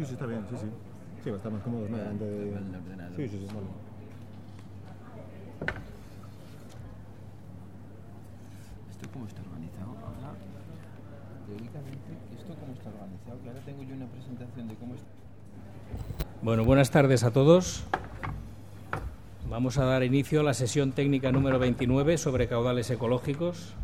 Sí, sí, está bien, sí, sí. Sí, va a estar más cómodo, ¿no? Antes de-. Sí, sí, sí, vale. ¿Esto cómo está organizado? Ahora, teóricamente, ¿esto cómo está organizado? Que ahora tengo yo una presentación de cómo está. Bueno, buenas tardes a todos. Vamos a dar inicio a la sesión técnica número 29 sobre caudales ecológicos.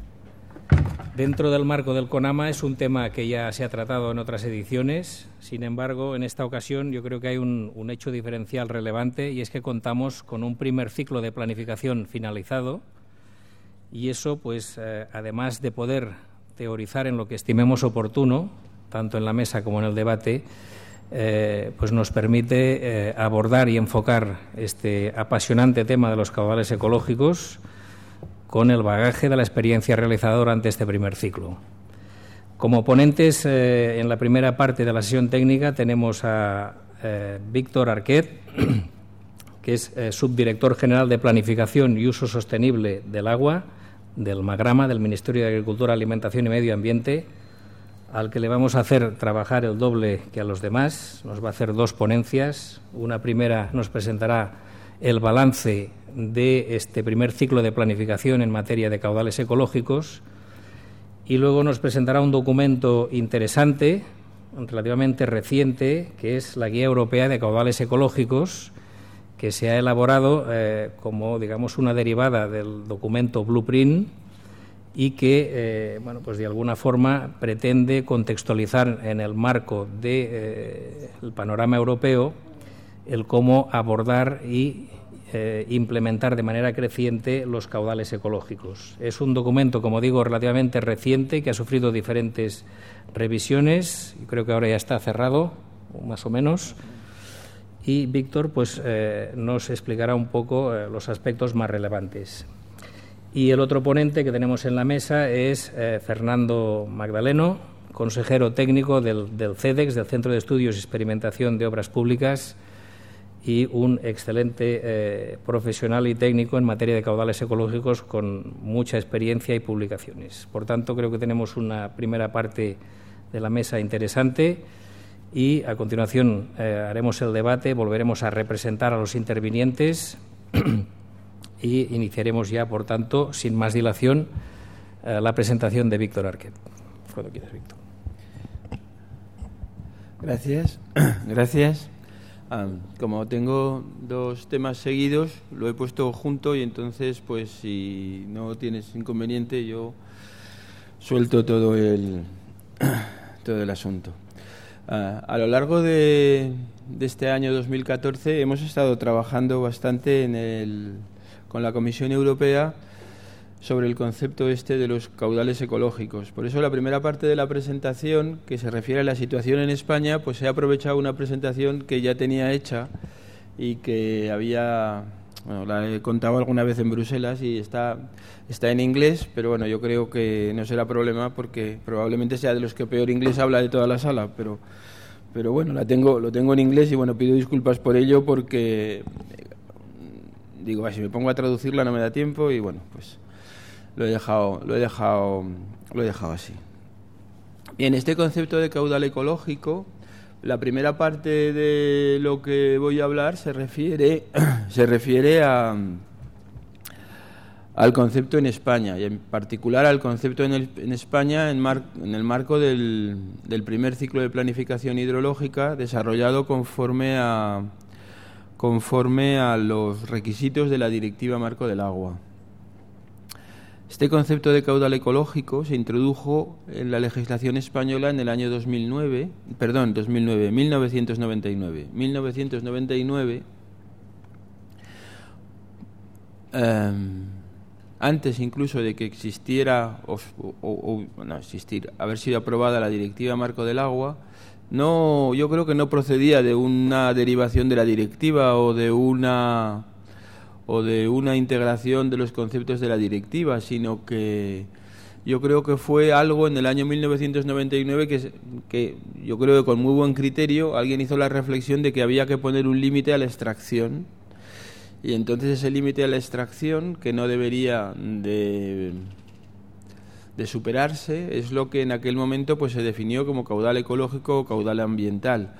Dentro del marco del CONAMA es un tema que ya se ha tratado en otras ediciones. Sin embargo, en esta ocasión yo creo que hay un, hecho diferencial relevante y es que contamos con un primer ciclo de planificación finalizado y eso, pues, eh, además de poder teorizar en lo que estimemos oportuno, tanto en la mesa como en el debate, eh, pues nos permite eh, abordar y enfocar este apasionante tema de los caudales ecológicos con el bagaje de la experiencia realizada durante este primer ciclo. Como ponentes eh, en la primera parte de la sesión técnica tenemos a eh, Víctor Arquet, que es eh, subdirector general de Planificación y Uso Sostenible del Agua del Magrama, del Ministerio de Agricultura, Alimentación y Medio Ambiente, al que le vamos a hacer trabajar el doble que a los demás. Nos va a hacer dos ponencias. Una primera nos presentará el balance de este primer ciclo de planificación en materia de caudales ecológicos. Y luego nos presentará un documento interesante, relativamente reciente, que es la Guía Europea de Caudales Ecológicos, que se ha elaborado eh, como, digamos, una derivada del documento Blueprint y que, eh, bueno, pues de alguna forma pretende contextualizar en el marco del de, eh, panorama europeo el cómo abordar y eh, implementar de manera creciente los caudales ecológicos. Es un documento, como digo, relativamente reciente que ha sufrido diferentes revisiones creo que ahora ya está cerrado, más o menos. Y Víctor pues, eh, nos explicará un poco eh, los aspectos más relevantes. Y el otro ponente que tenemos en la mesa es Fernando Magdaleno, consejero técnico del, del CEDEX, del Centro de Estudios y Experimentación de Obras Públicas, y un excelente eh, profesional y técnico en materia de caudales ecológicos con mucha experiencia y publicaciones. Por tanto, creo que tenemos una primera parte de la mesa interesante y a continuación eh, haremos el debate, volveremos a representar a los intervinientes y iniciaremos ya, por tanto, sin más dilación, eh, la presentación de Víctor Arquet. Cuando quieras, Víctor. Gracias. Gracias. Ah, como tengo dos temas seguidos, lo he puesto junto y entonces, pues si no tienes inconveniente, yo suelto todo el, todo el asunto. Ah, a lo largo de, de, este año 2014 hemos estado trabajando bastante en el, con la Comisión Europea sobre el concepto este de los caudales ecológicos. Por eso la primera parte de la presentación, que se refiere a la situación en España, pues he aprovechado una presentación que ya tenía hecha y que había, bueno, la he contado alguna vez en Bruselas y está, está en inglés, pero bueno, yo creo que no será problema porque probablemente sea de los que peor inglés habla de toda la sala, pero, pero bueno, la tengo, lo tengo en inglés y bueno, pido disculpas por ello porque digo, si me pongo a traducirla no me da tiempo y bueno, pues lo he dejado, lo he dejado, lo he dejado así. Bien, este concepto de caudal ecológico, la primera parte de lo que voy a hablar se refiere, se refiere a, al concepto en España y en particular al concepto en, España en, mar, en, el marco del, del primer ciclo de planificación hidrológica desarrollado conforme a, conforme a los requisitos de la Directiva Marco del Agua. Este concepto de caudal ecológico se introdujo en la legislación española en el año 2009, perdón, 2009, 1999. 1999 eh, antes incluso de que existiera o, o, o, no existir, haber sido aprobada la Directiva Marco del Agua, no, yo creo que no procedía de una derivación de la directiva o de una o de una integración de los conceptos de la directiva, sino que yo creo que fue algo en el año 1999 que, que yo creo que con muy buen criterio alguien hizo la reflexión de que había que poner un límite a la extracción y entonces ese límite a la extracción que no debería de, de superarse es lo que en aquel momento pues se definió como caudal ecológico o caudal ambiental.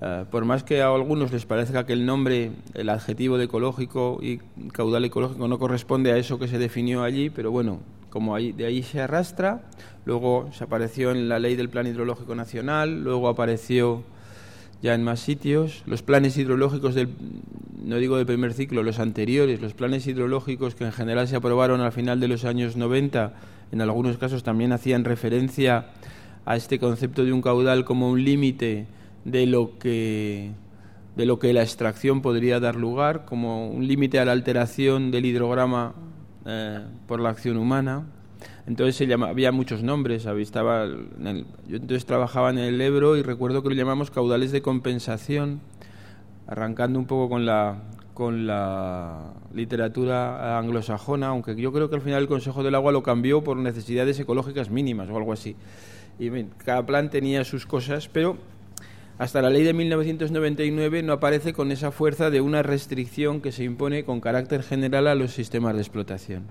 Eh, por más que a algunos les parezca que el nombre, el adjetivo de ecológico y caudal ecológico no corresponde a eso que se definió allí, pero bueno, como de ahí se arrastra, luego se apareció en la ley del Plan Hidrológico Nacional, luego apareció ya en más sitios, los planes hidrológicos del, no digo del primer ciclo, los anteriores, los planes hidrológicos que en general se aprobaron al final de los años 90, en algunos casos también hacían referencia a este concepto de un caudal como un límite de lo que de lo que la extracción podría dar lugar, como un límite a la alteración del hidrograma eh, por la acción humana. Entonces se llama, había muchos nombres. Estaba yo entonces trabajaba en el Ebro y recuerdo que lo llamamos caudales de compensación, arrancando un poco con la, con la literatura anglosajona, aunque yo creo que al final el Consejo del Agua lo cambió por necesidades ecológicas mínimas o algo así. Y cada plan tenía sus cosas, pero hasta la ley de 1999 no aparece con esa fuerza de una restricción que se impone con carácter general a los sistemas de explotación.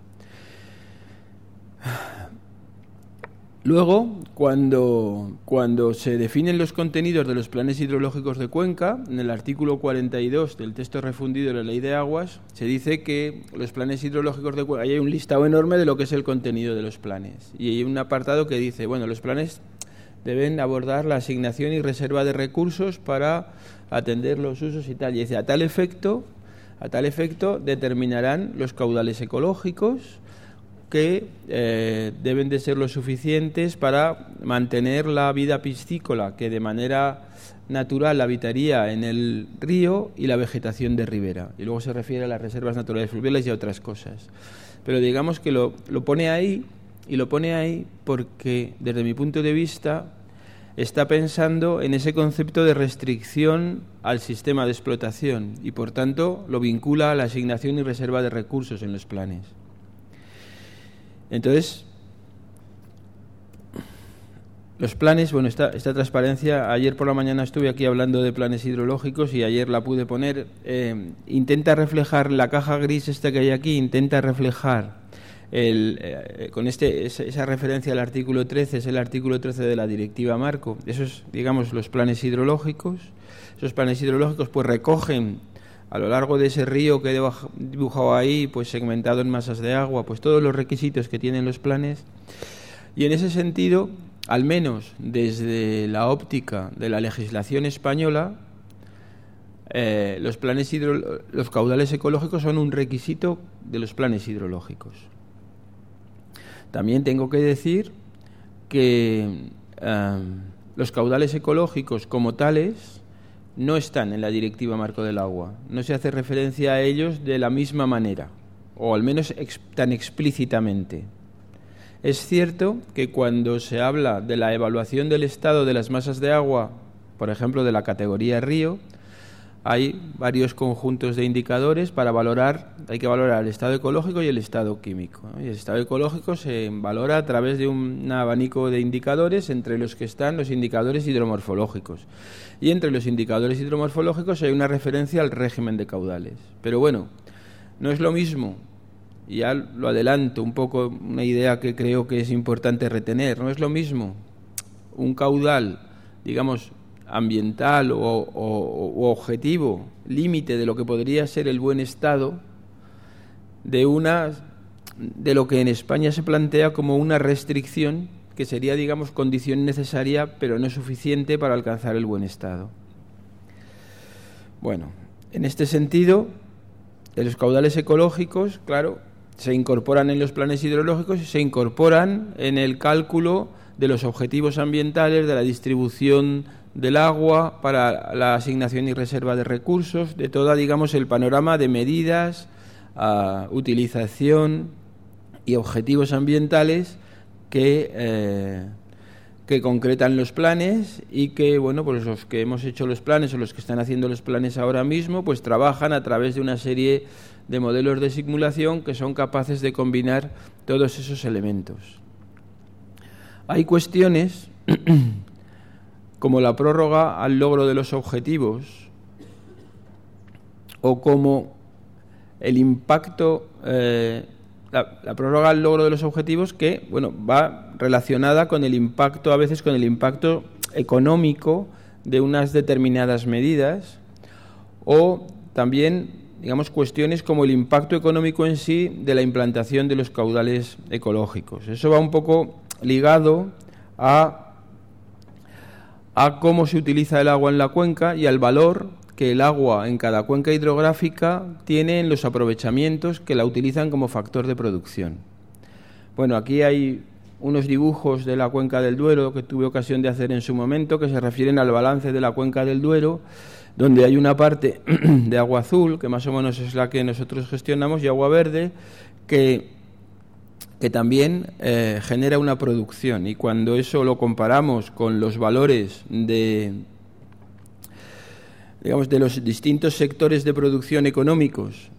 Luego, cuando, cuando, se definen los contenidos de los planes hidrológicos de Cuenca, en el artículo 42 del texto refundido de la Ley de Aguas, se dice que los planes hidrológicos de Cuenca, hay un listado enorme de lo que es el contenido de los planes. Y hay un apartado que dice, bueno, los planes deben abordar la asignación y reserva de recursos para atender los usos y tal. Y dice, a tal efecto, a tal efecto determinarán los caudales ecológicos que eh, deben de ser lo suficientes para mantener la vida piscícola que de manera natural habitaría en el río y la vegetación de ribera. Y luego se refiere a las reservas naturales fluviales y a otras cosas. Pero digamos que lo, lo pone ahí y lo pone ahí porque, desde mi punto de vista, está pensando en ese concepto de restricción al sistema de explotación y, por tanto, lo vincula a la asignación y reserva de recursos en los planes. Entonces, los planes, bueno, esta, esta transparencia, ayer por la mañana estuve aquí hablando de planes hidrológicos y ayer la pude poner, eh, intenta reflejar la caja gris esta que hay aquí, intenta reflejar el, eh, con este, esa referencia al artículo 13, es el artículo 13 de la directiva Marco. Esos, digamos, los planes hidrológicos. Esos planes hidrológicos pues recogen a lo largo de ese río que he dibujado ahí, pues segmentado en masas de agua, pues todos los requisitos que tienen los planes. Y en ese sentido, al menos desde la óptica de la legislación española, eh, los planes los caudales ecológicos son un requisito de los planes hidrológicos. También tengo que decir que em, los caudales ecológicos como tales no están en la Directiva Marco del Agua. No se hace referencia a ellos de la misma manera, o al menos tan explícitamente. Es cierto que cuando se habla de la evaluación del estado de las masas de agua, por ejemplo, de la categoría río, hay varios conjuntos de indicadores para valorar, hay que valorar el estado ecológico y el estado químico. Y el estado ecológico se valora a través de un abanico de indicadores, entre los que están los indicadores hidromorfológicos. Y entre los indicadores hidromorfológicos hay una referencia al régimen de caudales. Pero bueno, no es lo mismo, y ya lo adelanto un poco, una idea que creo que es importante retener, no es lo mismo un caudal, digamos, ambiental o, objetivo, límite de lo que podría ser el buen estado, de una de lo que en España se plantea como una restricción que sería, digamos, condición necesaria pero no suficiente para alcanzar el buen estado. Bueno, en este sentido, los caudales ecológicos, claro, se incorporan en los planes hidrológicos y se incorporan en el cálculo de los objetivos ambientales, de la distribución del agua, para la asignación y reserva de recursos, de todo, digamos, el panorama de medidas, ah, utilización y objetivos ambientales que, eh, que concretan los planes y que, bueno, pues los que hemos hecho los planes o los que están haciendo los planes ahora mismo, pues trabajan a través de una serie de modelos de simulación que son capaces de combinar todos esos elementos. Hay cuestiones como la prórroga al logro de los objetivos o como el impacto, eh, la, prórroga al logro de los objetivos que, bueno, va relacionada con el impacto, a veces con el impacto económico de unas determinadas medidas o también, digamos, cuestiones como el impacto económico en sí de la implantación de los caudales ecológicos. Eso va un poco ligado a, a cómo se utiliza el agua en la cuenca y al valor que el agua en cada cuenca hidrográfica tiene en los aprovechamientos que la utilizan como factor de producción. Bueno, aquí hay unos dibujos de la cuenca del Duero que tuve ocasión de hacer en su momento que se refieren al balance de la cuenca del Duero, donde hay una parte de agua azul, que más o menos es la que nosotros gestionamos, y agua verde, que, que también eh, genera una producción. Y cuando eso lo comparamos con los valores de digamos, de los distintos sectores de producción económicos,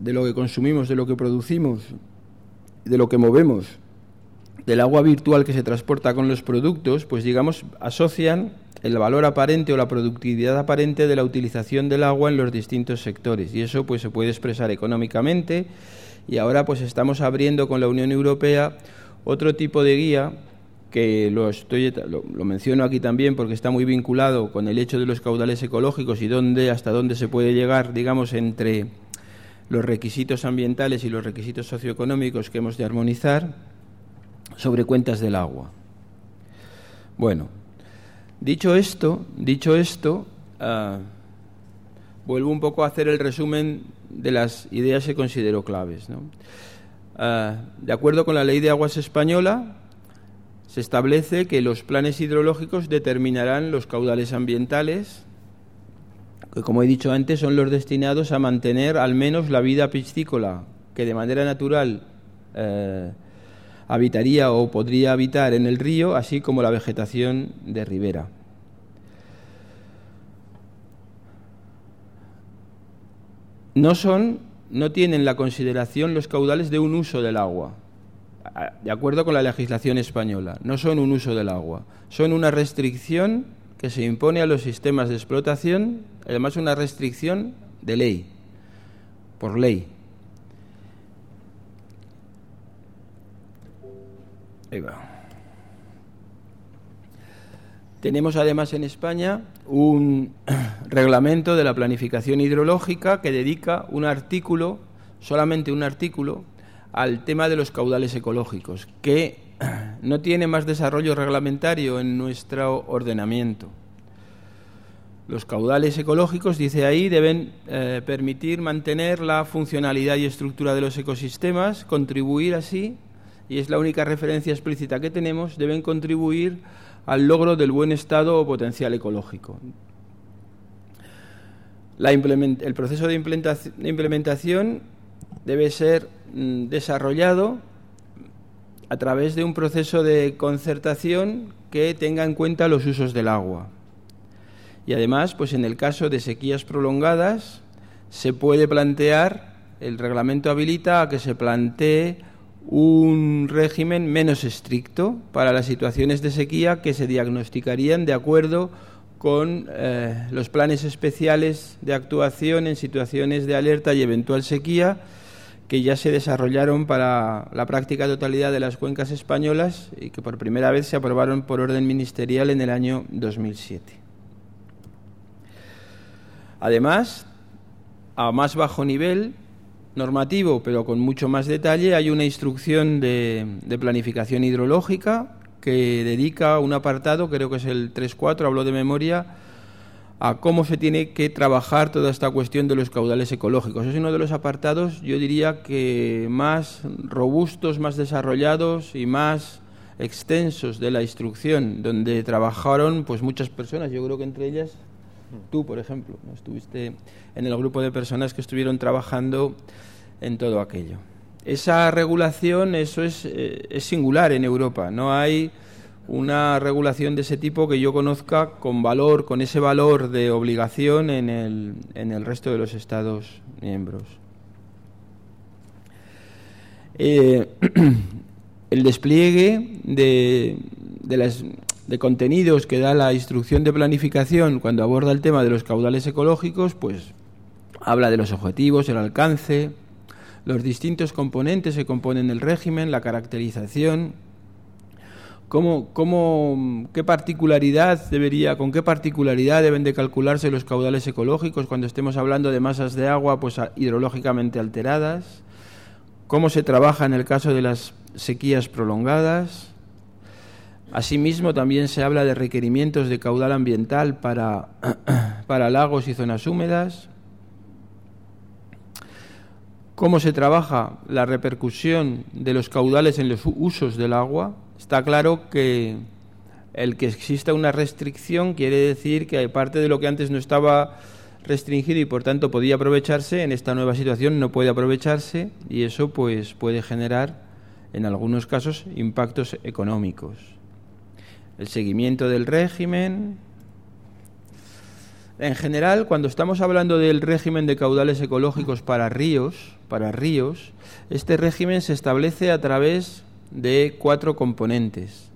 de lo que consumimos, de lo que producimos, de lo que movemos, del agua virtual que se transporta con los productos, pues digamos, asocian el valor aparente o la productividad aparente de la utilización del agua en los distintos sectores y eso pues se puede expresar económicamente y ahora pues estamos abriendo con la Unión Europea otro tipo de guía que lo, estoy, lo, menciono aquí también porque está muy vinculado con el hecho de los caudales ecológicos y dónde, hasta dónde se puede llegar, digamos, entre los requisitos ambientales y los requisitos socioeconómicos que hemos de armonizar sobre cuentas del agua. Bueno, dicho esto, dicho esto, ah, vuelvo un poco a hacer el resumen de las ideas que considero claves. Ah, de acuerdo con la ley de aguas española, se establece que los planes hidrológicos determinarán los caudales ambientales, que como he dicho antes son los destinados a mantener al menos la vida piscícola que de manera natural eh, habitaría o podría habitar en el río, así como la vegetación de ribera. No son, no tienen la consideración los caudales de un uso del agua, de acuerdo con la legislación española, no son un uso del agua, son una restricción que se impone a los sistemas de explotación, además una restricción de ley, por ley. Tenemos además en España un reglamento de la planificación hidrológica que dedica un artículo, solamente un artículo, al tema de los caudales ecológicos, que no tiene más desarrollo reglamentario en nuestro ordenamiento. Los caudales ecológicos, dice ahí, deben eh, permitir mantener la funcionalidad y estructura de los ecosistemas, contribuir así, y es la única referencia explícita que tenemos, deben contribuir al logro del buen estado o potencial ecológico. el proceso de implementación debe ser Mm, desarrollado a través de un proceso de concertación que tenga en cuenta los usos del agua. Y además, pues en el caso de sequías prolongadas, se puede plantear, el reglamento habilita a que se plantee un régimen menos estricto para las situaciones de sequía que se diagnosticarían de acuerdo con eh, los planes especiales de actuación en situaciones de alerta y eventual sequía que ya se desarrollaron para la práctica totalidad de las cuencas españolas y que por primera vez se aprobaron por orden ministerial en el año 2007. Además, a más bajo nivel normativo, pero con mucho más detalle, hay una instrucción de, planificación hidrológica que dedica un apartado, creo que es el 3.4, hablo de memoria, a cómo se tiene que trabajar toda esta cuestión de los caudales ecológicos. Es uno de los apartados, yo diría que más robustos, más desarrollados y más extensos de la instrucción, donde trabajaron pues muchas personas, yo creo que entre ellas tú, por ejemplo, estuviste en el grupo de personas que estuvieron trabajando en todo aquello. Esa regulación, eso es, eh, es singular en Europa, no hay una regulación de ese tipo que yo conozca con valor, con ese valor de obligación en el, en el resto de los Estados miembros. Eh, el despliegue de, de, las, de contenidos que da la instrucción de planificación cuando aborda el tema de los caudales ecológicos, pues habla de los objetivos, el alcance, los distintos componentes que componen el régimen, la caracterización, ¿Cómo, cómo, qué particularidad debería, con qué particularidad deben de calcularse los caudales ecológicos cuando estemos hablando de masas de agua pues, hidrológicamente alteradas? ¿Cómo se trabaja en el caso de las sequías prolongadas? Asimismo, también se habla de requerimientos de caudal ambiental para, lagos y zonas húmedas. ¿Cómo se trabaja la repercusión de los caudales en los usos del agua? Está claro que el que exista una restricción quiere decir que parte de lo que antes no estaba restringido y por tanto podía aprovecharse, en esta nueva situación no puede aprovecharse y eso pues puede generar en algunos casos impactos económicos. El seguimiento del régimen. En general, cuando estamos hablando del régimen de caudales ecológicos para ríos, para ríos, este régimen se establece a través de cuatro componentes.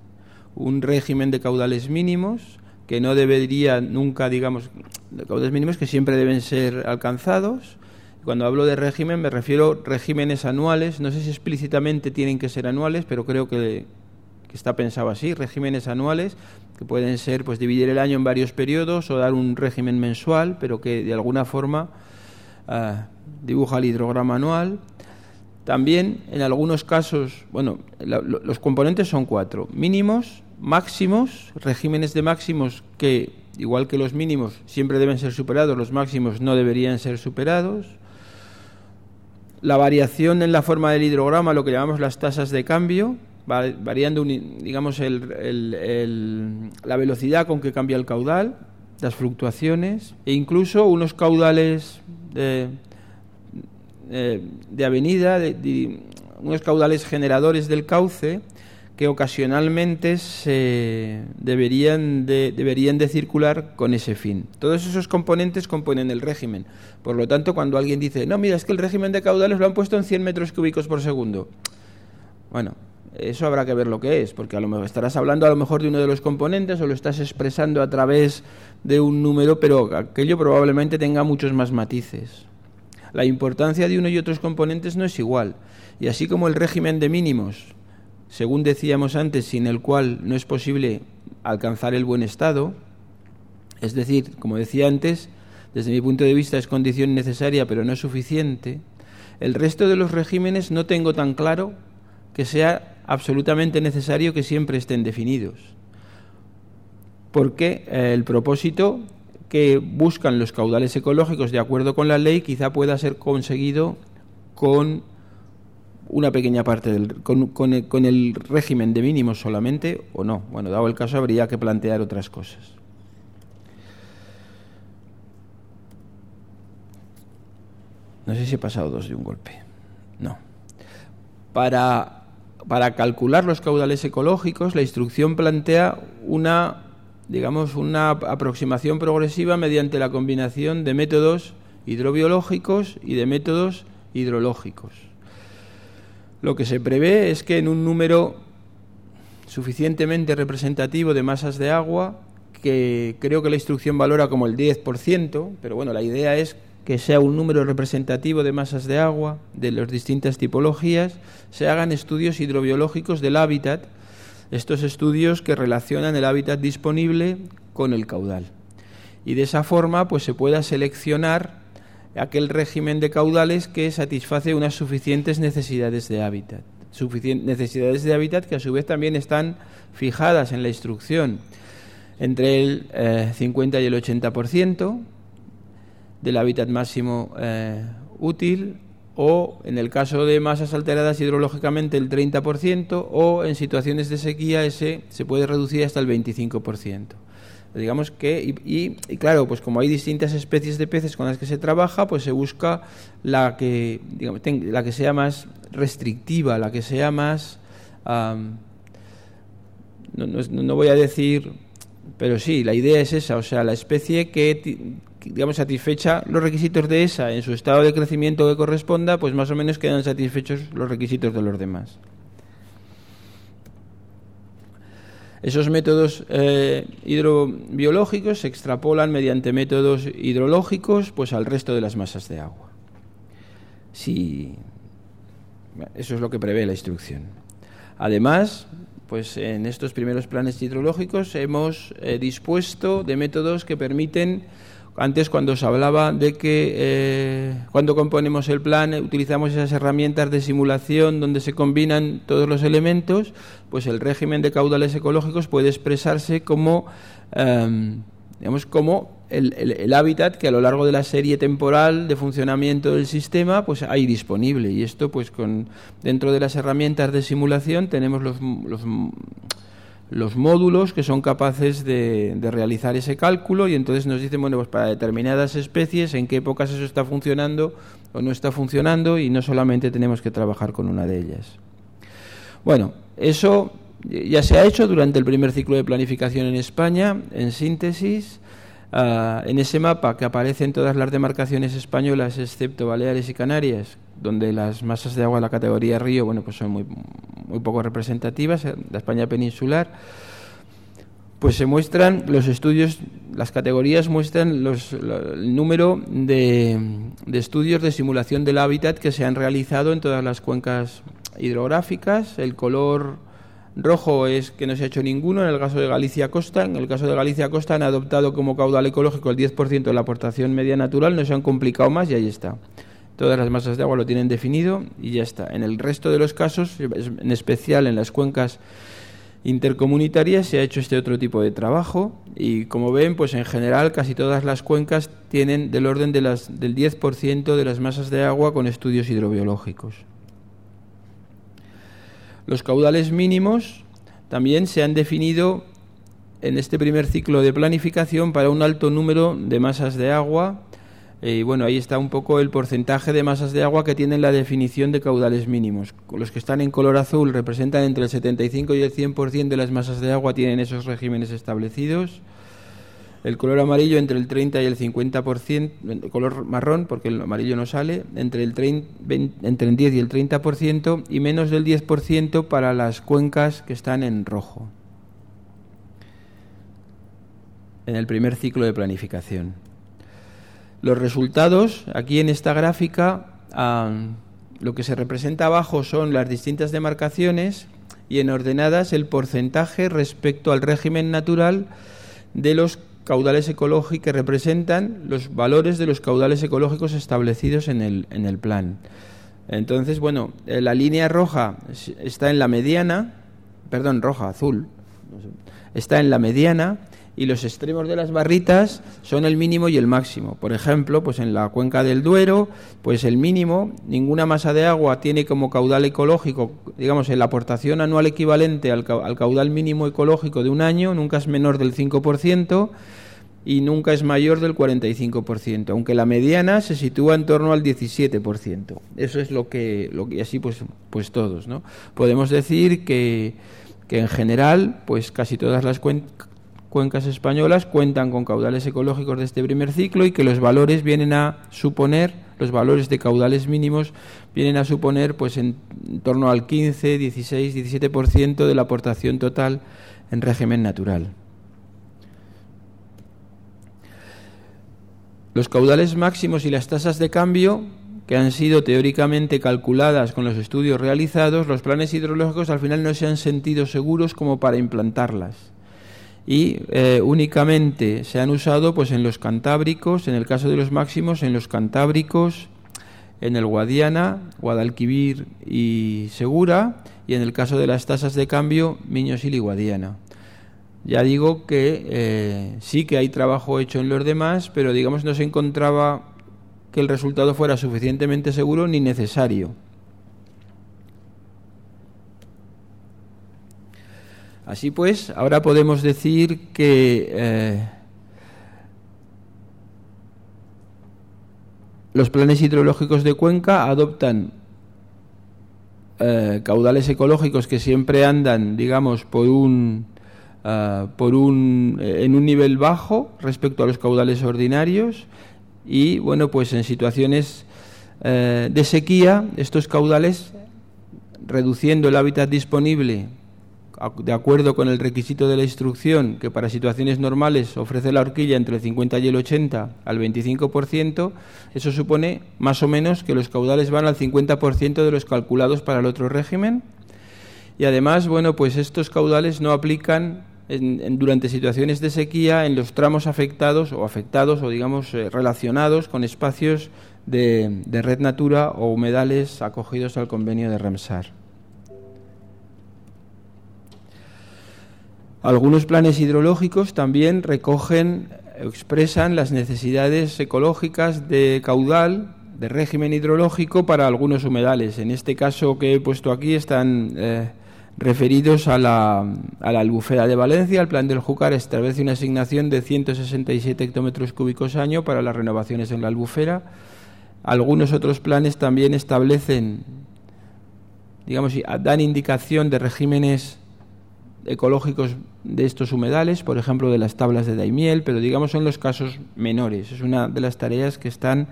Un régimen de caudales mínimos, que no debería nunca, digamos, de caudales mínimos que siempre deben ser alcanzados. Cuando hablo de régimen me refiero a regímenes anuales, no sé si explícitamente tienen que ser anuales, pero creo que, está pensado así, regímenes anuales, que pueden ser pues dividir el año en varios periodos o dar un régimen mensual, pero que de alguna forma ah, dibuja el hidrograma anual. También, en algunos casos, bueno, los componentes son cuatro. Mínimos, máximos, regímenes de máximos que, igual que los mínimos, siempre deben ser superados, los máximos no deberían ser superados. La variación en la forma del hidrograma, lo que llamamos las tasas de cambio, variando, digamos, la velocidad con que cambia el caudal, las fluctuaciones, e incluso unos caudales de eh, de avenida, unos caudales generadores del cauce que ocasionalmente se deberían de, deberían de circular con ese fin. Todos esos componentes componen el régimen. Por lo tanto, cuando alguien dice, no, mira, es que el régimen de caudales lo han puesto en 100 metros cúbicos por segundo. Bueno, eso habrá que ver lo que es, porque a lo mejor estarás hablando a lo mejor de uno de los componentes o lo estás expresando a través de un número, pero aquello probablemente tenga muchos más matices la importancia de uno y otros componentes no es igual. Y así como el régimen de mínimos, según decíamos antes, sin el cual no es posible alcanzar el buen estado, es decir, como decía antes, desde mi punto de vista es condición necesaria pero no es suficiente, el resto de los regímenes no tengo tan claro que sea absolutamente necesario que siempre estén definidos. Porque eh, el propósito que buscan los caudales ecológicos de acuerdo con la ley quizá pueda ser conseguido con una pequeña parte del con, el, régimen de mínimos solamente o no. Bueno, dado el caso habría que plantear otras cosas. No sé si he pasado dos de un golpe. No. Para, para calcular los caudales ecológicos, la instrucción plantea una digamos, una aproximación progresiva mediante la combinación de métodos hidrobiológicos y de métodos hidrológicos. Lo que se prevé es que en un número suficientemente representativo de masas de agua, que creo que la instrucción valora como el 10%, pero bueno, la idea es que sea un número representativo de masas de agua de las distintas tipologías, se hagan estudios hidrobiológicos del hábitat estos estudios que relacionan el hábitat disponible con el caudal. Y de esa forma pues se pueda seleccionar aquel régimen de caudales que satisface unas suficientes necesidades de hábitat. necesidades de hábitat que a su vez también están fijadas en la instrucción entre el 50 eh, y el 80% del hábitat máximo eh, útil o en el caso de masas alteradas hidrológicamente el 30% o en situaciones de sequía ese se puede reducir hasta el 25%. Digamos que, y, claro, pues como hay distintas especies de peces con las que se trabaja, pues se busca la que, digamos, la que sea más restrictiva, la que sea más... no voy a decir, pero sí, la idea es esa, o sea, la especie que digamos, satisfecha los requisitos de esa en su estado de crecimiento que corresponda, pues más o menos quedan satisfechos los requisitos de los demás. Esos métodos eh, hidrobiológicos se extrapolan mediante métodos hidrológicos pues al resto de las masas de agua. Sí, eso es lo que prevé la instrucción. Además, pues en estos primeros planes hidrológicos hemos eh, dispuesto de métodos que permiten antes cuando se hablaba de que eh, cuando componemos el plan utilizamos esas herramientas de simulación donde se combinan todos los elementos, pues el régimen de caudales ecológicos puede expresarse como, em, digamos, como el, hábitat que a lo largo de la serie temporal de funcionamiento del sistema pues hay disponible. Y esto pues con dentro de las herramientas de simulación tenemos los, los los módulos que son capaces de, realizar ese cálculo y entonces nos dicen, bueno, pues para determinadas especies en qué épocas eso está funcionando o no está funcionando y no solamente tenemos que trabajar con una de ellas. Bueno, eso ya se ha hecho durante el primer ciclo de planificación en España, en síntesis. Ah, en ese mapa que aparecen todas las demarcaciones españolas excepto Baleares y Canarias, donde las masas de agua de la categoría río bueno, pues son muy, muy poco representativas, eh, la España peninsular, pues se muestran los estudios, las categorías muestran los, el número de, de estudios de simulación del hábitat que se han realizado en todas las cuencas hidrográficas, el color rojo es que no se ha hecho ninguno en el caso de Galicia Costa. En el caso de Galicia Costa han adoptado como caudal ecológico el 10% de la aportación media natural, no se han complicado más y ahí está. Todas las masas de agua lo tienen definido y ya está. En el resto de los casos, en especial en las cuencas intercomunitarias, se ha hecho este otro tipo de trabajo y como ven, pues en general casi todas las cuencas tienen del orden del 10% de las masas de agua con estudios hidrobiológicos. Los caudales mínimos también se han definido en este primer ciclo de planificación para un alto número de masas de agua eh, bueno, ahí está un poco el porcentaje de masas de agua que tienen la definición de caudales mínimos. Los que están en color azul representan entre el 75 y el 100% de las masas de agua tienen esos regímenes establecidos. El color amarillo entre el 30 y el 50%, el color marrón, porque el amarillo no sale, entre el, 30, entre el 10 y el 30% y menos del 10% para las cuencas que están en rojo. En el primer ciclo de planificación. Los resultados, aquí en esta gráfica, lo que se representa abajo son las distintas demarcaciones y en ordenadas el porcentaje respecto al régimen natural de los caudales ecológicos que representan los valores de los caudales ecológicos establecidos en el, en el plan. Entonces, bueno, eh, la línea roja está en la mediana, perdón, roja, azul, está en la mediana y los extremos de las barritas son el mínimo y el máximo. Por ejemplo, pues en la cuenca del Duero, pues el mínimo, ninguna masa de agua tiene como caudal ecológico, digamos, la aportación anual equivalente al, caudal mínimo ecológico de un año, nunca es menor del 5% y nunca es mayor del 45%, aunque la mediana se sitúa en torno al 17%. Eso es lo que, lo que así pues, pues todos, ¿no? Podemos decir que, que en general, pues casi todas las cuencas cuencas españolas cuentan con caudales ecológicos de este primer ciclo y que los valores vienen a suponer, los valores de caudales mínimos vienen a suponer pues en torno al 15, 16, 17% de la aportación total en régimen natural. Los caudales máximos y las tasas de cambio que han sido teóricamente calculadas con los estudios realizados, los planes hidrológicos al final no se han sentido seguros como para implantarlas y eh, únicamente se han usado pues en los cantábricos, en el caso de los máximos, en los cantábricos, en el Guadiana, Guadalquivir y Segura, y en el caso de las tasas de cambio, Miñosil y Guadiana. Ya digo que eh, sí que hay trabajo hecho en los demás, pero digamos no se encontraba que el resultado fuera suficientemente seguro ni necesario. Así pues, ahora podemos decir que eh, los planes hidrológicos de Cuenca adoptan eh, caudales ecológicos que siempre andan, digamos, por un, eh, por un, en un nivel bajo respecto a los caudales ordinarios y, bueno, pues en situaciones de sequía, estos caudales, reduciendo el hábitat disponible de acuerdo con el requisito de la instrucción, que para situaciones normales ofrece la horquilla entre el 50 y el 80 al 25%, eso supone más o menos que los caudales van al 50% de los calculados para el otro régimen y además, bueno, pues estos caudales no aplican durante situaciones de sequía en los tramos afectados o afectados o digamos eh, relacionados con espacios de, red natura o humedales acogidos al convenio de Ramsar. Algunos planes hidrológicos también recogen, expresan las necesidades ecológicas de caudal, de régimen hidrológico para algunos humedales. En este caso que he puesto aquí están eh, referidos a la, a la, albufera de Valencia. El plan del Júcar establece una asignación de 167 hectómetros cúbicos año para las renovaciones en la albufera. Algunos otros planes también establecen, digamos, dan indicación de regímenes ecológicos de estos humedales, por ejemplo, de las tablas de Daimiel, pero digamos son los casos menores. Es una de las tareas que están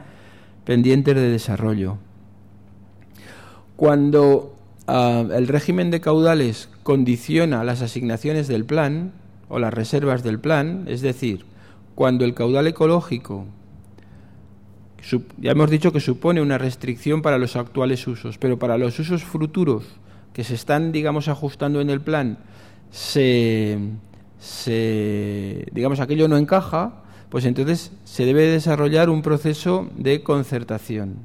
pendientes de desarrollo. Cuando Ah, el régimen de caudales condiciona las asignaciones del plan o las reservas del plan, es decir, cuando el caudal ecológico, ya hemos dicho que supone una restricción para los actuales usos, pero para los usos futuros que se están, digamos, ajustando en el plan, se, digamos, aquello no encaja, pues entonces se debe desarrollar un proceso de concertación.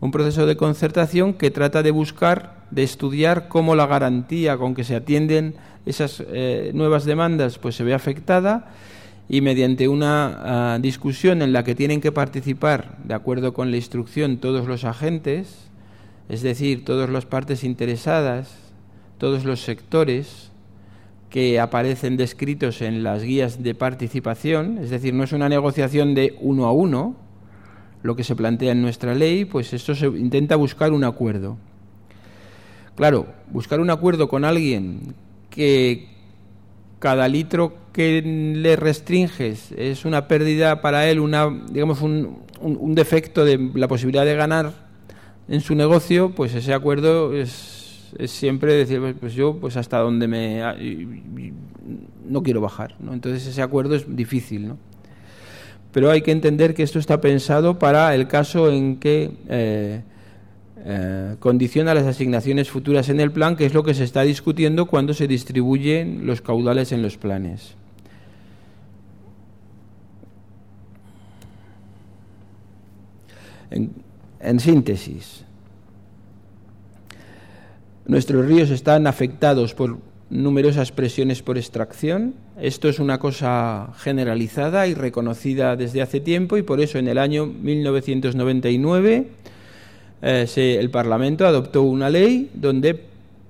Un proceso de concertación que trata de buscar de estudiar cómo la garantía con que se atienden esas eh, nuevas demandas pues se ve afectada y mediante una ah, discusión en la que tienen que participar de acuerdo con la instrucción todos los agentes, es decir, todas las partes interesadas, todos los sectores que aparecen descritos en las guías de participación, es decir, no es una negociación de uno a uno, lo que se plantea en nuestra ley, pues esto se intenta buscar un acuerdo. Claro, buscar un acuerdo con alguien que cada litro que le restringes es una pérdida para él, una, digamos, un, un, defecto de la posibilidad de ganar en su negocio, pues ese acuerdo es, es siempre decir, pues, pues yo, pues hasta donde me... no quiero bajar, ¿no? Entonces ese acuerdo es difícil, ¿no? Pero hay que entender que esto está pensado para el caso en que... Eh, eh, condiciona las asignaciones futuras en el plan, que es lo que se está discutiendo cuando se distribuyen los caudales en los planes. En, síntesis, nuestros ríos están afectados por numerosas presiones por extracción. Esto es una cosa generalizada y reconocida desde hace tiempo y por eso en el año 1999 eh, el Parlamento adoptó una ley donde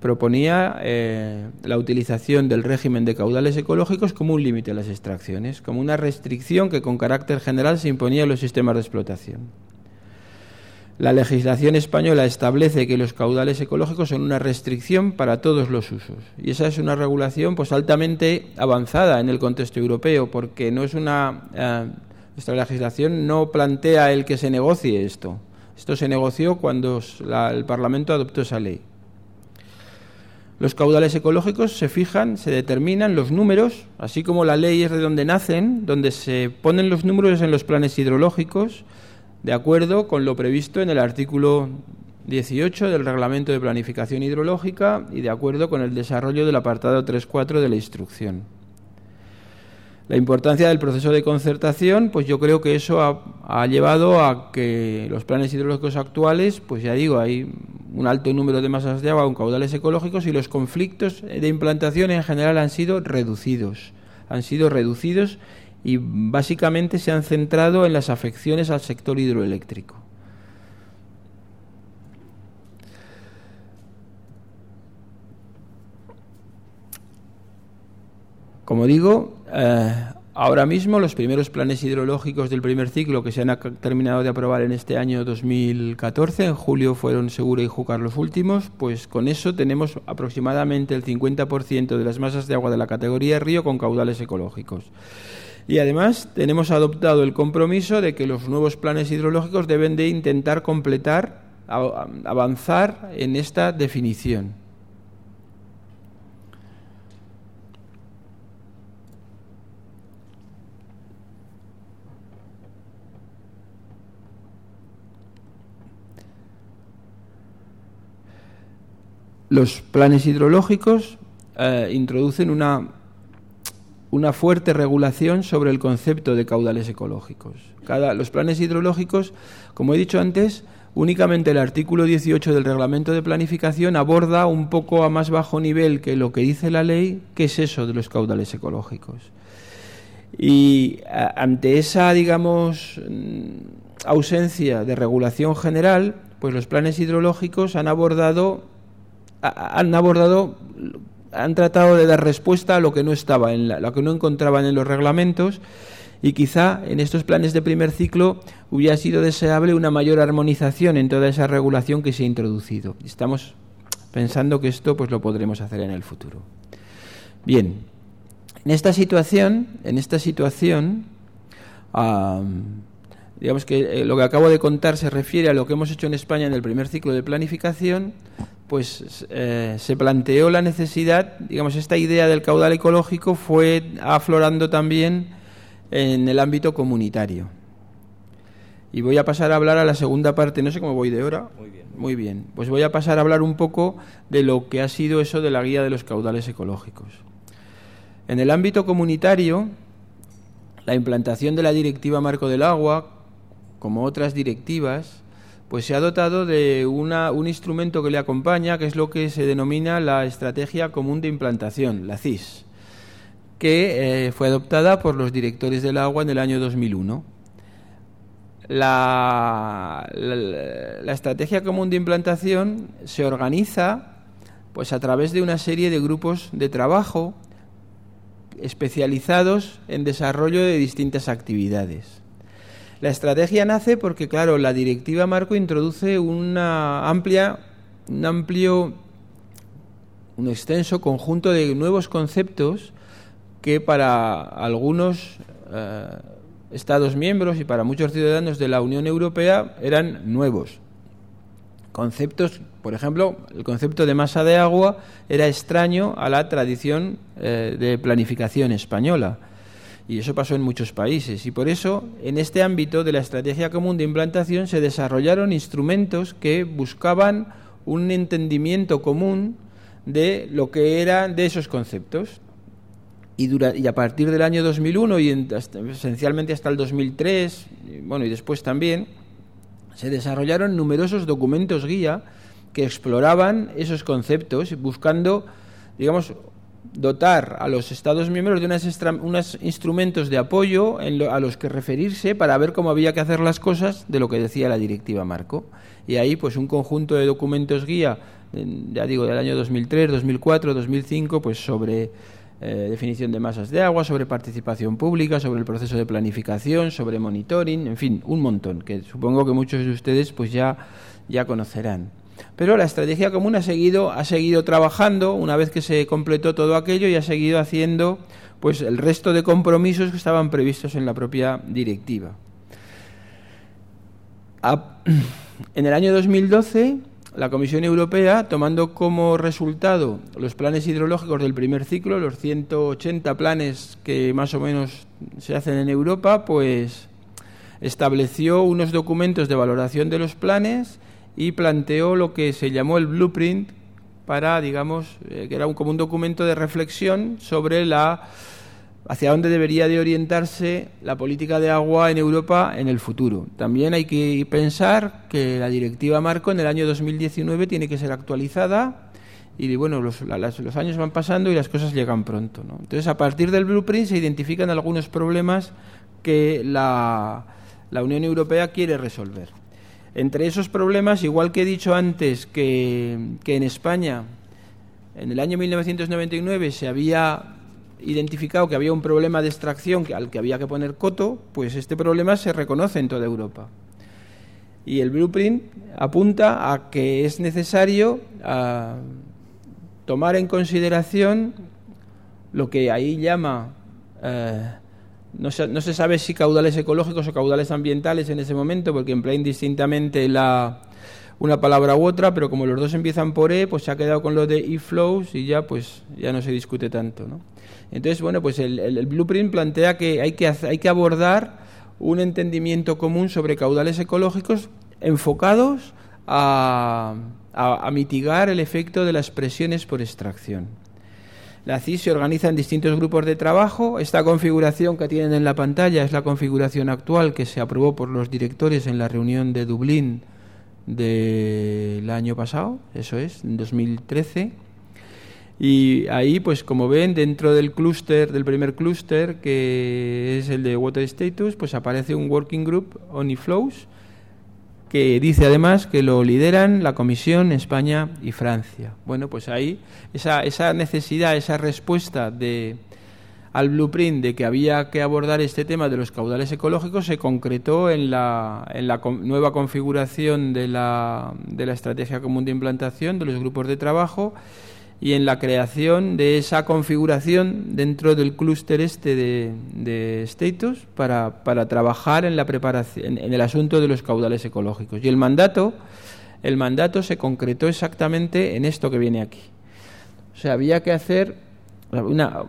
proponía eh, la utilización del régimen de caudales ecológicos como un límite a las extracciones, como una restricción que con carácter general se imponía en los sistemas de explotación. La legislación española establece que los caudales ecológicos son una restricción para todos los usos y esa es una regulación pues altamente avanzada en el contexto europeo porque no es una eh, esta legislación no plantea el que se negocie esto, esto se negoció cuando el Parlamento adoptó esa ley. Los caudales ecológicos se fijan, se determinan los números, así como la ley es de donde nacen, donde se ponen los números en los planes hidrológicos, de acuerdo con lo previsto en el artículo 18 del Reglamento de Planificación Hidrológica y de acuerdo con el desarrollo del apartado 3.4 de la instrucción. La importancia del proceso de concertación, pues yo creo que eso ha, llevado a que los planes hidrológicos actuales, pues ya digo, hay un alto número de masas de agua con caudales ecológicos y los conflictos de implantación en general han sido reducidos. Han sido reducidos y básicamente se han centrado en las afecciones al sector hidroeléctrico. Como digo, eh, ahora mismo los primeros planes hidrológicos del primer ciclo que se han terminado de aprobar en este año 2014, en julio fueron Segura y Júcar los últimos, pues con eso tenemos aproximadamente el 50% de las masas de agua de la categoría río con caudales ecológicos. Y además tenemos adoptado el compromiso de que los nuevos planes hidrológicos deben de intentar completar, avanzar en esta definición. los planes hidrológicos eh, introducen una, una fuerte regulación sobre el concepto de caudales ecológicos. Cada, los planes hidrológicos, como he dicho antes, únicamente el artículo 18 del reglamento de planificación aborda un poco a más bajo nivel que lo que dice la ley, qué es eso de los caudales ecológicos. Y ante esa, digamos, mm, ausencia de regulación general, pues los planes hidrológicos han abordado han abordado han tratado de dar respuesta a lo que no estaba en lo que no encontraban en los reglamentos y quizá en estos planes de primer ciclo hubiera sido deseable una mayor armonización en toda esa regulación que se ha introducido. Estamos pensando que esto pues lo podremos hacer en el futuro. Bien, en esta situación, en esta situación, digamos que eh, lo que acabo de contar se refiere a lo que hemos hecho en España en el primer ciclo de planificación, pues eh, se planteó la necesidad, digamos, esta idea del caudal ecológico fue aflorando también en el ámbito comunitario. Y voy a pasar a hablar a la segunda parte, no sé cómo voy de hora. Muy bien. Muy bien. Pues voy a pasar a hablar un poco de lo que ha sido eso de la guía de los caudales ecológicos. En el ámbito comunitario, la implantación de la Directiva Marco del Agua, como otras directivas, pues se ha dotado de un instrumento que le acompaña, que es lo que se denomina la Estrategia Común de Implantación, la CIS que eh, fue adoptada por los directores del agua en el año 2001. La, la, estrategia común de implantación se organiza pues a través de una serie de grupos de trabajo especializados en desarrollo de distintas actividades. La estrategia nace porque, claro, la directiva marco introduce una amplia, un amplio, un extenso conjunto de nuevos conceptos que para algunos eh, Estados miembros y para muchos ciudadanos de la Unión Europea eran nuevos. Conceptos, por ejemplo, el concepto de masa de agua era extraño a la tradición eh, de planificación española. Y eso pasó en muchos países. Y por eso, en este ámbito de la estrategia común de implantación, se desarrollaron instrumentos que buscaban un entendimiento común de lo que eran de esos conceptos y, a partir del año 2001 y esencialmente hasta el 2003, y, bueno, y después también, se desarrollaron numerosos documentos guía que exploraban esos conceptos, buscando, digamos, dotar a los Estados miembros de unos instrumentos de apoyo a los que referirse para ver cómo había que hacer las cosas de lo que decía la directiva Marco. Y ahí, pues, un conjunto de documentos guía, ya digo, del año 2003, 2004, 2005, pues, sobre eh, definición de masas de agua, sobre participación pública, sobre el proceso de planificación, sobre monitoring, en fin, un montón que supongo que muchos de ustedes pues ya, ya conocerán. Pero la estrategia común ha seguido, ha seguido trabajando una vez que se completó todo aquello y ha seguido haciendo pues el resto de compromisos que estaban previstos en la propia directiva. en el año 2012 la Comisión Europea, tomando como resultado los planes hidrológicos del primer ciclo, los 180 planes que más o menos se hacen en Europa, pues estableció unos documentos de valoración de los planes y planteó lo que se llamó el blueprint para, digamos, eh, que era un, como un documento de reflexión sobre la hacia dónde debería de orientarse la política de agua en Europa en el futuro. También hay que pensar que la directiva marco en el año 2019 tiene que ser actualizada y bueno, los, años van pasando y las cosas llegan pronto. Entonces, a partir del blueprint se identifican algunos problemas que la, la Unión Europea quiere resolver. Entre esos problemas, igual que he dicho antes que, en España en el año 1999 se había identificado que había un problema de extracción al que había que poner coto, pues este problema se reconoce en toda Europa. Y el blueprint apunta a que es necesario tomar en consideración lo que ahí llama, eh, no, se, no, se, sabe si caudales ecológicos o caudales ambientales en ese momento, porque emplea indistintamente la, una palabra u otra, pero como los dos empiezan por E, pues se ha quedado con lo de e-flows y ya pues ya no se discute tanto, ¿no? Entonces, bueno, pues el, blueprint plantea que hay, que hay que abordar un entendimiento común sobre caudales ecológicos enfocados a, a, mitigar el efecto de las presiones por extracción. La CIS se organiza en distintos grupos de trabajo. Esta configuración que tienen en la pantalla es la configuración actual que se aprobó por los directores en la reunión de Dublín del año pasado, eso es, en 2013. Y ahí, pues como ven, dentro del clúster, del primer clúster, que es el de Water Status, pues aparece un Working Group ONIFlows, que dice además que lo lideran la Comisión, España y Francia. Bueno, pues ahí esa, esa necesidad, esa respuesta de, al blueprint de que había que abordar este tema de los caudales ecológicos se concretó en la, en la nueva configuración de la, de la estrategia común de implantación de los grupos de trabajo y en la creación de esa configuración dentro del clúster este de, de status para, para, trabajar en la preparación en, el asunto de los caudales ecológicos. Y el mandato el mandato se concretó exactamente en esto que viene aquí. O sea había que hacer una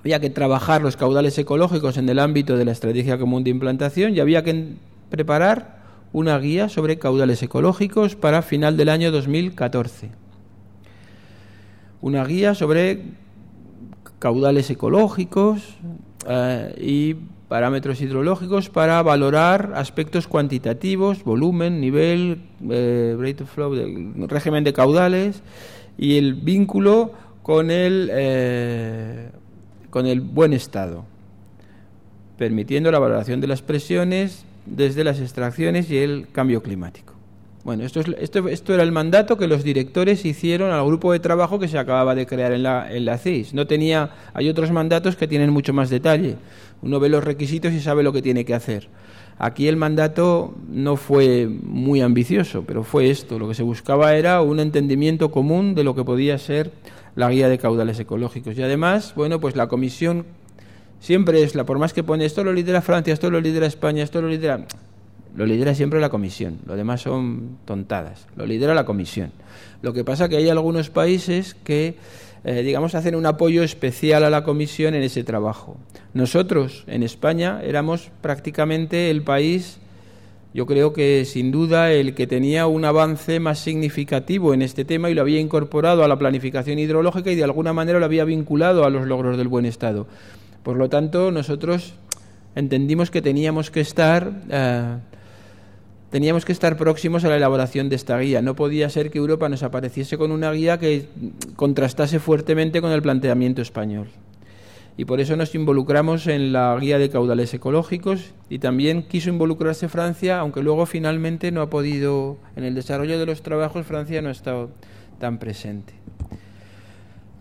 había que trabajar los caudales ecológicos en el ámbito de la estrategia común de implantación y había que preparar una guía sobre caudales ecológicos para final del año 2014 una guía sobre caudales ecológicos eh, y parámetros hidrológicos para valorar aspectos cuantitativos, volumen, nivel, eh, rate of flow, régimen de caudales y el vínculo con el, eh, con el buen estado, permitiendo la valoración de las presiones desde las extracciones y el cambio climático. Bueno, esto, es, esto, esto, era el mandato que los directores hicieron al grupo de trabajo que se acababa de crear en la, en la CIS. No tenía, hay otros mandatos que tienen mucho más detalle. Uno ve los requisitos y sabe lo que tiene que hacer. Aquí el mandato no fue muy ambicioso, pero fue esto. Lo que se buscaba era un entendimiento común de lo que podía ser la guía de caudales ecológicos. Y además, bueno, pues la comisión siempre es la, por más que pone esto lo lidera Francia, esto lo lidera España, esto lo lidera lo lidera siempre la comisión, lo demás son tontadas, lo lidera la comisión. Lo que pasa que hay algunos países que, eh, digamos, hacen un apoyo especial a la comisión en ese trabajo. Nosotros, en España, éramos prácticamente el país, yo creo que sin duda, el que tenía un avance más significativo en este tema y lo había incorporado a la planificación hidrológica y de alguna manera lo había vinculado a los logros del buen estado. Por lo tanto, nosotros entendimos que teníamos que estar eh, teníamos que estar próximos a la elaboración de esta guía. No podía ser que Europa nos apareciese con una guía que contrastase fuertemente con el planteamiento español. Y por eso nos involucramos en la guía de caudales ecológicos y también quiso involucrarse Francia, aunque luego finalmente no ha podido, en el desarrollo de los trabajos Francia no ha estado tan presente.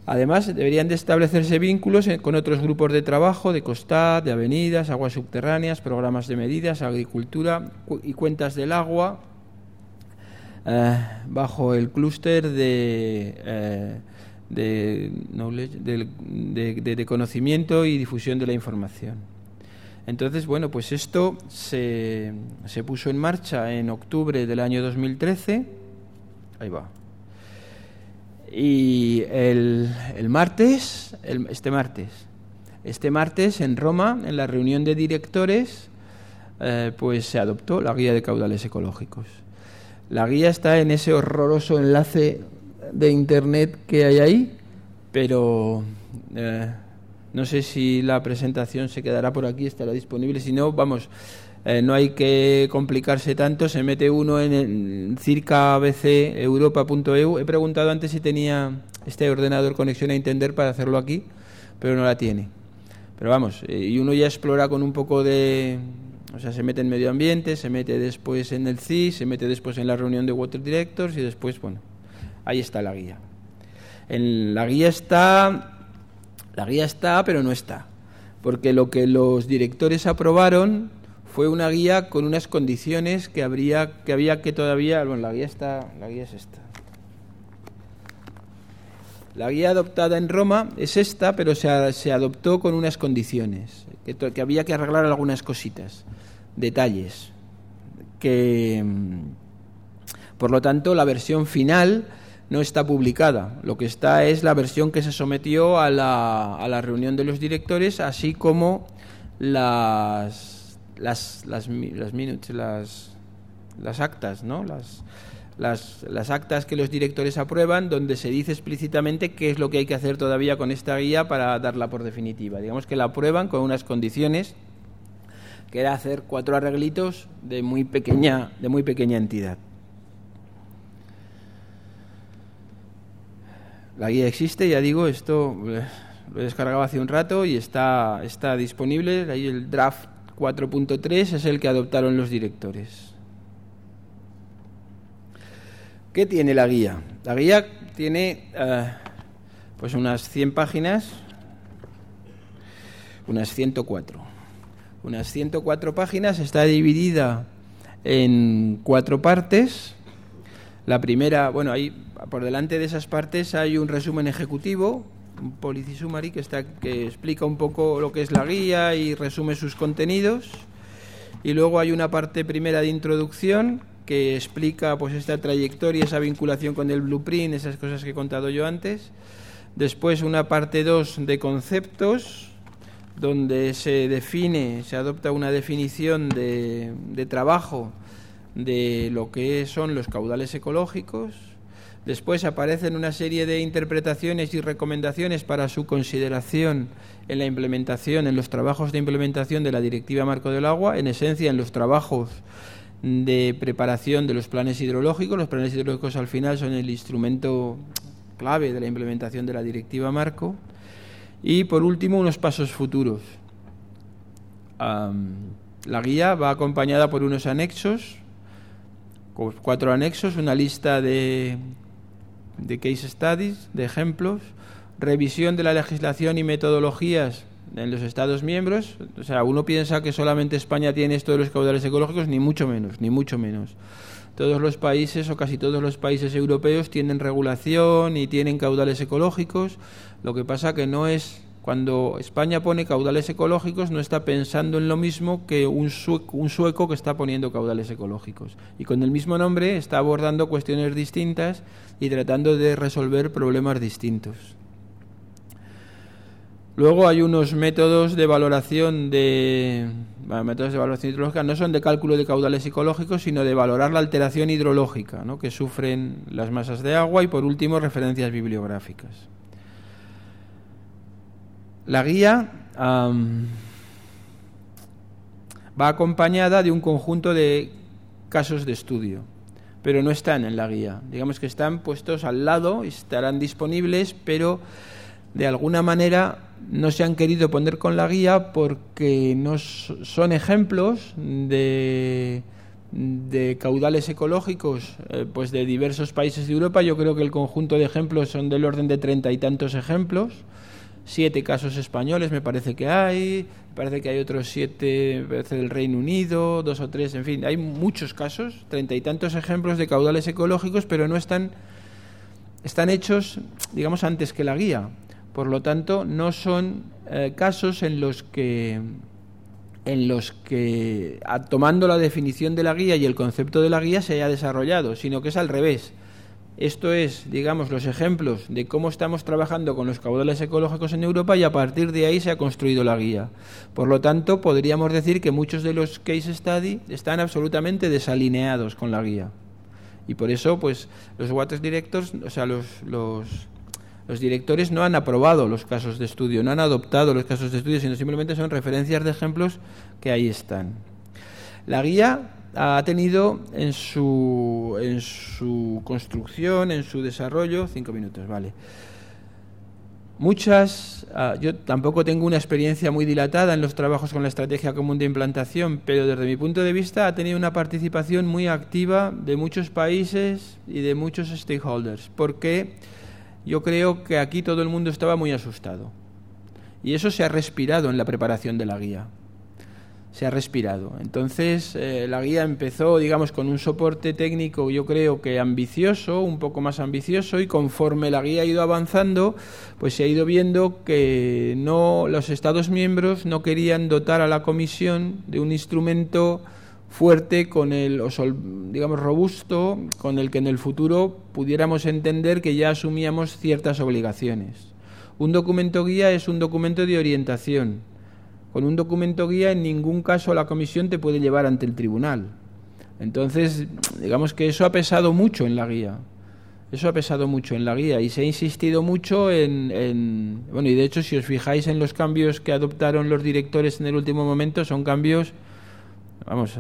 Además, deberían de establecerse vínculos con otros grupos de trabajo de costad, de avenidas, aguas subterráneas, programas de medidas, agricultura y cuentas del agua eh, bajo el clúster de, eh, de, conocimiento y difusión de la información. Entonces, bueno, pues esto se, se puso en marcha en octubre del año 2013. Ahí va. Y el, martes, este martes, este martes en Roma, en la reunión de directores, eh, pues se adoptó la guía de caudales ecológicos. La guía está en ese horroroso enlace de internet que hay ahí, pero eh, no sé si la presentación se quedará por aquí, estará disponible. Si no, vamos, eh, no hay que complicarse tanto, se mete uno en, el circa Europa.eu. He preguntado antes si tenía este ordenador conexión a entender para hacerlo aquí, pero no la tiene. Pero vamos, eh, y uno ya explora con un poco de... O sea, se mete en medio ambiente, se mete después en el CIS, se mete después en la reunión de Water Directors y después, bueno, ahí está la guía. En la guía está... La guía está, pero no está. Porque lo que los directores aprobaron fue una guía con unas condiciones que habría que había que todavía bueno la guía está la guía es esta. La guía adoptada en Roma es esta pero se, se adoptó con unas condiciones que, que, había que arreglar algunas cositas detalles que mm, por lo tanto la versión final no está publicada. Lo que está es la versión que se sometió a la, a la reunión de los directores así como las las, las, las, las, las actas, ¿no? Las, las, las, actas que los directores aprueban, donde se dice explícitamente qué es lo que hay que hacer todavía con esta guía para darla por definitiva. Digamos que la aprueban con unas condiciones que era hacer cuatro arreglitos de muy pequeña, de muy pequeña entidad. La guía existe, ya digo, esto eh, lo he descargado hace un rato y está, está disponible. Ahí el draft 4.3 es el que adoptaron los directores. ¿Qué tiene la guía? La guía tiene uh, pues unas 100 páginas, unas 104. Unas 104 páginas, está dividida en cuatro partes. La primera, bueno, ahí por delante de esas partes hay un resumen ejecutivo, policy summary que, está, que explica un poco lo que es la guía y resume sus contenidos. Y luego hay una parte primera de introducción que explica pues esta trayectoria, esa vinculación con el blueprint, esas cosas que he contado yo antes. Después una parte 2 de conceptos, donde se define, se adopta una definición de, de trabajo de lo que son los caudales ecológicos. Después aparecen una serie de interpretaciones y recomendaciones para su consideración en la implementación, en los trabajos de implementación de la Directiva Marco del Agua, en esencia en los trabajos de preparación de los planes hidrológicos. Los planes hidrológicos al final son el instrumento clave de la implementación de la Directiva Marco. Y por último, unos pasos futuros. la guía va acompañada por unos anexos cuatro anexos, una lista de, de case studies, de ejemplos, revisión de la legislación y metodologías en los Estados miembros. O sea, uno piensa que solamente España tiene esto de los caudales ecológicos, ni mucho menos, ni mucho menos. Todos los países o casi todos los países europeos tienen regulación y tienen caudales ecológicos. Lo que pasa que no es cuando España pone caudales ecológicos no está pensando en lo mismo que un sueco, que está poniendo caudales ecológicos. Y con el mismo nombre está abordando cuestiones distintas y tratando de resolver problemas distintos. Luego hay unos métodos de valoración de métodos de valoración hidrológica no son de cálculo de caudales ecológicos, sino de valorar la alteración hidrológica que sufren las masas de agua y por último referencias bibliográficas. La guía va acompañada de un conjunto de casos de estudio, pero no están en la guía. Digamos que están puestos al lado, estarán disponibles, pero de alguna manera no se han querido poner con la guía porque no son ejemplos de, caudales ecológicos eh, pues de diversos países de Europa. Yo creo que el conjunto de ejemplos son del orden de treinta y tantos ejemplos siete casos españoles me parece que hay, parece que hay otros siete parece del Reino Unido, dos o tres, en fin, hay muchos casos, treinta y tantos ejemplos de caudales ecológicos, pero no están, están hechos, digamos, antes que la guía. Por lo tanto, no son eh, casos en los que en los que, tomando la definición de la guía y el concepto de la guía, se haya desarrollado, sino que es al revés esto es, digamos, los ejemplos de cómo estamos trabajando con los caudales ecológicos en Europa y a partir de ahí se ha construido la guía. Por lo tanto, podríamos decir que muchos de los case study están absolutamente desalineados con la guía. Y por eso, pues, los Waters Directors, o sea, los, los, los directores no han aprobado los casos de estudio, no han adoptado los casos de estudio, sino simplemente son referencias de ejemplos que ahí están. La guía ha tenido en su, en su construcción, en su desarrollo, cinco minutos, vale. Muchas, ah, yo tampoco tengo una experiencia muy dilatada en los trabajos con la estrategia común de implantación, pero desde mi punto de vista ha tenido una participación muy activa de muchos países y de muchos stakeholders, porque yo creo que aquí todo el mundo estaba muy asustado. Y eso se ha respirado en la preparación de la guía se ha respirado. Entonces, eh, la guía empezó, digamos, con un soporte técnico, yo creo que ambicioso, un poco más ambicioso, y conforme la guía ha ido avanzando, pues se ha ido viendo que no los Estados miembros no querían dotar a la Comisión de un instrumento fuerte con el digamos robusto con el que en el futuro pudiéramos entender que ya asumíamos ciertas obligaciones. Un documento guía es un documento de orientación, con un documento guía en ningún caso la comisión te puede llevar ante el tribunal. Entonces, digamos que eso ha pesado mucho en la guía. Eso ha pesado mucho en la guía y se ha insistido mucho en, Bueno, y de hecho, si os fijáis en los cambios que adoptaron los directores en el último momento, son cambios, vamos,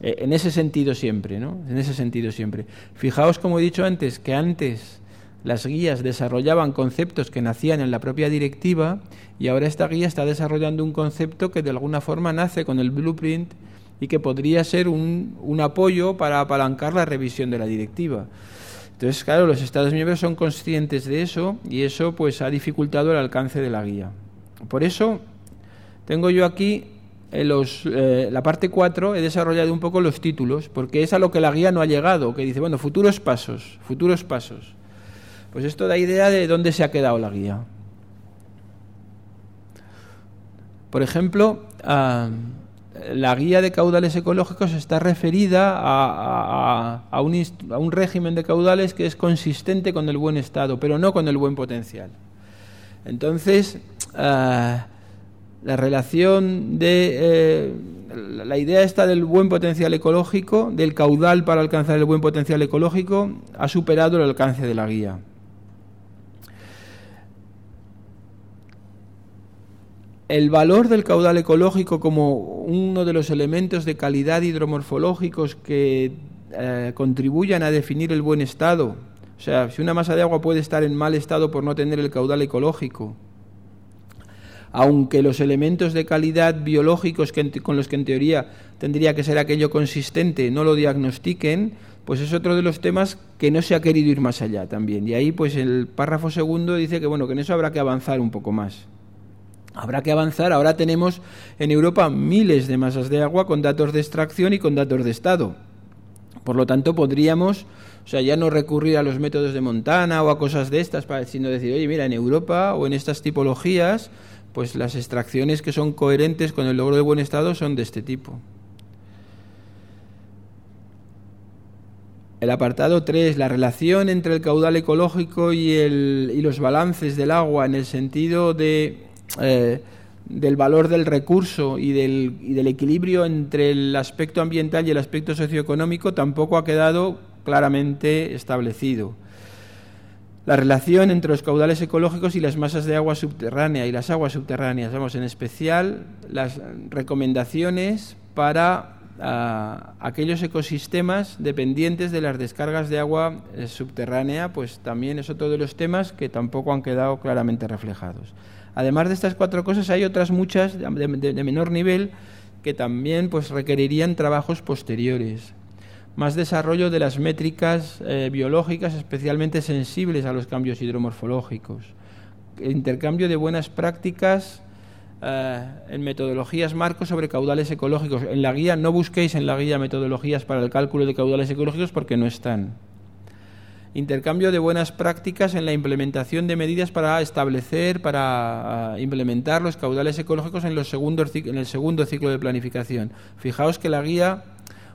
eh, en ese sentido siempre, ¿no? En ese sentido siempre. Fijaos, como he dicho antes, que antes las guías desarrollaban conceptos que nacían en la propia directiva y ahora esta guía está desarrollando un concepto que de alguna forma nace con el blueprint y que podría ser un, un apoyo para apalancar la revisión de la directiva. Entonces, claro, los Estados miembros son conscientes de eso y eso pues ha dificultado el alcance de la guía. Por eso tengo yo aquí en los, eh, la parte 4 he desarrollado un poco los títulos, porque es a lo que la guía no ha llegado, que dice, bueno, futuros pasos, futuros pasos. Pues esto da idea de dónde se ha quedado la guía. Por ejemplo, la guía de caudales ecológicos está referida a, un, régimen de caudales que es consistente con el buen estado, pero no con el buen potencial. Entonces, la relación de... Eh, la idea esta del buen potencial ecológico, del caudal para alcanzar el buen potencial ecológico, ha superado el alcance de la guía. El valor del caudal ecológico como uno de los elementos de calidad hidromorfológicos que eh, contribuyan a definir el buen estado. O sea, si una masa de agua puede estar en mal estado por no tener el caudal ecológico, aunque los elementos de calidad biológicos con los que en teoría tendría que ser aquello consistente no lo diagnostiquen, pues es otro de los temas que no se ha querido ir más allá también. Y ahí, pues el párrafo segundo dice que bueno, que en eso habrá que avanzar un poco más. Habrá que avanzar. Ahora tenemos en Europa miles de masas de agua con datos de extracción y con datos de estado. Por lo tanto, podríamos, o sea, ya no recurrir a los métodos de Montana o a cosas de estas, sino decir, oye, mira, en Europa o en estas tipologías, pues las extracciones que son coherentes con el logro de buen estado son de este tipo. El apartado 3, la relación entre el caudal ecológico y, el, y los balances del agua en el sentido de eh, del valor del recurso y del, y del equilibrio entre el aspecto ambiental y el aspecto socioeconómico tampoco ha quedado claramente establecido. La relación entre los caudales ecológicos y las masas de agua subterránea y las aguas subterráneas, vamos, en especial las recomendaciones para ah, aquellos ecosistemas dependientes de las descargas de agua eh, subterránea, pues también es otro de los temas que tampoco han quedado claramente reflejados. Además de estas cuatro cosas, hay otras muchas de, menor nivel que también pues, requerirían trabajos posteriores. Más desarrollo de las métricas eh, biológicas especialmente sensibles a los cambios hidromorfológicos. Intercambio de buenas prácticas eh, en metodologías marcos sobre caudales ecológicos. En la guía no busquéis en la guía metodologías para el cálculo de caudales ecológicos porque no están intercambio de buenas prácticas en la implementación de medidas para establecer, para ah, implementar los caudales ecológicos en, los segundos, en el segundo ciclo de planificación. Fijaos que la guía,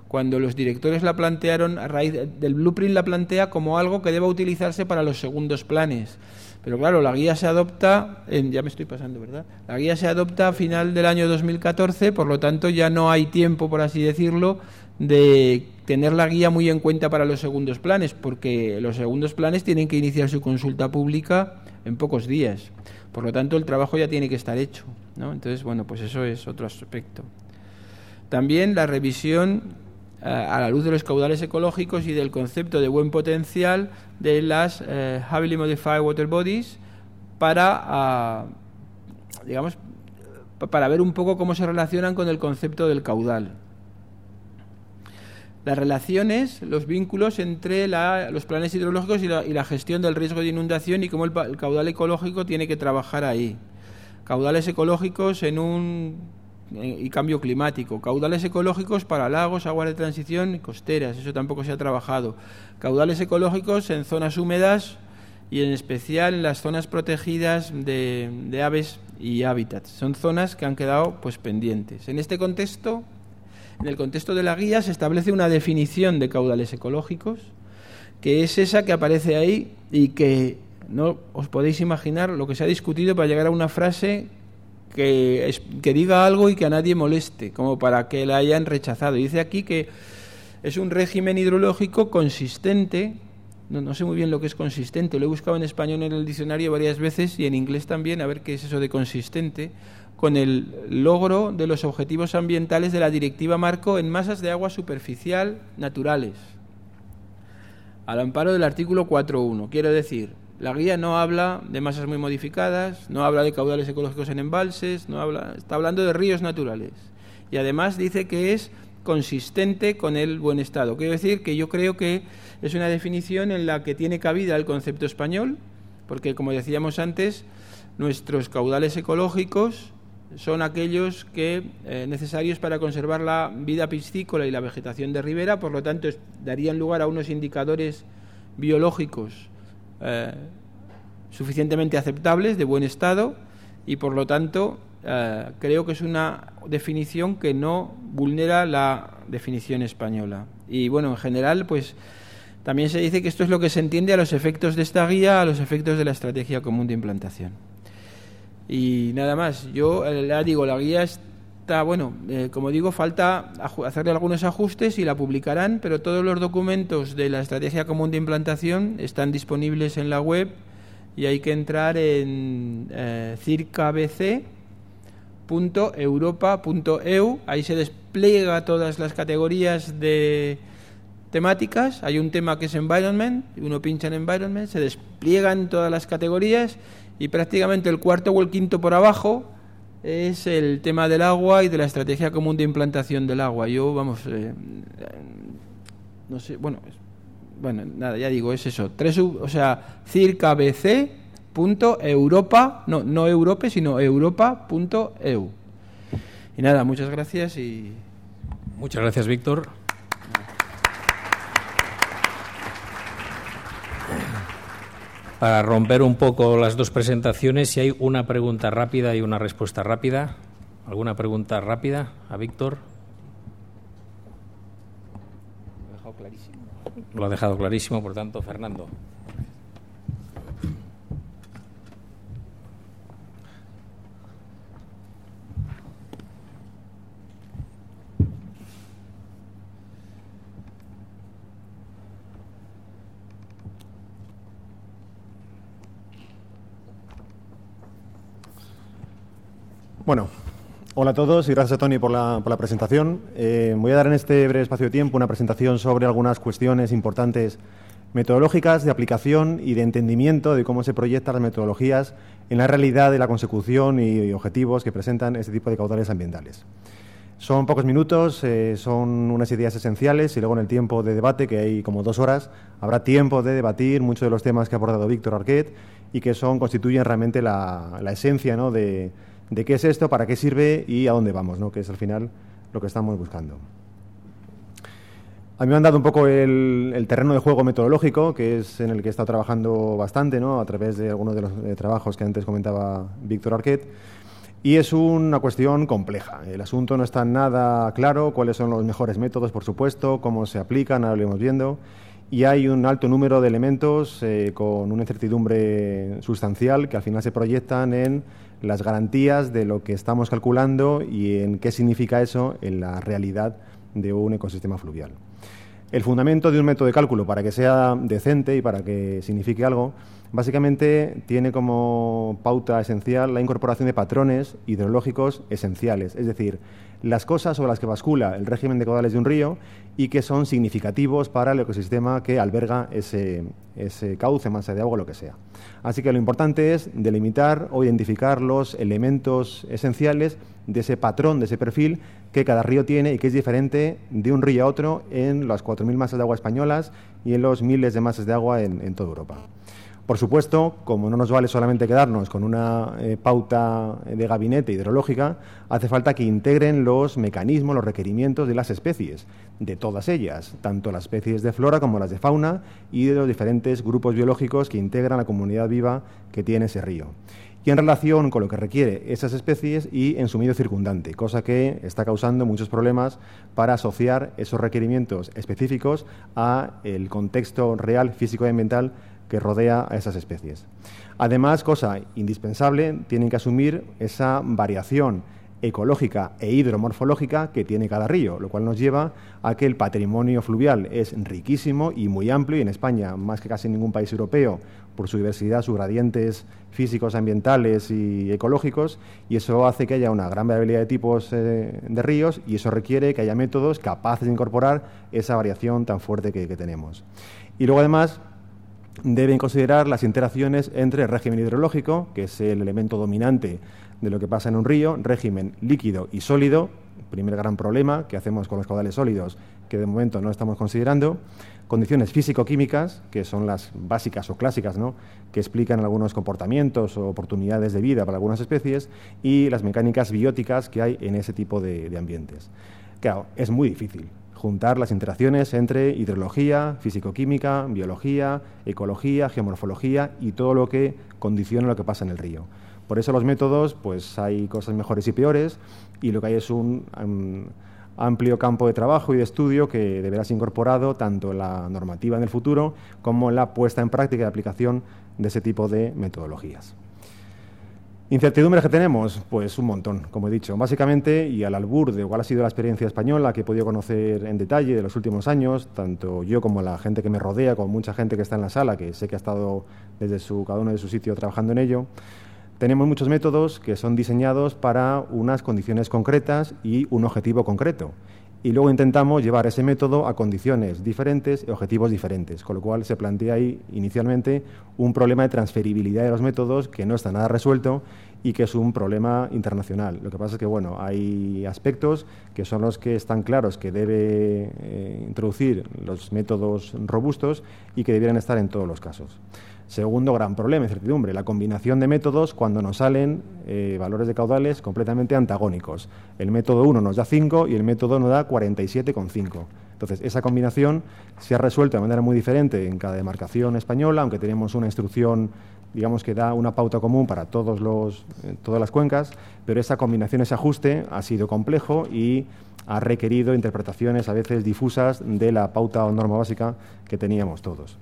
cuando los directores la plantearon, a raíz del blueprint la plantea como algo que deba utilizarse para los segundos planes. Pero claro, la guía se adopta, en, ya me estoy pasando, ¿verdad? La guía se adopta a final del año 2014, por lo tanto ya no hay tiempo, por así decirlo, de tener la guía muy en cuenta para los segundos planes, porque los segundos planes tienen que iniciar su consulta pública en pocos días. Por lo tanto, el trabajo ya tiene que estar hecho. ¿no? Entonces, bueno, pues eso es otro aspecto. También la revisión eh, a la luz de los caudales ecológicos y del concepto de buen potencial de las eh, heavily modified water bodies para, ah, digamos, para ver un poco cómo se relacionan con el concepto del caudal las relaciones, los vínculos entre los planes hidrológicos y la, gestión del riesgo de inundación y cómo el, caudal ecológico tiene que trabajar ahí. Caudales ecológicos en un y cambio climático, caudales ecológicos para lagos, aguas de transición y costeras, eso tampoco se ha trabajado. Caudales ecológicos en zonas húmedas y en especial en las zonas protegidas de, de aves y hábitats. Son zonas que han quedado pues pendientes. En este contexto, en el contexto de la guía se establece una definición de caudales ecológicos, que es esa que aparece ahí y que no os podéis imaginar lo que se ha discutido para llegar a una frase que, que diga algo y que a nadie moleste, como para que la hayan rechazado. Dice aquí que es un régimen hidrológico consistente. No, no, sé muy bien lo que es consistente. Lo he buscado en español en el diccionario varias veces y en inglés también, a ver qué es eso de consistente, con el logro de los objetivos ambientales de la Directiva Marco en masas de agua superficial naturales. Al amparo del artículo 4.1. Quiero decir, la guía no habla de masas muy modificadas, no habla de caudales ecológicos en embalses, no habla, está hablando de ríos naturales. Y además dice que es consistente con el buen estado. Quiero decir que yo creo que es una definición en la que tiene cabida el concepto español, porque como decíamos antes, nuestros caudales ecológicos son aquellos que eh, necesarios para conservar la vida piscícola y la vegetación de ribera, por lo tanto darían lugar a unos indicadores biológicos eh, suficientemente aceptables, de buen estado, y por lo tanto eh, creo que es una definición que no vulnera la definición española. Y bueno, en general, pues también se dice que esto es lo que se entiende a los efectos de esta guía, a los efectos de la estrategia común de implantación. Y nada más, yo eh, ya digo, la guía está, bueno, eh, como digo, falta hacerle algunos ajustes y la publicarán, pero todos los documentos de la estrategia común de implantación están disponibles en la web y hay que entrar en eh, circabc.europa.eu, ahí se despliega todas las categorías de temáticas, hay un tema que es environment, uno pincha en environment, se despliegan todas las categorías y prácticamente el cuarto o el quinto por abajo es el tema del agua y de la estrategia común de implantación del agua. Yo, vamos, eh, no sé, bueno, bueno, nada, ya digo, es eso. Tres, o sea, circabc.europa, no, no Europe, sino europa.eu. Y nada, muchas gracias y... Muchas gracias, Víctor. Para romper un poco las dos presentaciones, si hay una pregunta rápida y una respuesta rápida. ¿Alguna pregunta rápida a Víctor? Lo ha dejado clarísimo. Lo ha dejado clarísimo, por tanto, Fernando. Bueno, hola a todos y gracias a Tony por la, presentación. Eh, voy a dar en este breve espacio de tiempo una presentación sobre algunas cuestiones importantes metodológicas de aplicación y de entendimiento de cómo se proyectan las metodologías en la realidad de la consecución y, objetivos que presentan este tipo de caudales ambientales. Son pocos minutos, eh, son unas ideas esenciales y luego en el tiempo de debate, que hay como dos horas, habrá tiempo de debatir muchos de los temas que ha abordado Víctor Arquet y que son, constituyen realmente la, la esencia ¿no? de, de qué es esto, para qué sirve y a dónde vamos, ¿no? que es al final lo que estamos buscando. A mí me han dado un poco el, terreno de juego metodológico, que es en el que he estado trabajando bastante, ¿no? a través de algunos de los trabajos que antes comentaba Víctor Arquet, y es una cuestión compleja. El asunto no está nada claro, cuáles son los mejores métodos, por supuesto, cómo se aplican, ahora lo iremos viendo, y hay un alto número de elementos eh, con una incertidumbre sustancial que al final se proyectan en las garantías de lo que estamos calculando y en qué significa eso en la realidad de un ecosistema fluvial. El fundamento de un método de cálculo para que sea decente y para que signifique algo, básicamente tiene como pauta esencial la incorporación de patrones hidrológicos esenciales, es decir, las cosas sobre las que bascula el régimen de caudales de un río y que son significativos para el ecosistema que alberga ese, cauce, masa de agua, lo que sea. Así que lo importante es delimitar o identificar los elementos esenciales de ese patrón, de ese perfil que cada río tiene y que es diferente de un río a otro en las 4.000 masas de agua españolas y en los miles de masas de agua en toda Europa. Por supuesto, como no nos vale solamente quedarnos con una eh, pauta de gabinete hidrológica, hace falta que integren los mecanismos, los requerimientos de las especies, de todas ellas, tanto las especies de flora como las de fauna y de los diferentes grupos biológicos que integran la comunidad viva que tiene ese río. Y en relación con lo que requiere esas especies y en su medio circundante, cosa que está causando muchos problemas para asociar esos requerimientos específicos a el contexto real físico y ambiental que rodea a esas especies. Además, cosa indispensable, tienen que asumir esa variación ecológica e hidromorfológica que tiene cada río, lo cual nos lleva a que el patrimonio fluvial es riquísimo y muy amplio y en España, más que casi en ningún país europeo, por su diversidad, sus gradientes físicos, ambientales y ecológicos, y eso hace que haya una gran variabilidad de tipos eh, de ríos y eso requiere que haya métodos capaces de incorporar esa variación tan fuerte que, que tenemos. Y luego, además, deben considerar las interacciones entre el régimen hidrológico, que es el elemento dominante de lo que pasa en un río, régimen líquido y sólido, primer gran problema que hacemos con los caudales sólidos, que de momento no estamos considerando, condiciones físico-químicas, que son las básicas o clásicas, ¿no? que explican algunos comportamientos o oportunidades de vida para algunas especies, y las mecánicas bióticas que hay en ese tipo de, de ambientes. Claro, es muy difícil juntar las interacciones entre hidrología, físico-química, biología, ecología, geomorfología y todo lo que condiciona lo que pasa en el río. Por eso los métodos, pues hay cosas mejores y peores, y lo que hay es un amplio campo de trabajo y de estudio que deberá ser incorporado tanto en la normativa en el futuro como en la puesta en práctica y aplicación de ese tipo de metodologías. Incertidumbres que tenemos, pues un montón, como he dicho. Básicamente, y al albur de cuál ha sido la experiencia española que he podido conocer en detalle de los últimos años, tanto yo como la gente que me rodea, como mucha gente que está en la sala, que sé que ha estado desde su, cada uno de su sitio trabajando en ello, tenemos muchos métodos que son diseñados para unas condiciones concretas y un objetivo concreto. Y luego intentamos llevar ese método a condiciones diferentes y objetivos diferentes, con lo cual se plantea ahí inicialmente un problema de transferibilidad de los métodos que no está nada resuelto y que es un problema internacional. Lo que pasa es que bueno, hay aspectos que son los que están claros que debe eh, introducir los métodos robustos y que debieran estar en todos los casos. Segundo gran problema, incertidumbre, la combinación de métodos cuando nos salen eh, valores de caudales completamente antagónicos. El método 1 nos da 5 y el método nos da 47,5. Entonces, esa combinación se ha resuelto de manera muy diferente en cada demarcación española, aunque tenemos una instrucción, digamos, que da una pauta común para todos los, eh, todas las cuencas, pero esa combinación, ese ajuste ha sido complejo y ha requerido interpretaciones a veces difusas de la pauta o norma básica que teníamos todos.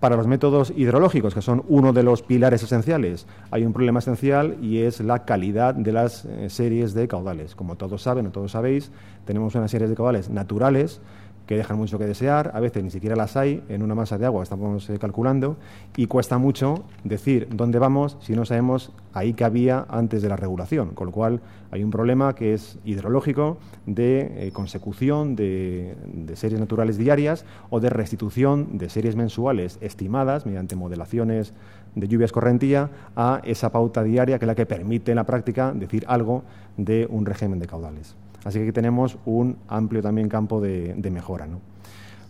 Para los métodos hidrológicos, que son uno de los pilares esenciales, hay un problema esencial y es la calidad de las eh, series de caudales. Como todos saben o todos sabéis, tenemos unas series de caudales naturales que dejan mucho que desear, a veces ni siquiera las hay en una masa de agua, estamos eh, calculando, y cuesta mucho decir dónde vamos si no sabemos ahí que había antes de la regulación, con lo cual hay un problema que es hidrológico de eh, consecución de, de, series naturales diarias o de restitución de series mensuales estimadas mediante modelaciones de lluvias correntía a esa pauta diaria que es la que permite en la práctica decir algo de un régimen de caudales. Así que aquí tenemos un amplio también campo de, de mejora. ¿no?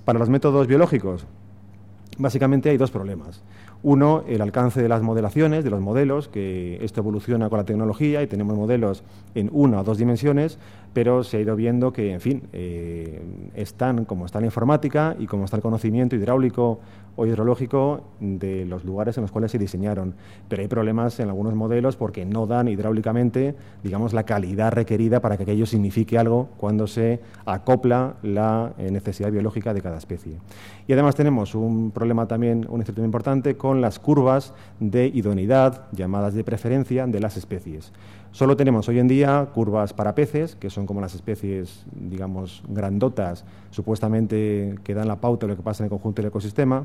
Para los métodos biológicos, básicamente hay dos problemas. Uno, el alcance de las modelaciones, de los modelos, que esto evoluciona con la tecnología y tenemos modelos en una o dos dimensiones, pero se ha ido viendo que, en fin, eh, están como está la informática y como está el conocimiento hidráulico o hidrológico de los lugares en los cuales se diseñaron. Pero hay problemas en algunos modelos porque no dan hidráulicamente, digamos, la calidad requerida para que aquello signifique algo cuando se acopla la eh, necesidad biológica de cada especie. Y además tenemos un problema también, un incertidumbre importante, las curvas de idoneidad, llamadas de preferencia, de las especies. Solo tenemos hoy en día curvas para peces, que son como las especies, digamos, grandotas, supuestamente que dan la pauta de lo que pasa en el conjunto del ecosistema.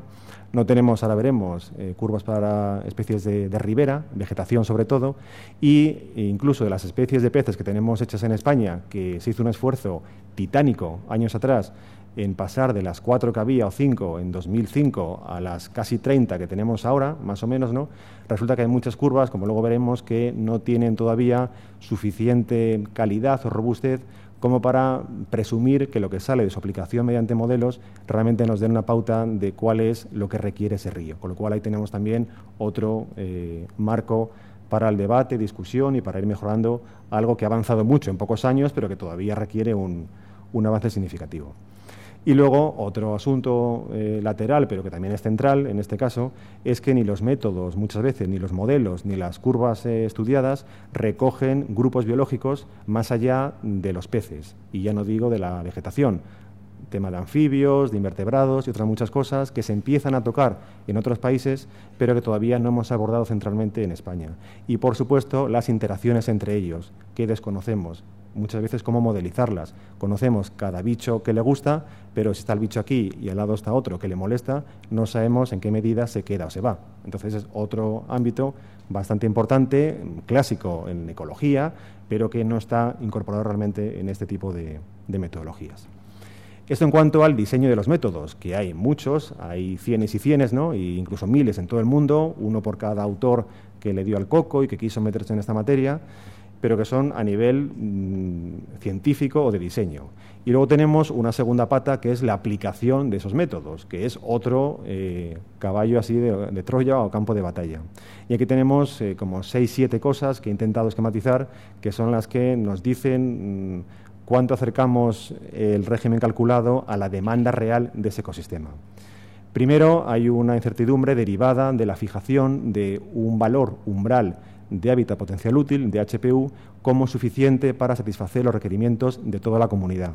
No tenemos, ahora veremos, eh, curvas para especies de, de, ribera, vegetación sobre todo, y incluso de las especies de peces que tenemos hechas en España, que se hizo un esfuerzo titánico años atrás en pasar de las cuatro que había o cinco en 2005 a las casi 30 que tenemos ahora, más o menos, ¿no? Resulta que hay muchas curvas, como luego veremos, que no tienen todavía suficiente calidad o robustez como para presumir que lo que sale de su aplicación mediante modelos realmente nos den una pauta de cuál es lo que requiere ese río. Con lo cual ahí tenemos también otro eh, marco para el debate, discusión y para ir mejorando algo que ha avanzado mucho en pocos años, pero que todavía requiere un, un avance significativo. Y luego, otro asunto eh, lateral, pero que también es central en este caso, es que ni los métodos, muchas veces, ni los modelos, ni las curvas eh, estudiadas recogen grupos biológicos más allá de los peces, y ya no digo de la vegetación. tema de anfibios, de invertebrados y otras muchas cosas que se empiezan a tocar en otros países, pero que todavía no hemos abordado centralmente en España. Y, por supuesto, las interacciones entre ellos, que desconocemos. Muchas veces cómo modelizarlas. Conocemos cada bicho que le gusta, pero si está el bicho aquí y al lado está otro que le molesta, no sabemos en qué medida se queda o se va. Entonces es otro ámbito bastante importante, clásico en ecología, pero que no está incorporado realmente en este tipo de, metodologías. Esto en cuanto al diseño de los métodos, que hay muchos, hay cienes y cienes, ¿no? e incluso miles en todo el mundo, uno por cada autor que le dio al coco y que quiso meterse en esta materia, pero que son a nivel mm, científico o de diseño. Y luego tenemos una segunda pata que es la aplicación de esos métodos, que es otro eh, caballo así de, Troya o campo de batalla. Y aquí tenemos eh, como seis, siete cosas que he intentado esquematizar, que son las que nos dicen... Mm, cuánto acercamos el régimen calculado a la demanda real de ese ecosistema. Primero, hay una incertidumbre derivada de la fijación de un valor umbral de hábitat potencial útil, de HPU, como suficiente para satisfacer los requerimientos de toda la comunidad.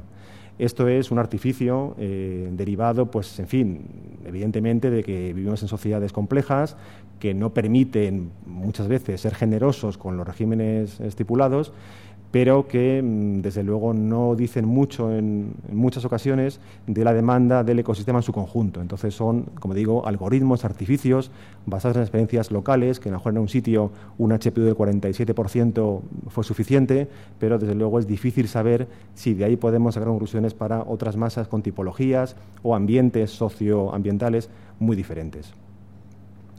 Esto es un artificio eh, derivado, pues, en fin, evidentemente de que vivimos en sociedades complejas que no permiten muchas veces ser generosos con los regímenes estipulados pero que mm, desde luego no dicen mucho en, muchas ocasiones de la demanda del ecosistema en su conjunto. Entonces son, como digo, algoritmos, artificios basados en experiencias locales, que a lo mejor en un sitio un HPU del 47% fue suficiente, pero desde luego es difícil saber si de ahí podemos sacar conclusiones para otras masas con tipologías o ambientes socioambientales muy diferentes.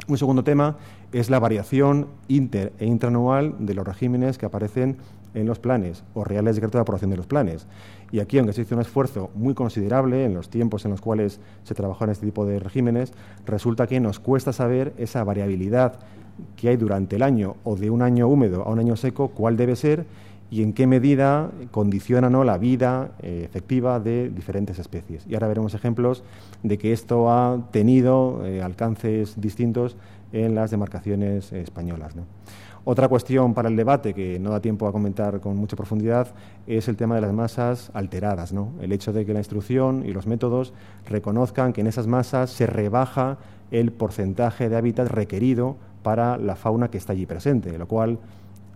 Un segundo tema es la variación inter e intranual de los regímenes que aparecen en los planes o reales decretos de aprobación de los planes. Y aquí, aunque se hizo un esfuerzo muy considerable en los tiempos en los cuales se trabajó en este tipo de regímenes, resulta que nos cuesta saber esa variabilidad que hay durante el año o de un año húmedo a un año seco, cuál debe ser y en qué medida condiciona ¿no? la vida eh, efectiva de diferentes especies. Y ahora veremos ejemplos de que esto ha tenido eh, alcances distintos en las demarcaciones españolas. Otra cuestión para el debate que no da tiempo a comentar con mucha profundidad es el tema de las masas alteradas, ¿no? el hecho de que la instrucción y los métodos reconozcan que en esas masas se rebaja el porcentaje de hábitat requerido para la fauna que está allí presente, lo cual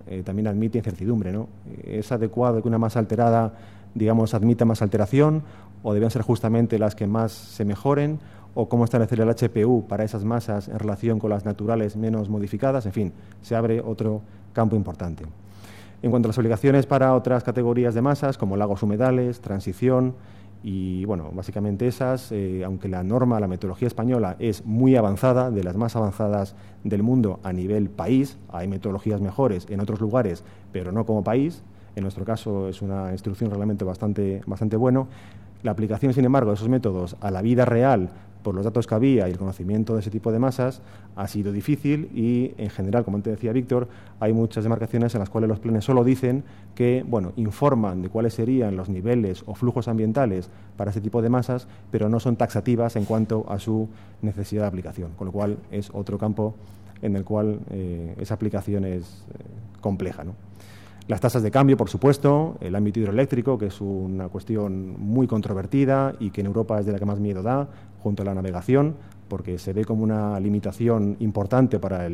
eh, también admite incertidumbre. ¿no? ¿Es adecuado que una masa alterada, digamos, admita más alteración o deben ser justamente las que más se mejoren? O cómo establecer el HPU para esas masas en relación con las naturales menos modificadas, en fin, se abre otro campo importante. En cuanto a las obligaciones para otras categorías de masas, como lagos humedales, transición, y bueno, básicamente esas, eh, aunque la norma, la metodología española es muy avanzada, de las más avanzadas del mundo a nivel país, hay metodologías mejores en otros lugares, pero no como país, en nuestro caso es una instrucción realmente bastante, bastante bueno. La aplicación, sin embargo, de esos métodos a la vida real por los datos que había y el conocimiento de ese tipo de masas, ha sido difícil y, en general, como antes decía Víctor, hay muchas demarcaciones en las cuales los planes solo dicen que, bueno, informan de cuáles serían los niveles o flujos ambientales para ese tipo de masas, pero no son taxativas en cuanto a su necesidad de aplicación, con lo cual es otro campo en el cual eh, esa aplicación es eh, compleja. Las tasas de cambio, por supuesto, el ámbito hidroeléctrico, que es una cuestión muy controvertida y que en Europa es de la que más miedo da, junto a la navegación, porque se ve como una limitación importante para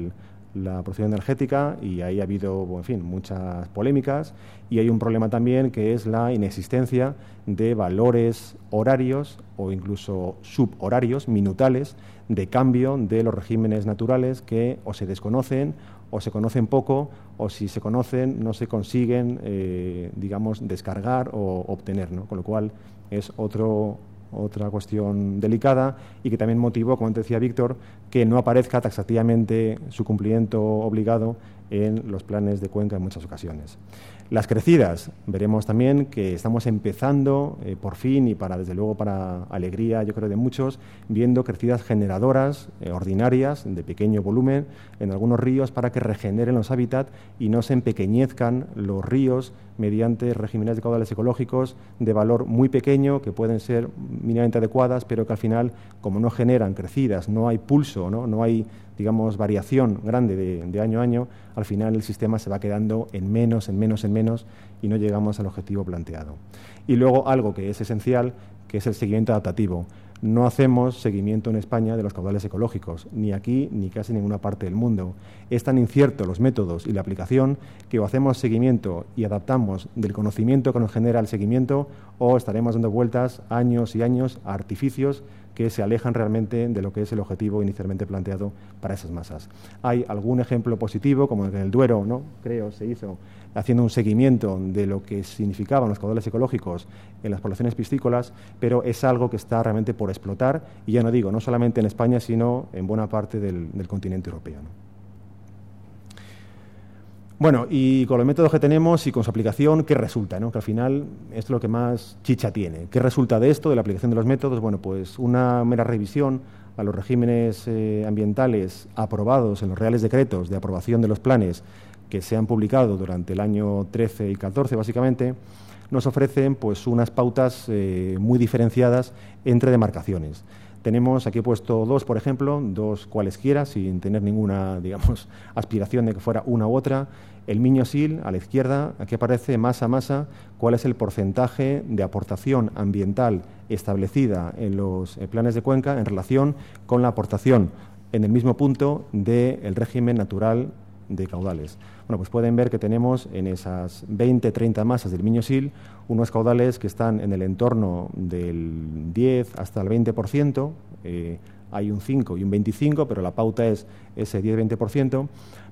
la producción energética y ahí ha habido, en fin, muchas polémicas y hay un problema también que es la inexistencia de valores horarios o incluso subhorarios, minutales, de cambio de los regímenes naturales que o se desconocen o se conocen poco o si se conocen no se consiguen, eh, digamos, descargar o obtener, ¿no? con lo cual es otro, otra cuestión delicada y que también motivó, como decía Víctor, que no aparezca taxativamente su cumplimiento obligado en los planes de Cuenca en muchas ocasiones. Las crecidas, veremos también que estamos empezando eh, por fin y para desde luego para alegría yo creo de muchos, viendo crecidas generadoras eh, ordinarias de pequeño volumen en algunos ríos para que regeneren los hábitats y no se empequeñezcan los ríos mediante regímenes de caudales ecológicos de valor muy pequeño que pueden ser mínimamente adecuadas, pero que al final, como no generan crecidas, no hay pulso, no, no hay digamos, variación grande de, año a año, al final el sistema se va quedando en menos, en menos, en menos y no llegamos al objetivo planteado. Y luego algo que es esencial, que es el seguimiento adaptativo. No hacemos seguimiento en España de los caudales ecológicos, ni aquí ni casi en ninguna parte del mundo. Es tan incierto los métodos y la aplicación que o hacemos seguimiento y adaptamos del conocimiento que nos genera el seguimiento o estaremos dando vueltas años y años a artificios que se alejan realmente de lo que es el objetivo inicialmente planteado para esas masas. Hay algún ejemplo positivo, como en el Duero, ¿no? creo, se hizo haciendo un seguimiento de lo que significaban los caudales ecológicos en las poblaciones piscícolas, pero es algo que está realmente por explotar, y ya no digo, no solamente en España, sino en buena parte del, continente europeo. Bueno, y con los métodos que tenemos y con su aplicación, ¿qué resulta? Que al final es lo que más chicha tiene. ¿Qué resulta de esto, de la aplicación de los métodos? Bueno, pues una mera revisión a los regímenes eh, ambientales aprobados en los reales decretos de aprobación de los planes que se han publicado durante el año 13 y 14, básicamente, nos ofrecen pues unas pautas eh, muy diferenciadas entre demarcaciones. Tenemos aquí he puesto dos, por ejemplo, dos cualesquiera, sin tener ninguna, digamos, aspiración de que fuera una u otra. El Miño-Sil, a la izquierda, aquí aparece masa a masa cuál es el porcentaje de aportación ambiental establecida en los eh, planes de cuenca en relación con la aportación en el mismo punto del régimen natural de caudales. Bueno, pues pueden ver que tenemos en esas 20, 30 masas del Miño-Sil unos caudales que están en el entorno del 10 hasta el 20%, eh, hay un 5 y un 25, pero la pauta es ese 10-20%,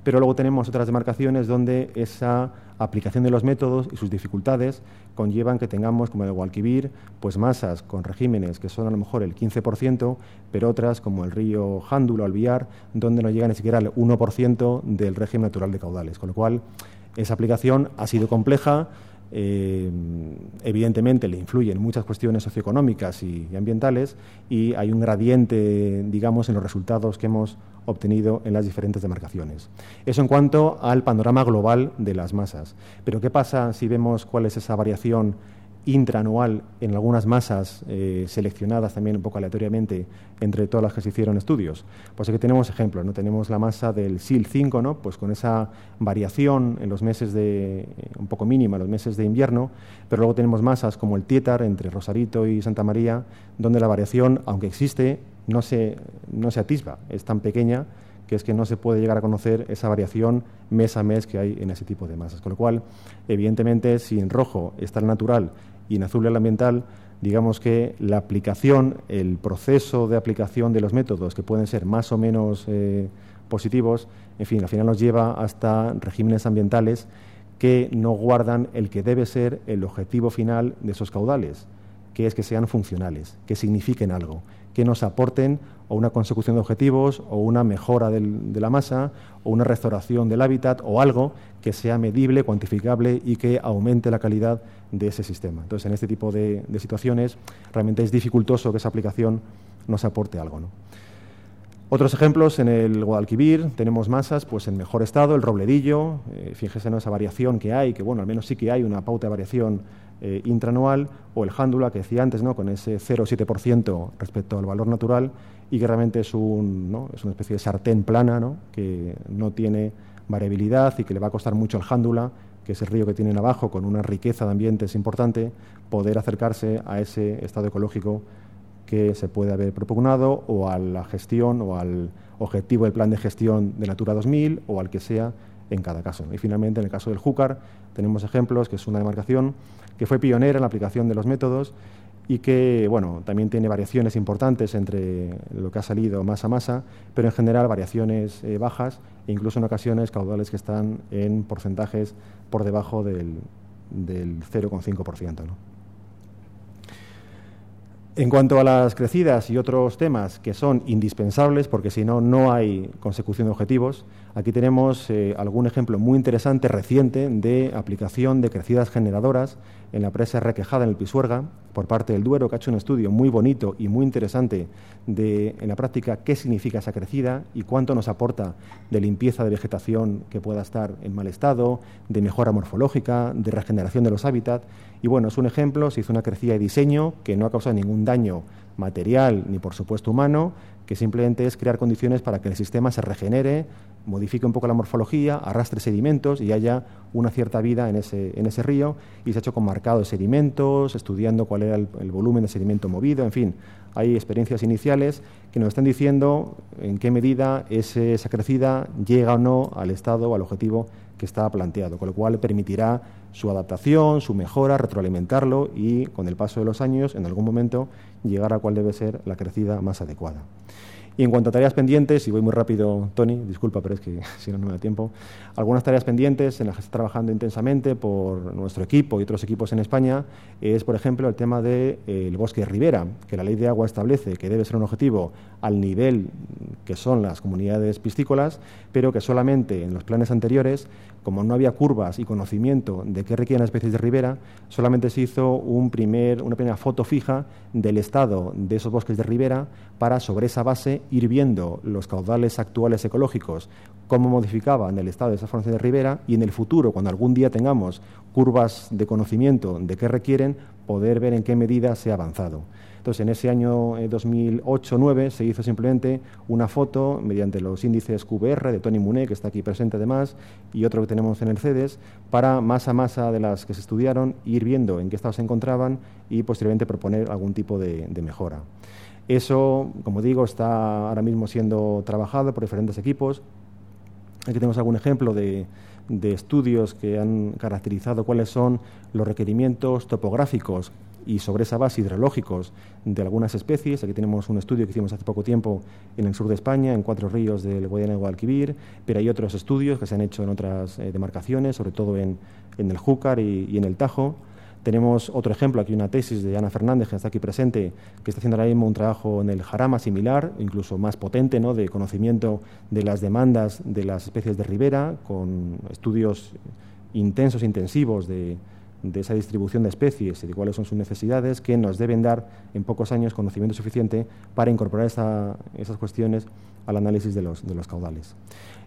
pero luego tenemos otras demarcaciones donde esa aplicación de los métodos y sus dificultades conllevan que tengamos, como el Gualquivir, pues masas con regímenes que son a lo mejor el 15%, pero otras, como el río Jándula o el donde no llegan ni siquiera al 1% del régimen natural de caudales. Con lo cual, esa aplicación ha sido compleja, eh, evidentemente le influyen muchas cuestiones socioeconómicas y, ambientales y hay un gradiente, digamos, en los resultados que hemos obtenido en las diferentes demarcaciones. Eso en cuanto al panorama global de las masas. Pero ¿qué pasa si vemos cuál es esa variación intraanual en algunas masas eh, seleccionadas también un poco aleatoriamente entre todas las que se hicieron estudios. Pues aquí tenemos ejemplos, ¿no? Tenemos la masa del SIL 5, ¿no? Pues con esa variación en los meses de, eh, un poco mínima, los meses de invierno, pero luego tenemos masas como el Tietar entre Rosarito y Santa María, donde la variación, aunque existe, no se, no se atisba, es tan pequeña que es que no se puede llegar a conocer esa variación mes a mes que hay en ese tipo de masas. Con lo cual, evidentemente, si en rojo está el natural y en azul el ambiental, digamos que la aplicación, el proceso de aplicación de los métodos, que pueden ser más o menos eh, positivos, en fin, al final nos lleva hasta regímenes ambientales que no guardan el que debe ser el objetivo final de esos caudales, que es que sean funcionales, que signifiquen algo, que nos aporten o una consecución de objetivos o una mejora de la masa o una restauración del hábitat o algo que sea medible, cuantificable y que aumente la calidad de ese sistema. Entonces, en este tipo de, situaciones realmente es dificultoso que esa aplicación nos aporte algo. Otros ejemplos, en el Guadalquivir tenemos masas pues en mejor estado, el robledillo, eh, fíjese en esa variación que hay, que bueno, al menos sí que hay una pauta de variación eh, intranual, o el jándula que decía antes, ¿no? con ese 0,7% respecto al valor natural, y que realmente es, un, ¿no? es una especie de sartén plana, ¿no? que no tiene variabilidad y que le va a costar mucho al jándula, que es el río que tienen abajo, con una riqueza de ambientes importante, poder acercarse a ese estado ecológico que se puede haber propugnado o a la gestión o al objetivo del plan de gestión de Natura 2000 o al que sea en cada caso. Y finalmente, en el caso del Júcar, tenemos ejemplos que es una demarcación que fue pionera en la aplicación de los métodos y que bueno, también tiene variaciones importantes entre lo que ha salido masa a masa, pero en general variaciones eh, bajas e incluso en ocasiones caudales que están en porcentajes por debajo del, del 0,5%. ¿no? En cuanto a las crecidas y otros temas que son indispensables, porque si no, no hay consecución de objetivos, aquí tenemos eh, algún ejemplo muy interesante, reciente, de aplicación de crecidas generadoras en la presa Requejada en el Pisuerga, por parte del Duero, que ha hecho un estudio muy bonito y muy interesante de, en la práctica, qué significa esa crecida y cuánto nos aporta de limpieza de vegetación que pueda estar en mal estado, de mejora morfológica, de regeneración de los hábitats. Y bueno, es un ejemplo, se hizo una crecida de diseño que no ha causado ningún daño material ni, por supuesto, humano, que simplemente es crear condiciones para que el sistema se regenere, modifique un poco la morfología, arrastre sedimentos y haya una cierta vida en ese, en ese río. Y se ha hecho con marcados sedimentos, estudiando cuál era el, volumen de sedimento movido, en fin. Hay experiencias iniciales que nos están diciendo en qué medida esa crecida llega o no al estado o al objetivo que está planteado, con lo cual permitirá su adaptación, su mejora, retroalimentarlo y, con el paso de los años, en algún momento, llegar a cuál debe ser la crecida más adecuada. Y en cuanto a tareas pendientes, y voy muy rápido, Tony, disculpa, pero es que si no, no me da tiempo, algunas tareas pendientes en las que está trabajando intensamente por nuestro equipo y otros equipos en España es, por ejemplo, el tema del de, eh, bosque de ribera, que la ley de agua establece que debe ser un objetivo al nivel que son las comunidades piscícolas, pero que solamente en los planes anteriores, como no había curvas y conocimiento de qué requieren las especies de ribera, solamente se hizo un primer, una primera foto fija del estado de esos bosques de ribera para, sobre esa base, ir viendo los caudales actuales ecológicos, cómo modificaban el estado de esa formación de ribera y en el futuro, cuando algún día tengamos curvas de conocimiento de qué requieren, poder ver en qué medida se ha avanzado. Entonces, en ese año 2008-2009 eh, se hizo simplemente una foto mediante los índices QBR de Tony Muné, que está aquí presente además, y otro que tenemos en el CEDES, para masa a masa de las que se estudiaron, ir viendo en qué estado se encontraban y posteriormente proponer algún tipo de mejora. Eso, como digo, está ahora mismo siendo trabajado por diferentes equipos. Aquí tenemos algún ejemplo de, estudios que han caracterizado cuáles son los requerimientos topográficos y sobre esa base hidrológicos de algunas especies. Aquí tenemos un estudio que hicimos hace poco tiempo en el sur de España, en cuatro ríos del Guadiana y Guadalquivir, pero hay otros estudios que se han hecho en otras eh, demarcaciones, sobre todo en, el Júcar y, en el Tajo. Tenemos otro ejemplo, aquí una tesis de Ana Fernández, que está aquí presente, que está haciendo ahora mismo un trabajo en el jarama similar, incluso más potente, ¿no? de conocimiento de las demandas de las especies de ribera, con estudios intensos, intensivos de, esa distribución de especies y de cuáles son sus necesidades, que nos deben dar en pocos años conocimiento suficiente para incorporar esas cuestiones al análisis de los caudales.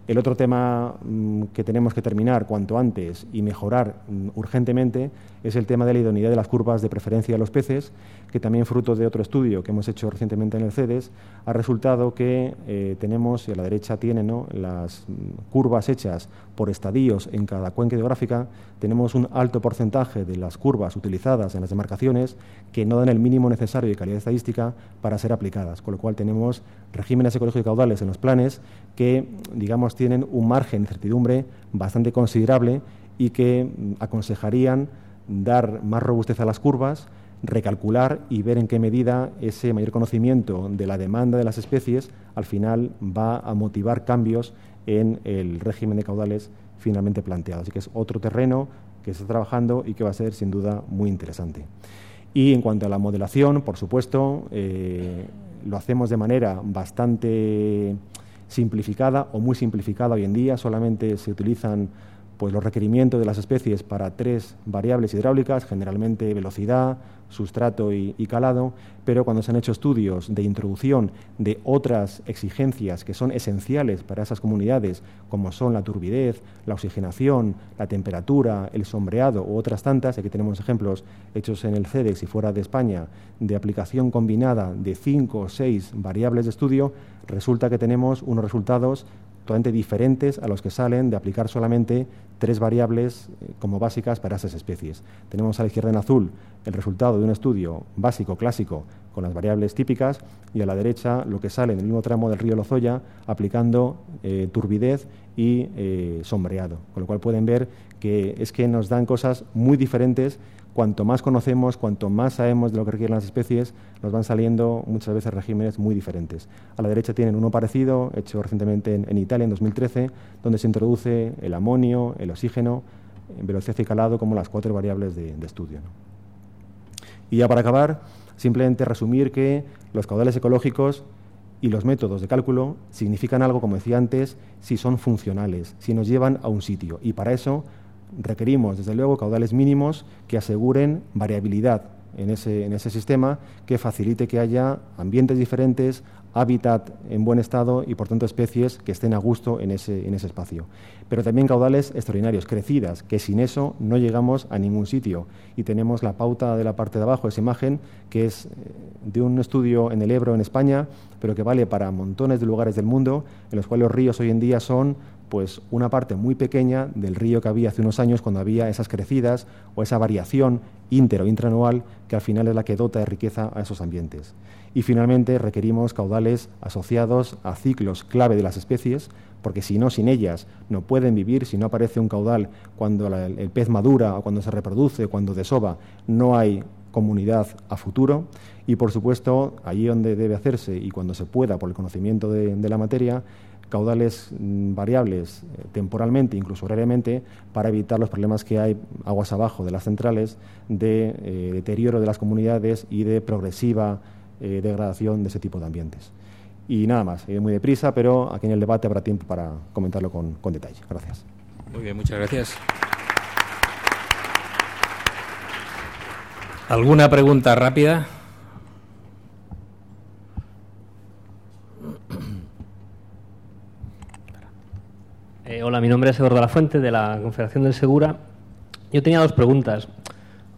El otro tema mm, que tenemos que terminar cuanto antes y mejorar mm, urgentemente es el tema de la idoneidad de las curvas de preferencia de los peces, que también fruto de otro estudio que hemos hecho recientemente en el CEDES, ha resultado que eh, tenemos, y a la derecha tiene las mm, curvas hechas por estadios en cada cuenca hidrográfica, tenemos un alto porcentaje de las curvas utilizadas en las demarcaciones que no dan el mínimo necesario de calidad estadística para ser aplicadas, con lo cual tenemos regímenes ecológicos caudales en los planes que, digamos, tienen un margen de incertidumbre bastante considerable y que mm, aconsejarían dar más robustez a las curvas, recalcular y ver en qué medida ese mayor conocimiento de la demanda de las especies al final va a motivar cambios en el régimen de caudales finalmente planteado. Así que es otro terreno que se está trabajando y que va a ser sin duda muy interesante. Y en cuanto a la modelación, por supuesto, eh, lo hacemos de manera bastante simplificada o muy simplificada hoy en día, solamente se utilizan pues, los requerimientos de las especies para tres variables hidráulicas, generalmente velocidad, sustrato y, calado, pero cuando se han hecho estudios de introducción de otras exigencias que son esenciales para esas comunidades, como son la turbidez, la oxigenación, la temperatura, el sombreado u otras tantas, aquí tenemos ejemplos hechos en el CEDEX y fuera de España de aplicación combinada de cinco o seis variables de estudio, resulta que tenemos unos resultados totalmente diferentes a los que salen de aplicar solamente tres variables eh, como básicas para esas especies. Tenemos a la izquierda en azul el resultado de un estudio básico, clásico, con las variables típicas, y a la derecha lo que sale en el mismo tramo del río Lozoya aplicando eh, turbidez y eh, sombreado. Con lo cual pueden ver que es que nos dan cosas muy diferentes cuanto más conocemos, cuanto más sabemos de lo que requieren las especies, nos van saliendo muchas veces regímenes muy diferentes. A la derecha tienen uno parecido, hecho recientemente en, Italia en 2013, donde se introduce el amonio, el oxígeno, en velocidad y calado como las cuatro variables de, estudio. Y ya para acabar, simplemente resumir que los caudales ecológicos y los métodos de cálculo significan algo, como decía antes, si son funcionales, si nos llevan a un sitio. Y para eso requerimos, desde luego, caudales mínimos que aseguren variabilidad en ese, en ese sistema que facilite que haya ambientes diferentes, hábitat en buen estado y, por tanto, especies que estén a gusto en ese, en ese espacio. Pero también caudales extraordinarios, crecidas, que sin eso no llegamos a ningún sitio. Y tenemos la pauta de la parte de abajo, esa imagen, que es eh, de un estudio en el Ebro, en España, pero que vale para montones de lugares del mundo, en los cuales los ríos hoy en día son pues una parte muy pequeña del río que había hace unos años cuando había esas crecidas o esa variación inter o intranual que al final es la que dota de riqueza a esos ambientes. Y finalmente requerimos caudales asociados a ciclos clave de las especies, porque si no, sin ellas no pueden vivir, si no aparece un caudal cuando el pez madura o cuando se reproduce, cuando desova, no hay comunidad a futuro y por supuesto allí donde debe hacerse y cuando se pueda por el conocimiento de, de la materia caudales mm, variables eh, temporalmente, incluso horariamente, para evitar los problemas que hay aguas abajo de las centrales de eh, deterioro de las comunidades y de progresiva eh, degradación de ese tipo de ambientes. Y nada más, muy deprisa, pero aquí en el debate habrá tiempo para comentarlo con, con detalle. Gracias. Muy bien, muchas gracias. ¿Alguna pregunta rápida? Eh, hola, mi nombre es Eduardo La Fuente, de la Confederación del Segura. Yo tenía dos preguntas.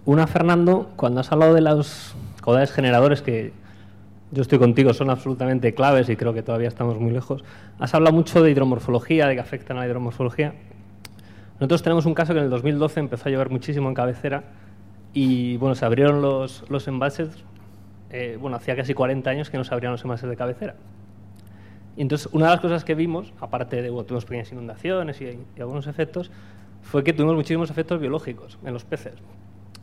Una, Fernando, cuando has hablado de los caudales generadores, que yo estoy contigo, son absolutamente claves y creo que todavía estamos muy lejos, has hablado mucho de hidromorfología, de que afectan a la hidromorfología. Nosotros tenemos un caso que en el 2012 empezó a llover muchísimo en cabecera y bueno, se abrieron los, los embalses, eh, bueno, hacía casi 40 años que no se abrían los embalses de cabecera. Y entonces, una de las cosas que vimos, aparte de, bueno, tuvimos pequeñas inundaciones y, algunos efectos, fue que tuvimos muchísimos efectos biológicos en los peces.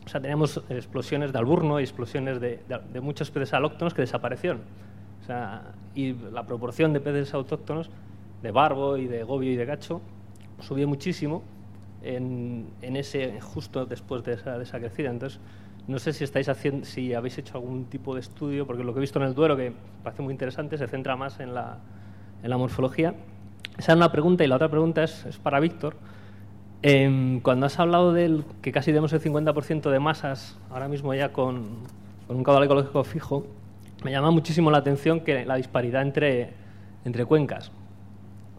O sea, teníamos explosiones de alburno y explosiones de, de, muchos peces alóctonos que desaparecieron. O sea, y la proporción de peces autóctonos, de barbo y de gobio y de gacho, subió muchísimo en, en ese, justo después de esa, de esa crecida. Entonces, no sé si estáis haciendo, si habéis hecho algún tipo de estudio, porque lo que he visto en el Duero, que parece muy interesante, se centra más en la, en la morfología. Esa es una pregunta y la otra pregunta es, es para Víctor. Eh, cuando has hablado del que casi tenemos el 50% de masas ahora mismo ya con, con, un caudal ecológico fijo, me llama muchísimo la atención que la disparidad entre, entre cuencas.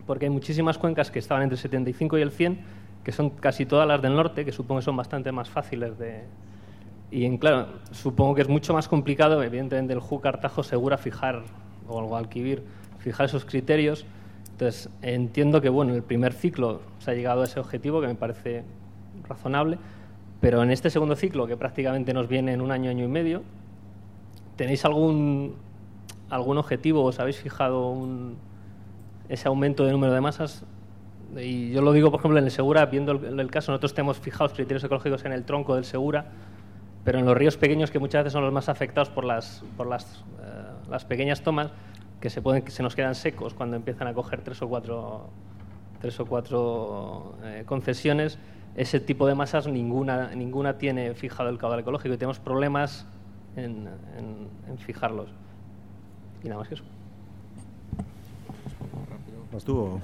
Porque hay muchísimas cuencas que estaban entre el 75 y el 100, que son casi todas las del norte, que supongo que son bastante más fáciles de... Y en, claro, supongo que es mucho más complicado, evidentemente, el Júcar Tajo Segura fijar, o el Guadalquivir, fijar esos criterios. Entonces, entiendo que bueno, en el primer ciclo se ha llegado a ese objetivo, que me parece razonable, pero en este segundo ciclo, que prácticamente nos viene en un año, año y medio, ¿tenéis algún, algún objetivo? ¿Os habéis fijado un, ese aumento de número de masas? Y yo lo digo, por ejemplo, en el Segura, viendo el, el caso, nosotros tenemos fijados criterios ecológicos en el tronco del Segura, pero en los ríos pequeños, que muchas veces son los más afectados por las, por las, eh, las pequeñas tomas, que se, pueden, que se nos quedan secos cuando empiezan a coger tres o cuatro, tres o cuatro eh, concesiones, ese tipo de masas ninguna, ninguna tiene fijado el caudal ecológico y tenemos problemas en, en, en fijarlos. Y nada más que eso. ¿Vas tú?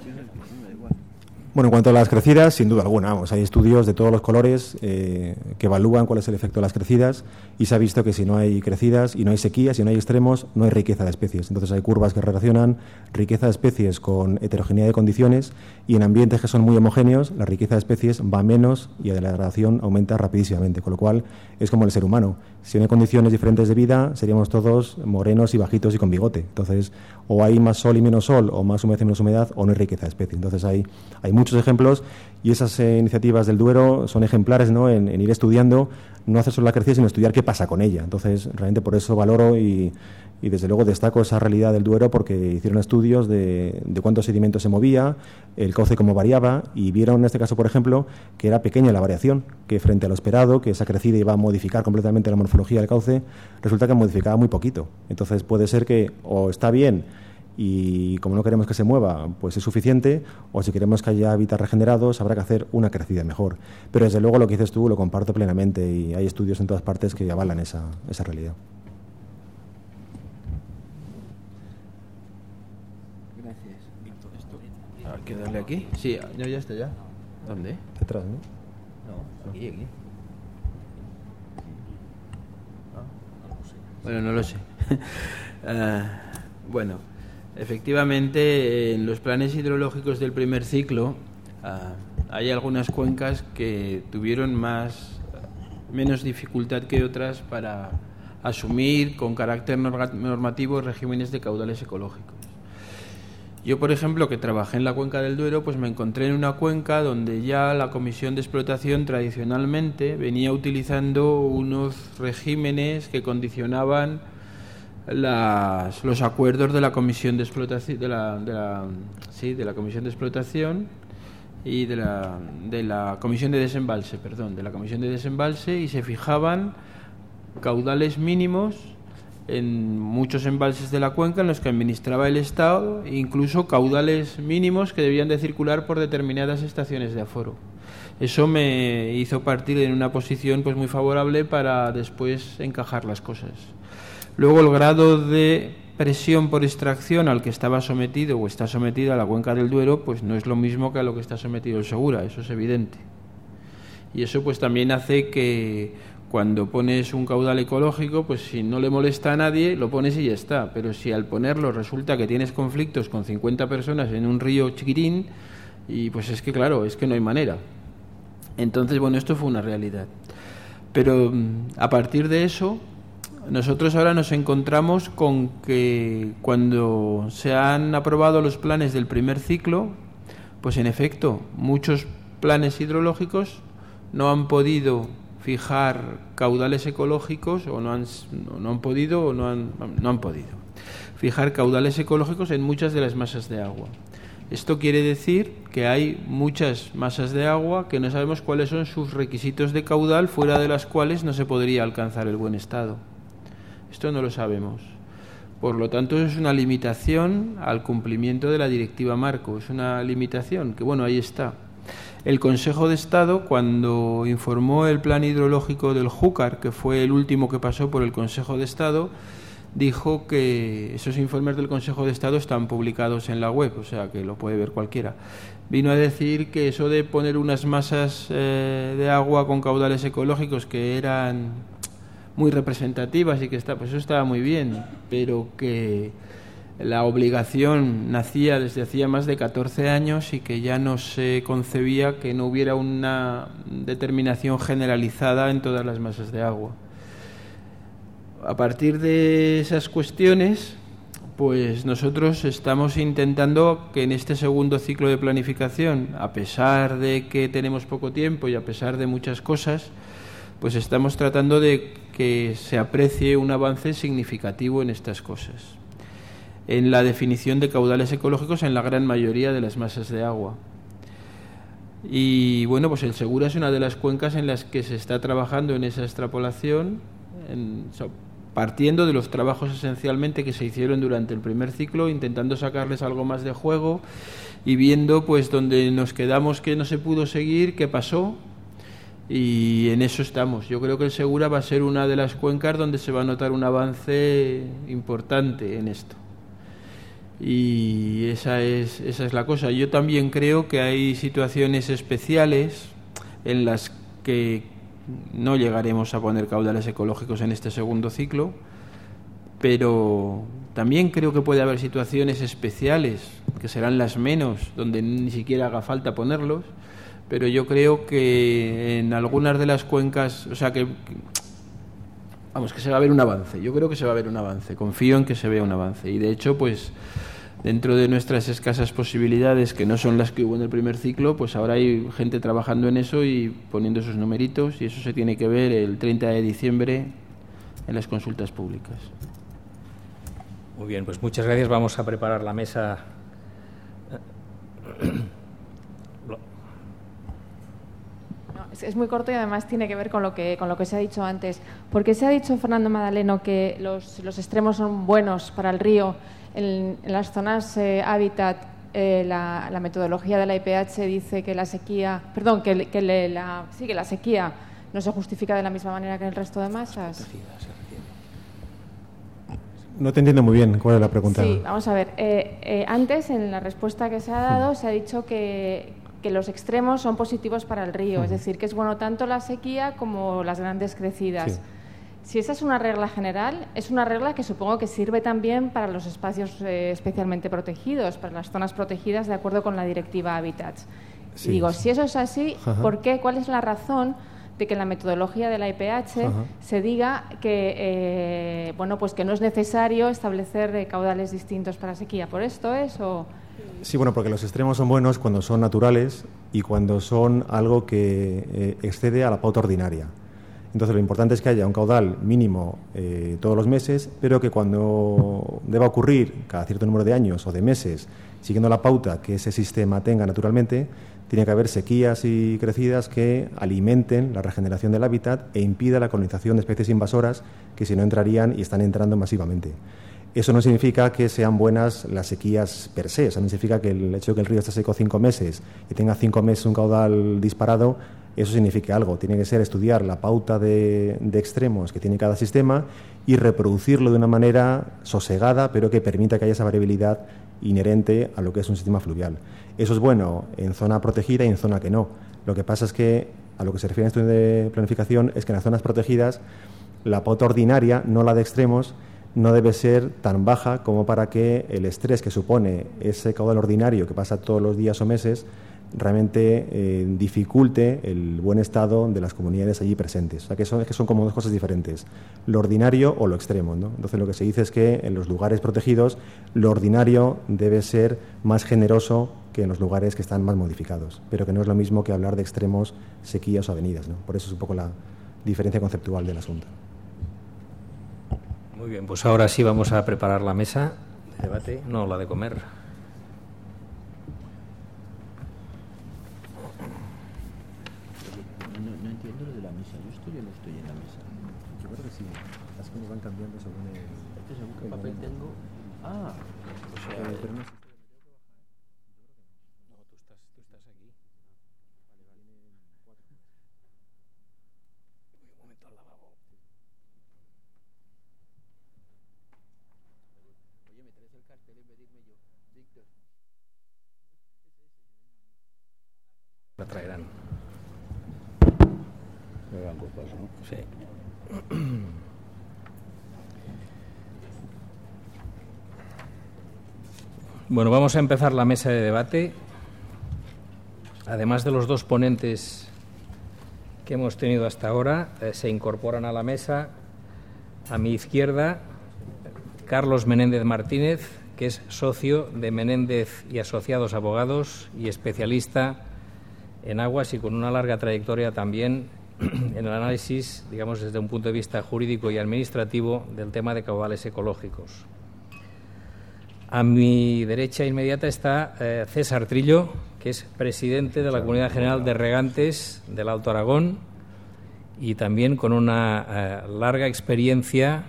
Bueno, en cuanto a las crecidas, sin duda alguna, vamos, hay estudios de todos los colores eh, que evalúan cuál es el efecto de las crecidas y se ha visto que si no hay crecidas y no hay sequías y no hay extremos, no hay riqueza de especies. Entonces hay curvas que relacionan riqueza de especies con heterogeneidad de condiciones y en ambientes que son muy homogéneos, la riqueza de especies va menos y la degradación aumenta rapidísimamente, con lo cual es como el ser humano. Si no hay condiciones diferentes de vida, seríamos todos morenos y bajitos y con bigote. Entonces, o hay más sol y menos sol, o más humedad y menos humedad, o no hay riqueza de especies. Entonces hay, hay muchos ejemplos y esas eh, iniciativas del Duero son ejemplares ¿no? en, ir estudiando, no hacer solo la crecida, sino estudiar qué pasa con ella. Entonces, realmente por eso valoro y, desde luego destaco esa realidad del Duero porque hicieron estudios de, de cuánto sedimento se movía, el cauce cómo variaba y vieron en este caso, por ejemplo, que era pequeña la variación, que frente a lo esperado, que esa crecida iba a modificar completamente la morfología del cauce, resulta que modificaba muy poquito. Entonces puede ser que o está bien y como no queremos que se mueva, pues es suficiente, o si queremos que haya hábitats regenerados, habrá que hacer una crecida mejor. Pero desde luego lo que dices tú lo comparto plenamente y hay estudios en todas partes que avalan esa, esa realidad. Gracias, Víctor. Esto. ¿Hay que darle aquí? Sí, no, ya está ya. ¿Dónde? Detrás, ¿no? No, aquí, aquí. Ah. Bueno, no lo sé. Bueno, efectivamente, en los planes hidrológicos del primer ciclo eh, hay algunas cuencas que tuvieron más menos dificultad que otras para asumir con carácter normativo regímenes de caudales ecológicos. Yo, por ejemplo, que trabajé en la cuenca del Duero, pues me encontré en una cuenca donde ya la Comisión de Explotación tradicionalmente venía utilizando unos regímenes que condicionaban los acuerdos de la Comisión de Explotación, de la, sí, de la Comisión de Explotación y de la, de la Comisión de Desembalse, perdón, de la Comisión de Desembalse y se fijaban caudales mínimos en muchos embalses de la cuenca en los que administraba el Estado, incluso caudales mínimos que debían de circular por determinadas estaciones de aforo. Eso me hizo partir en una posición pues muy favorable para después encajar las cosas. Luego el grado de presión por extracción al que estaba sometido o está sometida la cuenca del Duero, pues no es lo mismo que a lo que está sometido el Segura, eso es evidente. Y eso pues también hace que cuando pones un caudal ecológico, pues si no le molesta a nadie, lo pones y ya está. Pero si al ponerlo resulta que tienes conflictos con 50 personas en un río chiquitín, y pues es que claro, es que no hay manera. Entonces, bueno, esto fue una realidad. Pero mm, a partir de eso, nosotros ahora nos encontramos con que cuando se han aprobado los planes del primer ciclo, pues en efecto, muchos planes hidrológicos no han podido fijar caudales ecológicos o no han, no han podido o no han, no han podido fijar caudales ecológicos en muchas de las masas de agua. Esto quiere decir que hay muchas masas de agua que no sabemos cuáles son sus requisitos de caudal fuera de las cuales no se podría alcanzar el buen estado. Esto no lo sabemos. Por lo tanto, es una limitación al cumplimiento de la directiva marco. Es una limitación que, bueno, ahí está. El Consejo de Estado, cuando informó el plan hidrológico del Júcar, que fue el último que pasó por el Consejo de Estado, dijo que esos informes del Consejo de Estado están publicados en la web, o sea que lo puede ver cualquiera. Vino a decir que eso de poner unas masas eh, de agua con caudales ecológicos que eran muy representativas y que está, pues eso estaba muy bien, pero que la obligación nacía desde hacía más de 14 años y que ya no se concebía que no hubiera una determinación generalizada en todas las masas de agua. A partir de esas cuestiones, pues nosotros estamos intentando que en este segundo ciclo de planificación, a pesar de que tenemos poco tiempo y a pesar de muchas cosas, pues estamos tratando de que se aprecie un avance significativo en estas cosas en la definición de caudales ecológicos en la gran mayoría de las masas de agua. Y bueno, pues el Segura es una de las cuencas en las que se está trabajando en esa extrapolación, partiendo de los trabajos esencialmente que se hicieron durante el primer ciclo, intentando sacarles algo más de juego y viendo pues donde nos quedamos que no se pudo seguir, qué pasó, y en eso estamos. Yo creo que el Segura va a ser una de las cuencas donde se va a notar un avance importante en esto y esa es, esa es la cosa. Yo también creo que hay situaciones especiales en las que no llegaremos a poner caudales ecológicos en este segundo ciclo, pero también creo que puede haber situaciones especiales, que serán las menos, donde ni siquiera haga falta ponerlos, pero yo creo que en algunas de las cuencas, o sea que vamos, que se va a ver un avance. Yo creo que se va a ver un avance. Confío en que se vea un avance. Y de hecho, pues dentro de nuestras escasas posibilidades, que no son las que hubo en el primer ciclo, pues ahora hay gente trabajando en eso y poniendo sus numeritos y eso se tiene que ver el 30 de diciembre en las consultas públicas. Muy bien, pues muchas gracias. Vamos a preparar la mesa. Es muy corto y además tiene que ver con lo que, con lo que se ha dicho antes. Porque se ha dicho, Fernando Madaleno, que los, los extremos son buenos para el río en, las zonas eh, hábitat, eh, la, metodología de la IPH dice que la sequía, perdón, que, la, sí, que la sequía no se justifica de la misma manera que en el resto de masas. No te entiendo muy bien cuál es la pregunta. Sí, vamos a ver. Eh, antes, en la respuesta que se ha dado, se ha dicho que, que los extremos son positivos para el río, es decir, que es bueno tanto la sequía como las grandes crecidas. Si esa es una regla general, es una regla que supongo que sirve también para los espacios eh, especialmente protegidos, para las zonas protegidas de acuerdo con la directiva Habitats. Y digo, si eso es así, ¿por qué? ¿Cuál es la razón de que en la metodología de la IPH se diga que eh, bueno pues que no es necesario establecer eh, caudales distintos para sequía? ¿Por esto es o...? Sí, bueno, porque los extremos son buenos cuando son naturales y cuando son algo que excede a la pauta ordinaria. Entonces, lo importante es que haya un caudal mínimo eh, todos los meses, pero que cuando deba ocurrir cada cierto número de años o de meses, siguiendo la pauta que ese sistema tenga naturalmente, tiene que haber sequías y crecidas que alimenten la regeneración del hábitat e impida la colonización de especies invasoras que si no entrarían y están entrando masivamente. Eso no significa que sean buenas las sequías per se, eso no significa que el hecho de que el río esté seco cinco meses y tenga cinco meses un caudal disparado eso significa algo. Tiene que ser estudiar la pauta de, extremos que tiene cada sistema y reproducirlo de una manera sosegada, pero que permita que haya esa variabilidad inherente a lo que es un sistema fluvial. Eso es bueno en zona protegida y en zona que no. Lo que pasa es que a lo que se refiere en estudio de planificación es que en las zonas protegidas la pauta ordinaria, no la de extremos, no debe ser tan baja como para que el estrés que supone ese caudal ordinario que pasa todos los días o meses realmente eh, dificulte el buen estado de las comunidades allí presentes. O sea, que son, que son como dos cosas diferentes, lo ordinario o lo extremo. ¿no? Entonces, lo que se dice es que en los lugares protegidos, lo ordinario debe ser más generoso que en los lugares que están más modificados, pero que no es lo mismo que hablar de extremos, sequías o avenidas. ¿no? Por eso es un poco la diferencia conceptual del asunto. Muy bien, pues ahora sí vamos a preparar la mesa de debate, no la de comer. Bueno, vamos a empezar la mesa de debate. Además de los dos ponentes que hemos tenido hasta ahora, eh, se incorporan a la mesa a mi izquierda Carlos Menéndez Martínez, que es socio de Menéndez y Asociados Abogados y especialista en aguas y con una larga trayectoria también en el análisis, digamos, desde un punto de vista jurídico y administrativo del tema de caudales ecológicos. A mi derecha inmediata está eh, César Trillo, que es presidente de la Comunidad General de Regantes del Alto Aragón y también con una eh, larga experiencia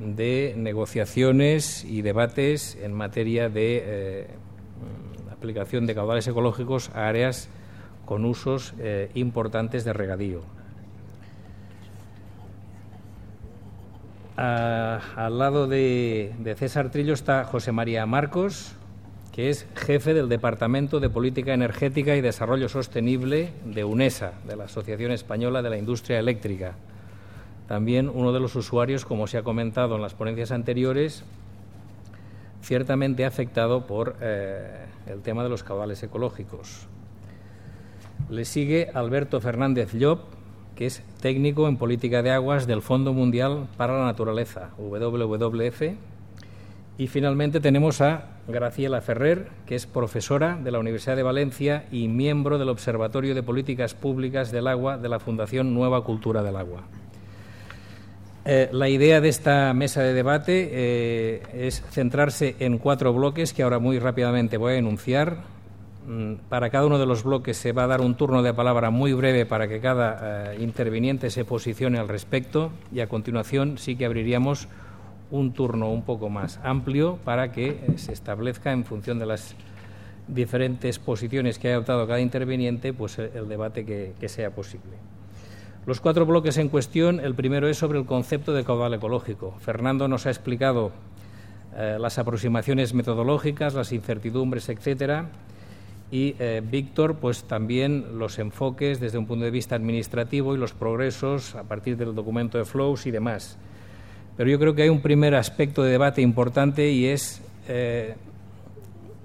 de negociaciones y debates en materia de eh, aplicación de caudales ecológicos a áreas con usos importantes de regadío. Al lado de, César Trillo está José María Marcos, que es jefe del Departamento de Política Energética y Desarrollo Sostenible de UNESA, de la Asociación Española de la Industria Eléctrica. También uno de los usuarios, como se ha comentado en las ponencias anteriores, ciertamente afectado por eh, el tema de los caudales ecológicos. Le sigue Alberto Fernández Llop, que es técnico en política de aguas del Fondo Mundial para la Naturaleza, WWF. Y finalmente tenemos a Graciela Ferrer, que es profesora de la Universidad de Valencia y miembro del Observatorio de Políticas Públicas del Agua de la Fundación Nueva Cultura del Agua. Eh, la idea de esta mesa de debate eh, es centrarse en cuatro bloques que ahora muy rápidamente voy a enunciar. Mm, para cada uno de los bloques se va a dar un turno de palabra muy breve para que cada eh, interviniente se posicione al respecto y a continuación sí que abriríamos un turno un poco más amplio para que eh, se establezca en función de las diferentes posiciones que ha adoptado cada interviniente pues el debate que, sea posible. Los cuatro bloques en cuestión, el primero es sobre el concepto de caudal ecológico. Fernando nos ha explicado eh, las aproximaciones metodológicas, las incertidumbres, etcétera y eh, Víctor, pues también los enfoques desde un punto de vista administrativo y los progresos a partir del documento de flows y demás. Pero yo creo que hay un primer aspecto de debate importante y es eh,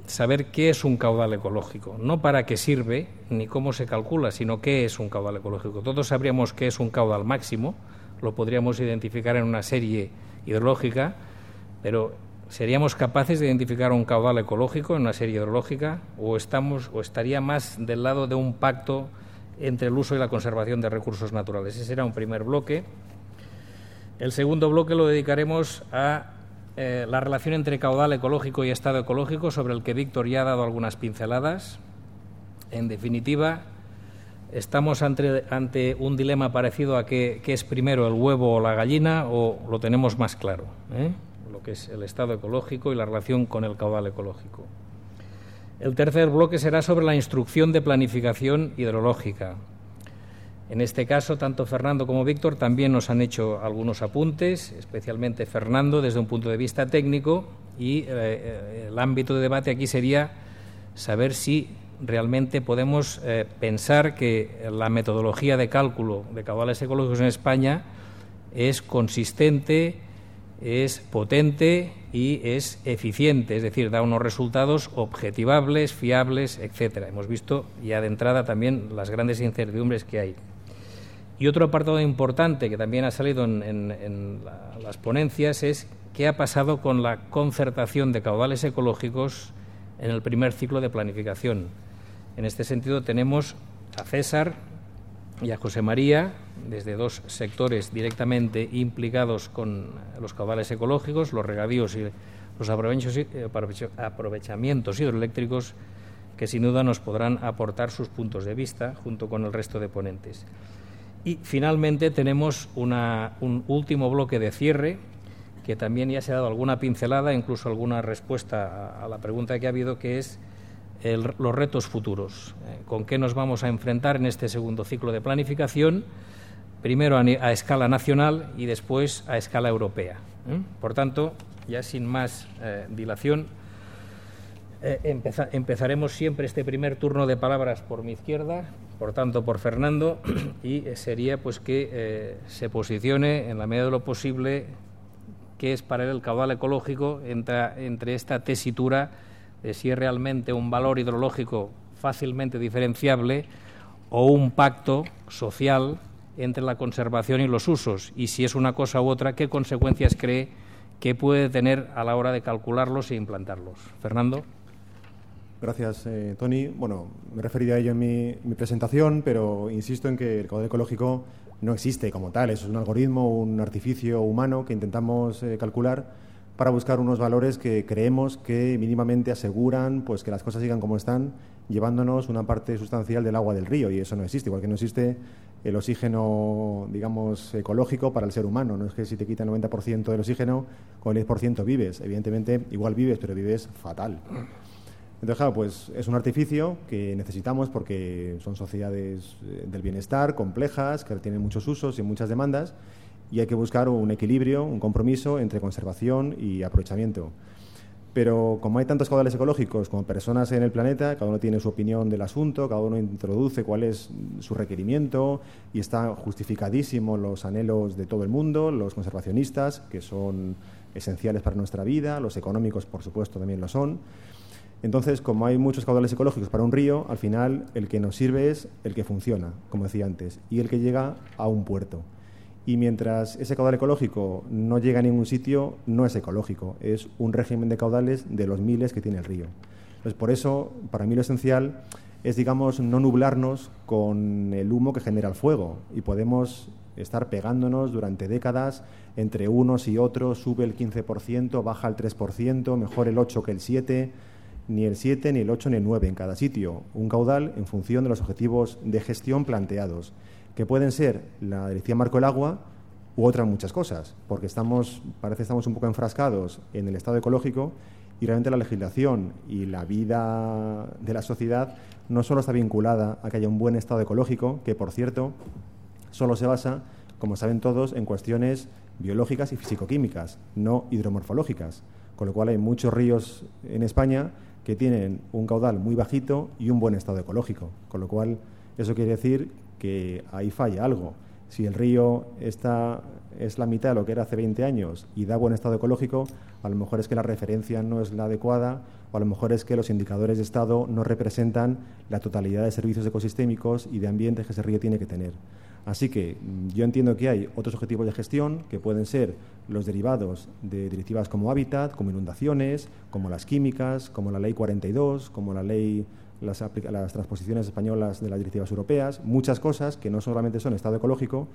saber qué es un caudal ecológico. No para qué sirve ni cómo se calcula, sino qué es un caudal ecológico. Todos sabríamos qué es un caudal máximo, lo podríamos identificar en una serie hidrológica, pero ¿seríamos capaces de identificar un caudal ecológico en una serie hidrológica o, estamos, o estaría más del lado de un pacto entre el uso y la conservación de recursos naturales? Ese será un primer bloque. El segundo bloque lo dedicaremos a eh, la relación entre caudal ecológico y estado ecológico, sobre el que Víctor ya ha dado algunas pinceladas. En definitiva, estamos ante, un dilema parecido a qué, es primero el huevo o la gallina, o lo tenemos más claro, ¿eh? Lo que es el estado ecológico y la relación con el caudal ecológico. El tercer bloque será sobre la instrucción de planificación hidrológica. En este caso, tanto Fernando como Víctor también nos han hecho algunos apuntes, especialmente Fernando desde un punto de vista técnico, y eh, eh, el ámbito de debate aquí sería saber si realmente podemos eh, pensar que la metodología de cálculo de caudales ecológicos en España es consistente, es potente y es eficiente, es decir, da unos resultados objetivables, fiables, etcétera. Hemos visto ya de entrada también las grandes incertidumbres que hay. Y otro apartado importante que también ha salido en, las ponencias es qué ha pasado con la concertación de caudales ecológicos en el primer ciclo de planificación. En este sentido tenemos a César y a José María, desde dos sectores directamente implicados con los caudales ecológicos, los regadíos y los aprovechamientos hidroeléctricos, que sin duda nos podrán aportar sus puntos de vista junto con el resto de ponentes. Y finalmente tenemos un último bloque de cierre que también ya se ha dado alguna pincelada, incluso alguna respuesta a, la pregunta que ha habido, que es los retos futuros. Eh, ¿Con qué nos vamos a enfrentar en este segundo ciclo de planificación? Primero a, escala nacional y después a escala europea. ¿eh? Por tanto, ya sin más eh, dilación, empezaremos siempre este primer turno de palabras por mi izquierda por tanto, por Fernando, y sería pues que se posicione en la medida de lo posible qué es para él el caudal ecológico entre esta tesitura de si es realmente un valor hidrológico fácilmente diferenciable o un pacto social entre la conservación y los usos y si es una cosa u otra, qué consecuencias cree que puede tener a la hora de calcularlos e implantarlos. Fernando. Gracias, eh, Tony. Bueno, me he referido a ello en mi, presentación, pero insisto en que el caudal ecológico no existe como tal. Es un algoritmo, un artificio humano que intentamos eh, calcular para buscar unos valores que creemos que mínimamente aseguran pues, que las cosas sigan como están, llevándonos una parte sustancial del agua del río. Y eso no existe, igual que no existe el oxígeno, digamos, ecológico para el ser humano. No es que si te quitan el 90% del oxígeno, con el 10% vives. Evidentemente, igual vives, pero vives fatal. Entonces, claro, pues es un artificio que necesitamos porque son sociedades eh, del bienestar complejas, que tienen muchos usos y muchas demandas, y hay que buscar un equilibrio, un compromiso entre conservación y aprovechamiento. Pero como hay tantos caudales ecológicos como personas en el planeta, cada uno tiene su opinión del asunto, cada uno introduce cuál es su requerimiento y están justificadísimos los anhelos de todo el mundo, los conservacionistas, que son esenciales para nuestra vida, los económicos, por supuesto, también lo son. Entonces, como hay muchos caudales ecológicos para un río, al final el que nos sirve es el que funciona, como decía antes, y el que llega a un puerto. Y mientras ese caudal ecológico no llega a ningún sitio, no es ecológico, es un régimen de caudales de los miles que tiene el río. Entonces, por eso, para mí lo esencial es, digamos, no nublarnos con el humo que genera el fuego y podemos estar pegándonos durante décadas entre unos y otros, sube el 15%, baja el 3%, mejor el 8 que el 7%, ni el 7, ni el 8, ni el 9 en cada sitio. Un caudal en función de los objetivos de gestión planteados, que pueden ser la dirección marco del agua u otras muchas cosas, porque estamos, parece estamos un poco enfrascados en el estado ecológico y realmente la legislación y la vida de la sociedad no solo está vinculada a que haya un buen estado ecológico, que por cierto solo se basa, como saben todos, en cuestiones biológicas y fisicoquímicas, no hidromorfológicas. Con lo cual hay muchos ríos en España que tienen un caudal muy bajito y un buen estado ecológico, con lo cual eso quiere decir que ahí falla algo. Si el río está, es la mitad de lo que era hace 20 años y da buen estado ecológico, a lo mejor es que la referencia no es la adecuada o a lo mejor es que los indicadores de estado no representan la totalidad de servicios ecosistémicos y de ambientes que ese río tiene que tener. Así que mm, yo entiendo que hay otros objetivos de gestión que pueden ser los derivados de directivas como hábitat, como inundaciones, como las químicas, como la Ley 42, como la ley las, transposiciones españolas de las directivas europeas, muchas cosas que no solamente son estado ecológico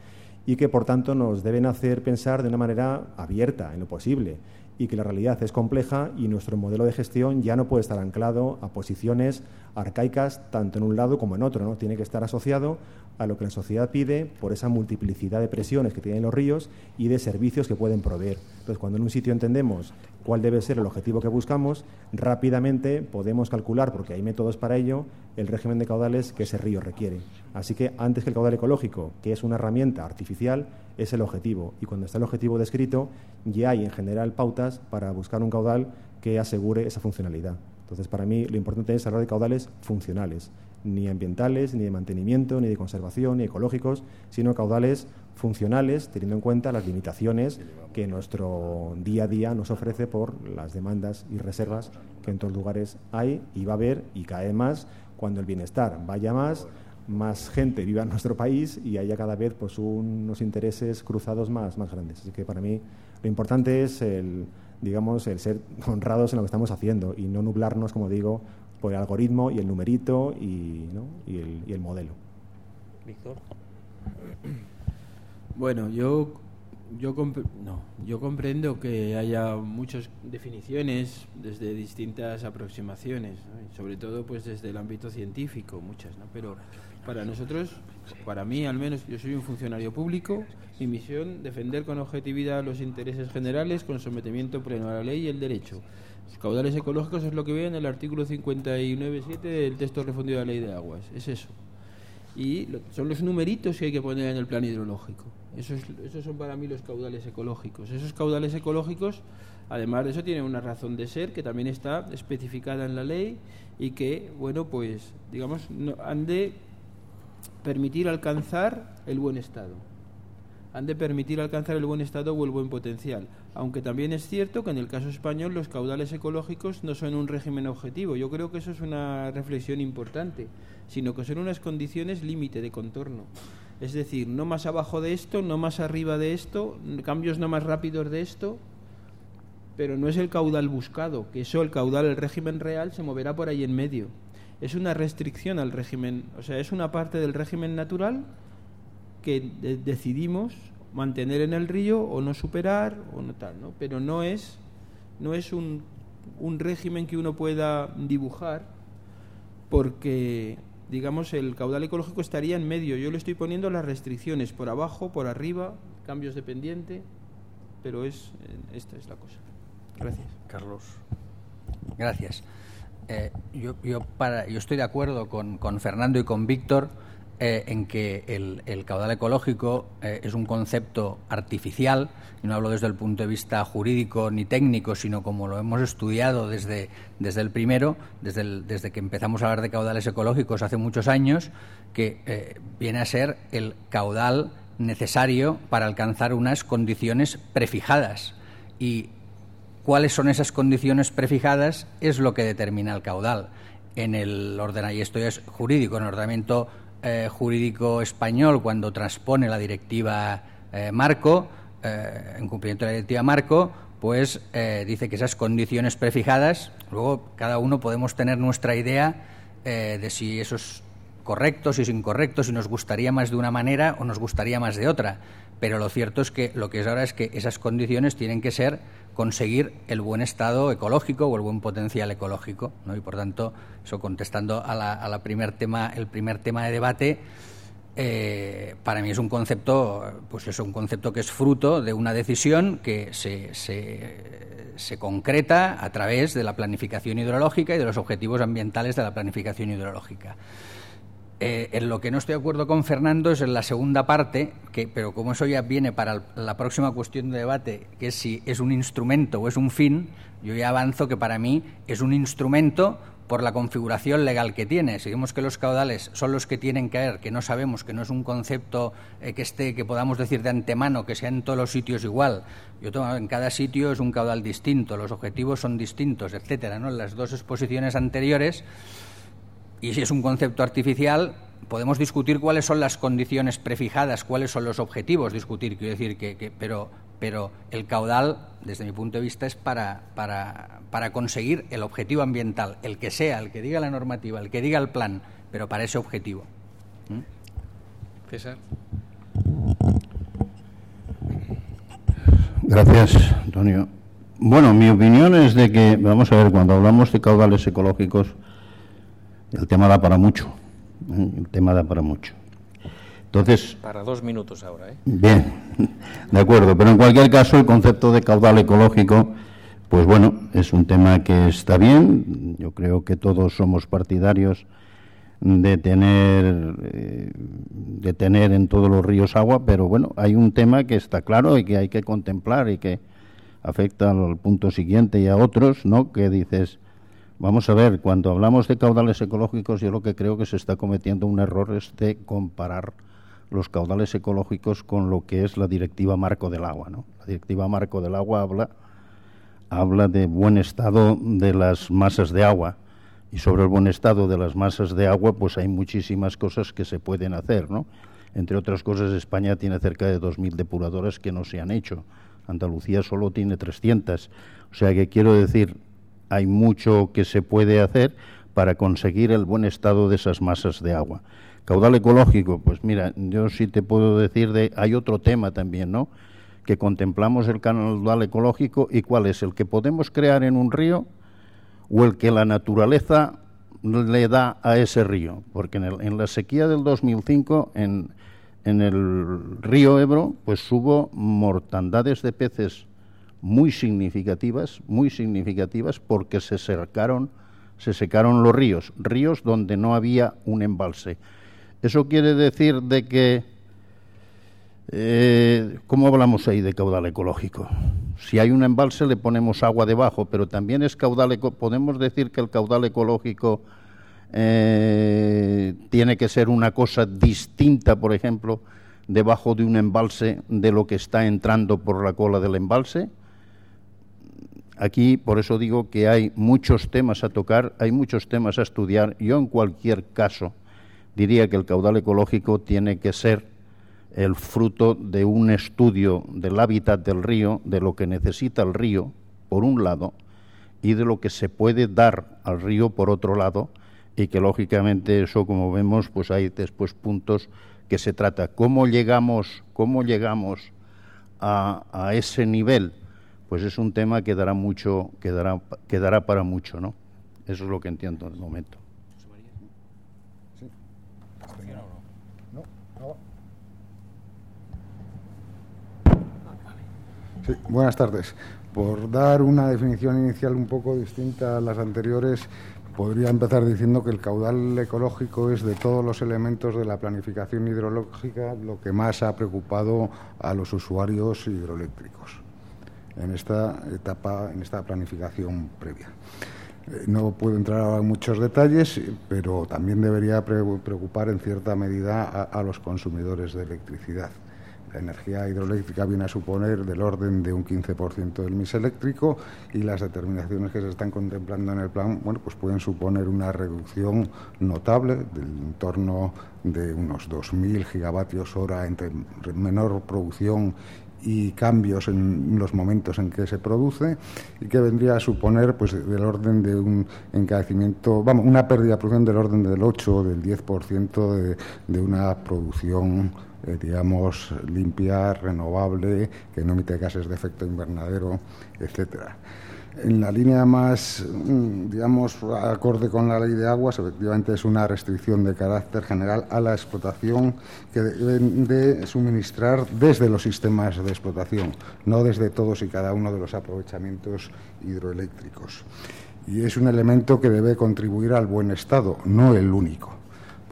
y que por tanto nos deben hacer pensar de una manera abierta en lo posible y que la realidad es compleja y nuestro modelo de gestión ya no puede estar anclado a posiciones arcaicas tanto en un lado como en otro, ¿no? Tiene que estar asociado a lo que la sociedad pide por esa multiplicidad de presiones que tienen los ríos y de servicios que pueden proveer. Entonces, cuando en un sitio entendemos cuál debe ser el objetivo que buscamos, rápidamente podemos calcular, porque hay métodos para ello, el régimen de caudales que ese río requiere. Así que antes que el caudal ecológico, que es una herramienta artificial, es el objetivo. Y cuando está el objetivo descrito, ya hay en general pautas para buscar un caudal que asegure esa funcionalidad. Entonces, para mí lo importante es hablar de caudales funcionales, ni ambientales, ni de mantenimiento, ni de conservación, ni ecológicos, sino caudales funcionales, teniendo en cuenta las limitaciones que nuestro día a día nos ofrece por las demandas y reservas que en todos lugares hay y va a haber y cae más cuando el bienestar vaya más, más gente viva en nuestro país y haya cada vez pues unos intereses cruzados más, más grandes. Así que para mí lo importante es el digamos, el ser honrados en lo que estamos haciendo y no nublarnos, como digo, por el algoritmo y el numerito y, ¿no? y, el, y el modelo. Víctor. Bueno, yo yo, no, yo comprendo que haya muchas definiciones desde distintas aproximaciones, sobre todo pues desde el ámbito científico, muchas, ¿no? pero para nosotros, para mí al menos, yo soy un funcionario público, mi misión defender con objetividad los intereses generales con sometimiento pleno a la ley y el derecho. Los caudales ecológicos es lo que ve en el artículo 59.7 del texto refundido de la ley de aguas, es eso. Y son los numeritos que hay que poner en el plan hidrológico. Esos, esos son para mí los caudales ecológicos. Esos caudales ecológicos, además de eso, tienen una razón de ser que también está especificada en la ley y que, bueno, pues, digamos, han de permitir alcanzar el buen estado. Han de permitir alcanzar el buen estado o el buen potencial. Aunque también es cierto que en el caso español los caudales ecológicos no son un régimen objetivo. Yo creo que eso es una reflexión importante, sino que son unas condiciones límite de contorno. Es decir, no más abajo de esto, no más arriba de esto, cambios no más rápidos de esto, pero no es el caudal buscado, que eso, el caudal, el régimen real, se moverá por ahí en medio. Es una restricción al régimen, o sea, es una parte del régimen natural que decidimos mantener en el río o no superar o no tal, ¿no? Pero no es, no es un, un régimen que uno pueda dibujar porque digamos, el caudal ecológico estaría en medio. Yo le estoy poniendo las restricciones por abajo, por arriba, cambios de pendiente, pero es eh, esta es la cosa. Gracias. Carlos. Gracias. Eh, yo, yo, para, yo estoy de acuerdo con, con Fernando y con Víctor eh, en que el, caudal ecológico eh, es un concepto artificial, y no hablo desde el punto de vista jurídico ni técnico, sino como lo hemos estudiado desde, desde el primero, desde, desde que empezamos a hablar de caudales ecológicos hace muchos años, que eh, viene a ser el caudal necesario para alcanzar unas condiciones prefijadas. Y cuáles son esas condiciones prefijadas es lo que determina el caudal. En el ordenamiento, y esto es jurídico, en el ordenamiento eh, jurídico español cuando transpone la directiva eh, Marco, eh, en cumplimiento de la directiva Marco, pues dice que esas condiciones prefijadas, luego cada uno podemos tener nuestra idea de si eso es correcto, si es incorrecto, si nos gustaría más de una manera o nos gustaría más de otra. Pero lo cierto es que lo que es ahora es que esas condiciones tienen que ser conseguir el buen estado ecológico o el buen potencial ecológico, ¿no? Y por tanto, eso contestando a la, primer tema, el primer tema de debate, eh, para mí es un concepto, pues es un concepto que es fruto de una decisión que se, se, se, concreta a través de la planificación hidrológica y de los objetivos ambientales de la planificación hidrológica. Eh, en lo que no estoy de acuerdo con Fernando es en la segunda parte, que, pero como eso ya viene para la próxima cuestión de debate, que es si es un instrumento o es un fin, yo ya avanzo que para mí es un instrumento por la configuración legal que tiene. Si vemos que los caudales son los que tienen que haber, que no sabemos, que no es un concepto eh, que esté, que podamos decir de antemano, que sea en todos los sitios igual. Yo tomo, en cada sitio es un caudal distinto, los objetivos son distintos, etcétera. ¿no? En las dos exposiciones anteriores y si es un concepto artificial, podemos discutir cuáles son las condiciones prefijadas, cuáles son los objetivos, discutir, quiero decir, que, pero, pero el caudal, desde mi punto de vista, es para, para, para conseguir el objetivo ambiental, el que sea, el que diga la normativa, el que diga el plan, pero para ese objetivo. ¿Mm? César. Gracias, Antonio. Bueno, mi opinión es de que, vamos a ver, cuando hablamos de caudales ecológicos, el tema da para mucho. ¿eh? El tema da para mucho. Entonces. Para dos minutos ahora, ¿eh? Bien, de acuerdo. Pero en cualquier caso, el concepto de caudal ecológico, pues bueno, es un tema que está bien. Yo creo que todos somos partidarios de tener eh, de tener en todos los ríos agua, pero bueno, hay un tema que está claro y que hay que contemplar y que afecta al punto siguiente y a otros, ¿no? Que dices, Vamos a ver, cuando hablamos de caudales ecológicos, yo lo que creo que se está cometiendo un error es de comparar los caudales ecológicos con lo que es la directiva marco del agua. ¿no? La directiva marco del agua habla, habla de buen estado de las masas de agua. Y sobre el buen estado de las masas de agua, pues hay muchísimas cosas que se pueden hacer, ¿no? Entre otras cosas, España tiene cerca de 2.000 depuradoras que no se han hecho. Andalucía solo tiene 300. O sea que quiero decir, hay mucho que se puede hacer para conseguir el buen estado de esas masas de agua. Caudal ecológico, pues mira, yo sí te puedo decir de hay otro tema también, ¿no? Que contemplamos el caudal ecológico y cuál es el que podemos crear en un río o el que la naturaleza le da a ese río, porque en, en la sequía del 2005 en, en el río Ebro pues hubo mortandades de peces muy significativas, muy significativas porque se secaron, se secaron los ríos, ríos donde no había un embalse. Eso quiere decir de que eh, ¿Cómo hablamos ahí de caudal ecológico? Si hay un embalse le ponemos agua debajo, pero también es caudal podemos decir que el caudal ecológico eh, tiene que ser una cosa distinta, por ejemplo, debajo de un embalse de lo que está entrando por la cola del embalse. Aquí, por eso digo que hay muchos temas a tocar, hay muchos temas a estudiar. Yo, en cualquier caso, diría que el caudal ecológico tiene que ser el fruto de un estudio del hábitat del río, de lo que necesita el río, por un lado, y de lo que se puede dar al río, por otro lado, y que lógicamente eso, como vemos, pues hay después puntos que se trata. ¿Cómo llegamos, cómo llegamos a, a ese nivel? Pues es un tema que dará mucho, que dará, dará para mucho, ¿no? Eso es lo que entiendo en el momento. Sí, buenas tardes. Por dar una definición inicial un poco distinta a las anteriores, podría empezar diciendo que el caudal ecológico es de todos los elementos de la planificación hidrológica lo que más ha preocupado a los usuarios hidroeléctricos en esta etapa, en esta planificación previa. Eh, no puedo entrar en muchos detalles, pero también debería preocupar en cierta medida a, los consumidores de electricidad. La energía hidroeléctrica viene a suponer del orden de un 15% del mix eléctrico y las determinaciones que se están contemplando en el plan bueno, pues pueden suponer una reducción notable del entorno de unos 2.000 gigavatios hora entre menor producción y cambios en los momentos en que se produce y que vendría a suponer pues del orden de un encarecimiento, vamos, una pérdida de producción del orden del 8 o del 10% de, de una producción eh, digamos limpia, renovable, que no emite gases de efecto invernadero, etcétera. En la línea más, mm, digamos, acorde con la ley de aguas, efectivamente es una restricción de carácter general a la explotación que deben de suministrar desde los sistemas de explotación, no desde todos y cada uno de los aprovechamientos hidroeléctricos. Y es un elemento que debe contribuir al buen estado, no el único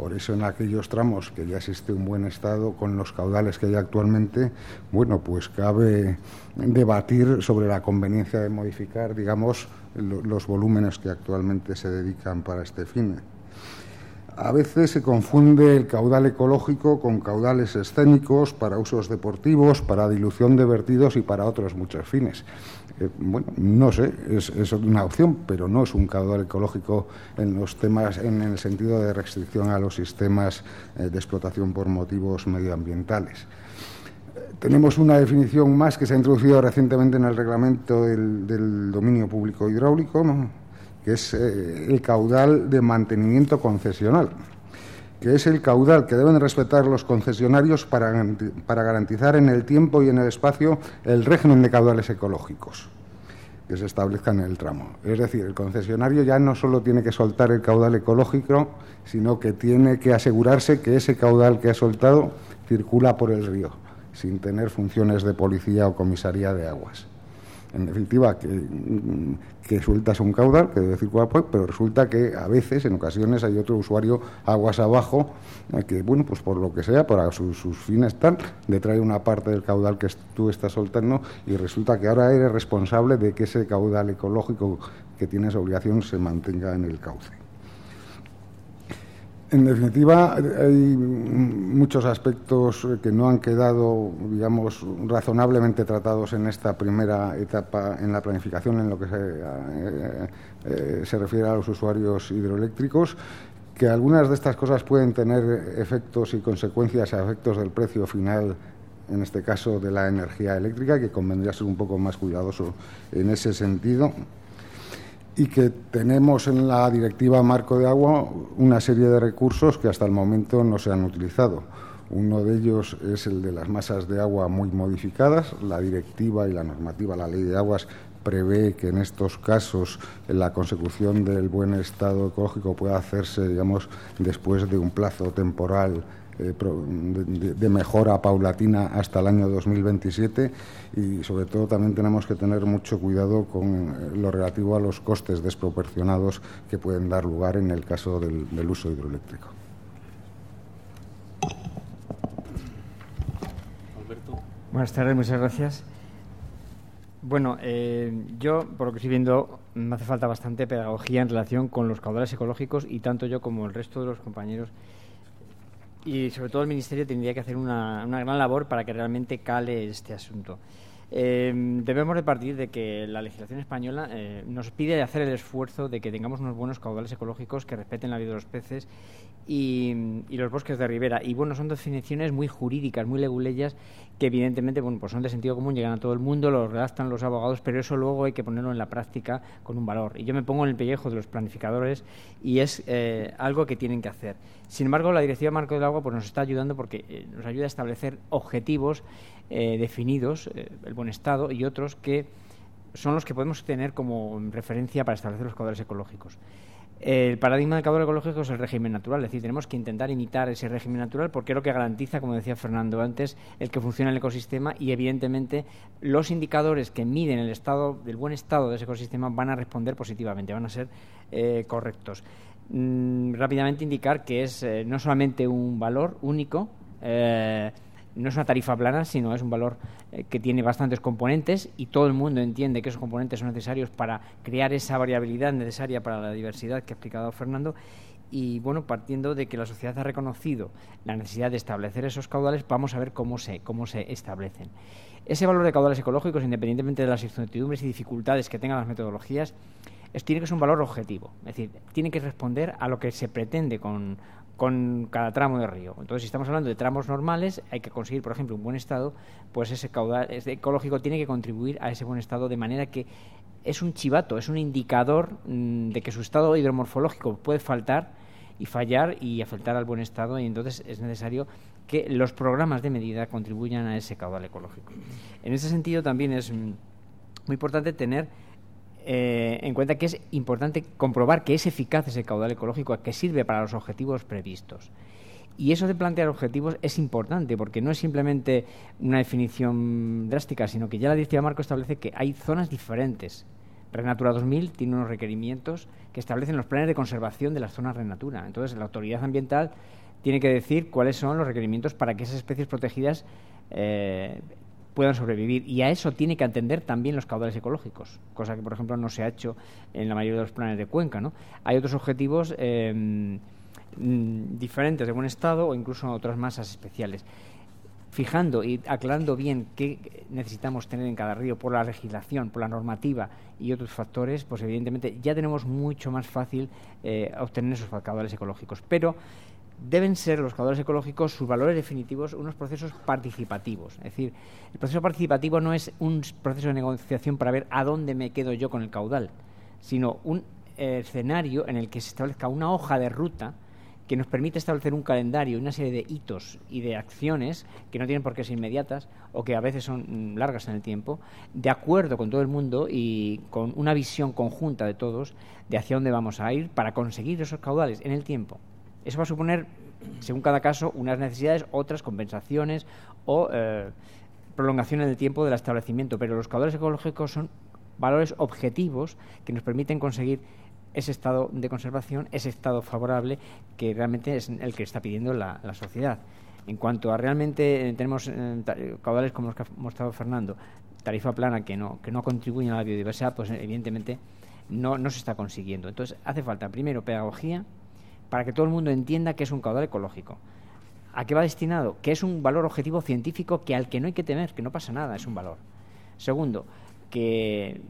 Por eso en aquellos tramos que ya existe un buen estado con los caudales que hay actualmente, bueno, pues cabe debatir sobre la conveniencia de modificar, digamos, los volúmenes que actualmente se dedican para este fin. A veces se confunde el caudal ecológico con caudales escénicos para usos deportivos, para dilución de vertidos y para otros muchos fines. Eh, bueno, no sé, es, una opción, pero no es un caudal ecológico en los temas, en el sentido de restricción a los sistemas eh, de explotación por motivos medioambientales. Tenemos una definición más que se ha introducido recientemente en el reglamento del, dominio público hidráulico, que es eh, el caudal de mantenimiento concesional, que es el caudal que deben respetar los concesionarios para, para garantizar en el tiempo y en el espacio el régimen de caudales ecológicos que se establezcan en el tramo. Es decir, el concesionario ya no solo tiene que soltar el caudal ecológico, sino que tiene que asegurarse que ese caudal que ha soltado circula por el río sin tener funciones de policía o comisaría de aguas. En definitiva, que, que sueltas un caudal que debe circular, pues, pero resulta que a veces, en ocasiones, hay otro usuario aguas abajo eh, que, bueno, pues por lo que sea, para sus, sus fines tal, le trae una parte del caudal que tú estás soltando y resulta que ahora eres responsable de que ese caudal ecológico que tienes obligación se mantenga en el cauce. En definitiva, hay muchos aspectos que no han quedado, digamos, razonablemente tratados en esta primera etapa en la planificación en lo que se, eh, eh, se refiere a los usuarios hidroeléctricos, que algunas de estas cosas pueden tener efectos y consecuencias a efectos del precio final en este caso de la energía eléctrica, que convendría ser un poco más cuidadoso en ese sentido y que tenemos en la Directiva Marco de Agua una serie de recursos que hasta el momento no se han utilizado. Uno de ellos es el de las masas de agua muy modificadas. La directiva y la normativa, la ley de aguas, prevé que en estos casos la consecución del buen estado ecológico pueda hacerse, digamos, después de un plazo temporal eh, de, mejora paulatina hasta el año 2027 y sobre todo también tenemos que tener mucho cuidado con eh, lo relativo a los costes desproporcionados que pueden dar lugar en el caso del, uso hidroeléctrico. Buenas tardes, muchas gracias. Bueno, eh, yo, por lo que estoy viendo, me hace falta bastante pedagogía en relación con los caudales ecológicos y tanto yo como el resto de los compañeros y sobre todo el Ministerio tendría que hacer una, una gran labor para que realmente cale este asunto. Eh, debemos de partir de que la legislación española eh, nos pide hacer el esfuerzo de que tengamos unos buenos caudales ecológicos que respeten la vida de los peces y, los bosques de ribera. Y bueno, son definiciones muy jurídicas, muy leguleyas, que evidentemente bueno, pues son de sentido común, llegan a todo el mundo, los redactan los abogados, pero eso luego hay que ponerlo en la práctica con un valor. Y yo me pongo en el pellejo de los planificadores y es eh, algo que tienen que hacer. Sin embargo, la Directiva Marco del Agua pues, nos está ayudando porque eh, nos ayuda a establecer objetivos eh, definidos, el buen estado, y otros que son los que podemos tener como referencia para establecer los caudales ecológicos. El paradigma del caudal ecológico es el régimen natural, es decir, tenemos que intentar imitar ese régimen natural porque es lo que garantiza, como decía Fernando antes, el que funciona el ecosistema y evidentemente los indicadores que miden el estado, el buen estado de ese ecosistema van a responder positivamente, van a ser eh, correctos. Mm, rápidamente indicar que es eh, no solamente un valor único, eh, no es una tarifa plana, sino es un valor eh, que tiene bastantes componentes y todo el mundo entiende que esos componentes son necesarios para crear esa variabilidad necesaria para la diversidad que ha explicado Fernando. Y bueno, partiendo de que la sociedad ha reconocido la necesidad de establecer esos caudales, vamos a ver cómo se, cómo se establecen. Ese valor de caudales ecológicos, independientemente de las incertidumbres y dificultades que tengan las metodologías, tiene que ser un valor objetivo. Es decir, tiene que responder a lo que se pretende con, con cada tramo de río. Entonces, si estamos hablando de tramos normales, hay que conseguir, por ejemplo, un buen estado, pues ese caudal ecológico tiene que contribuir a ese buen estado de manera que es un chivato, es un indicador mm, de que su estado hidromorfológico puede faltar y fallar y afectar al buen estado y entonces es necesario que los programas de medida contribuyan a ese caudal ecológico. En ese sentido también es mm, muy importante tener eh, en cuenta que es importante comprobar que es eficaz ese caudal ecológico, que sirve para los objetivos previstos. Y eso de plantear objetivos es importante porque no es simplemente una definición drástica, sino que ya la directiva marco establece que hay zonas diferentes Renatura 2000 tiene unos requerimientos que establecen los planes de conservación de las zonas Renatura. Entonces, la autoridad ambiental tiene que decir cuáles son los requerimientos para que esas especies protegidas eh, puedan sobrevivir. Y a eso tiene que atender también los caudales ecológicos, cosa que, por ejemplo, no se ha hecho en la mayoría de los planes de cuenca. ¿no? Hay otros objetivos eh, mm, diferentes de buen estado o incluso otras masas especiales fijando y aclarando bien qué necesitamos tener en cada río por la legislación, por la normativa y otros factores, pues evidentemente ya tenemos mucho más fácil eh, obtener esos caudales ecológicos. Pero deben ser los caudales ecológicos, sus valores definitivos, unos procesos participativos. Es decir, el proceso participativo no es un proceso de negociación para ver a dónde me quedo yo con el caudal, sino un escenario en el que se establezca una hoja de ruta que nos permite establecer un calendario una serie de hitos y de acciones que no tienen por qué ser inmediatas o que a veces son mm, largas en el tiempo, de acuerdo con todo el mundo y con una visión conjunta de todos de hacia dónde vamos a ir para conseguir esos caudales en el tiempo. Eso va a suponer, según cada caso, unas necesidades, otras compensaciones o eh, prolongación tiempo del establecimiento, pero los caudales ecológicos son valores objetivos que nos permiten conseguir ese estado de conservación, ese estado favorable que realmente es el que está pidiendo la, sociedad. En cuanto a realmente eh, tenemos eh, caudales como los que ha mostrado Fernando, tarifa plana que no, que no contribuyen a la biodiversidad, pues evidentemente no, no se está consiguiendo. Entonces hace falta primero pedagogía para que todo el mundo entienda que es un caudal ecológico. ¿A qué va destinado? Que es un valor objetivo científico que al que no hay que temer, que no pasa nada, es un valor. Segundo, que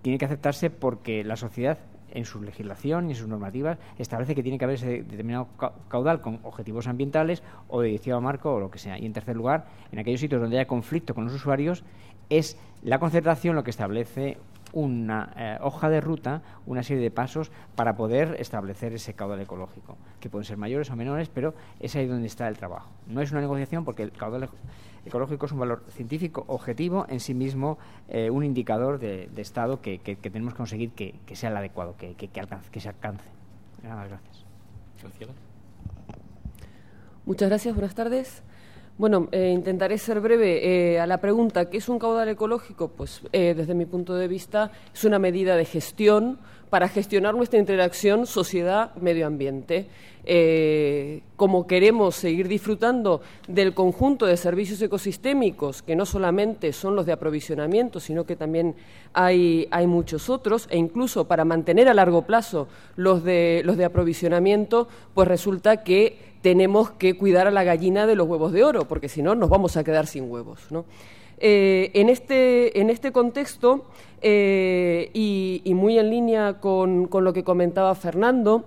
tiene que aceptarse porque la sociedad en su legislación y en sus normativas establece que tiene que haber ese determinado caudal con objetivos ambientales o de a marco o lo que sea. Y en tercer lugar, en aquellos sitios donde haya conflicto con los usuarios, es la concertación lo que establece una eh, hoja de ruta, una serie de pasos para poder establecer ese caudal ecológico, que pueden ser mayores o menores, pero es ahí donde está el trabajo. No es una negociación porque el caudal ecológico es un valor científico objetivo en sí mismo, eh, un indicador de, estado que, tenemos que conseguir que, sea el adecuado, que, alcance, que se alcance. gracias. Muchas gracias, buenas tardes. Bueno, eh, intentaré ser breve. Eh, a la pregunta, ¿qué es un caudal ecológico? Pues desde mi punto de vista es una medida de gestión para gestionar nuestra interacción sociedad-medio ambiente. Eh, como queremos seguir disfrutando del conjunto de servicios ecosistémicos, que no solamente son los de aprovisionamiento, sino que también hay, hay muchos otros, e incluso para mantener a largo plazo los de, los de aprovisionamiento, pues resulta que tenemos que cuidar a la gallina de los huevos de oro, porque si no nos vamos a quedar sin huevos. ¿no? Eh, en, este, en este contexto, eh, y, muy en línea con, con, lo que comentaba Fernando,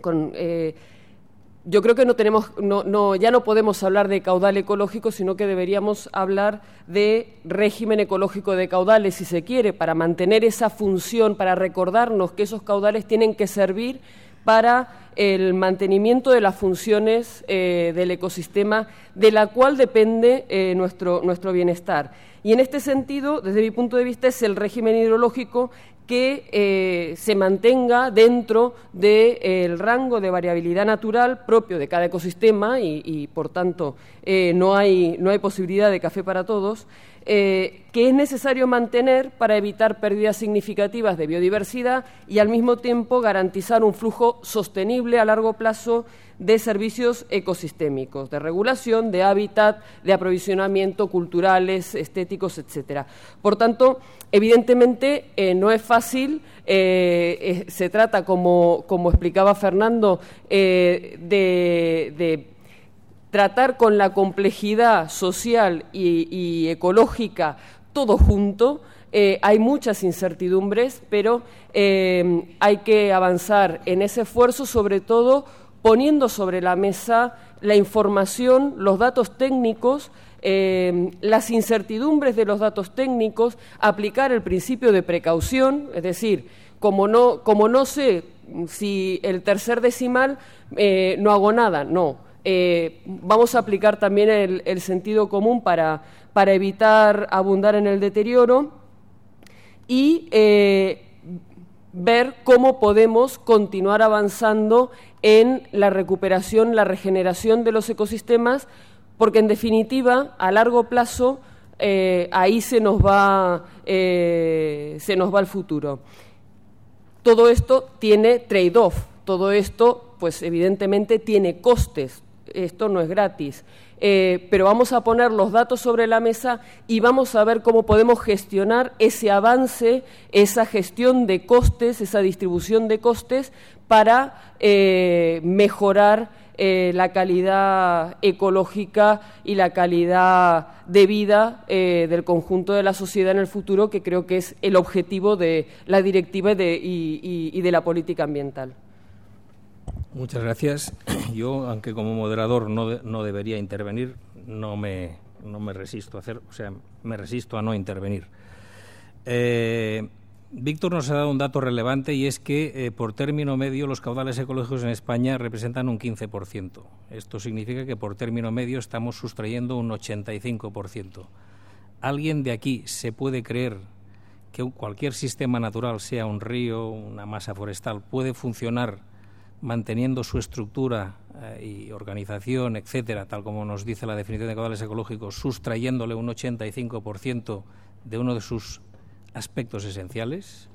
con, eh, yo creo que no tenemos, no, no, ya no podemos hablar de caudal ecológico, sino que deberíamos hablar de régimen ecológico de caudales, si se quiere, para mantener esa función, para recordarnos que esos caudales tienen que servir para el mantenimiento de las funciones eh, del ecosistema de la cual depende eh, nuestro, nuestro bienestar. Y en este sentido, desde mi punto de vista, es el régimen hidrológico que eh, se mantenga dentro del rango de variabilidad natural propio de cada ecosistema y, por tanto, no, hay, no hay posibilidad de café para todos, eh, que es necesario mantener para evitar pérdidas significativas de biodiversidad y al mismo tiempo garantizar un flujo sostenible a largo plazo de servicios ecosistémicos, de regulación, de hábitat, de aprovisionamiento, culturales, estéticos, etcétera. Por tanto, evidentemente eh, no es fácil. Eh, se trata, como, explicaba Fernando, de tratar con la complejidad social y, ecológica todo junto. Eh, hay muchas incertidumbres, pero eh, hay que avanzar en ese esfuerzo, sobre todo poniendo sobre la mesa la información, los datos técnicos, eh, las incertidumbres de los datos técnicos, aplicar el principio de precaución, es decir, como no, como no sé si el tercer decimal, no hago nada, no eh, vamos a aplicar también el, sentido común para, evitar abundar en el deterioro y eh, ver cómo podemos continuar avanzando en la recuperación, la regeneración de los ecosistemas, porque en definitiva, a largo plazo, eh, ahí se nos va se nos va el futuro. Todo esto tiene trade-off, todo esto, pues evidentemente tiene costes. Esto no es gratis. Eh, pero vamos a poner los datos sobre la mesa y vamos a ver cómo podemos gestionar ese avance, esa gestión de costes, esa distribución de costes para eh, mejorar eh, la calidad ecológica y la calidad de vida del conjunto de la sociedad en el futuro, que creo que es el objetivo de la directiva y de la política ambiental. Muchas gracias. Yo, aunque como moderador no, no debería intervenir, no me, no me resisto a hacer, o sea, me resisto a no intervenir. Eh, Víctor nos ha dado un dato relevante y es que eh, por término medio los caudales ecológicos en España representan un 15%. Esto significa que por término medio estamos sustrayendo un 85%. ¿Alguien de aquí se puede creer que cualquier sistema natural, sea un río, una masa forestal, puede funcionar manteniendo su estructura eh, y organización, etcétera, tal como nos dice la definición de caudales ecológicos, sustrayéndole un 85% de uno de sus aspectos esenciales?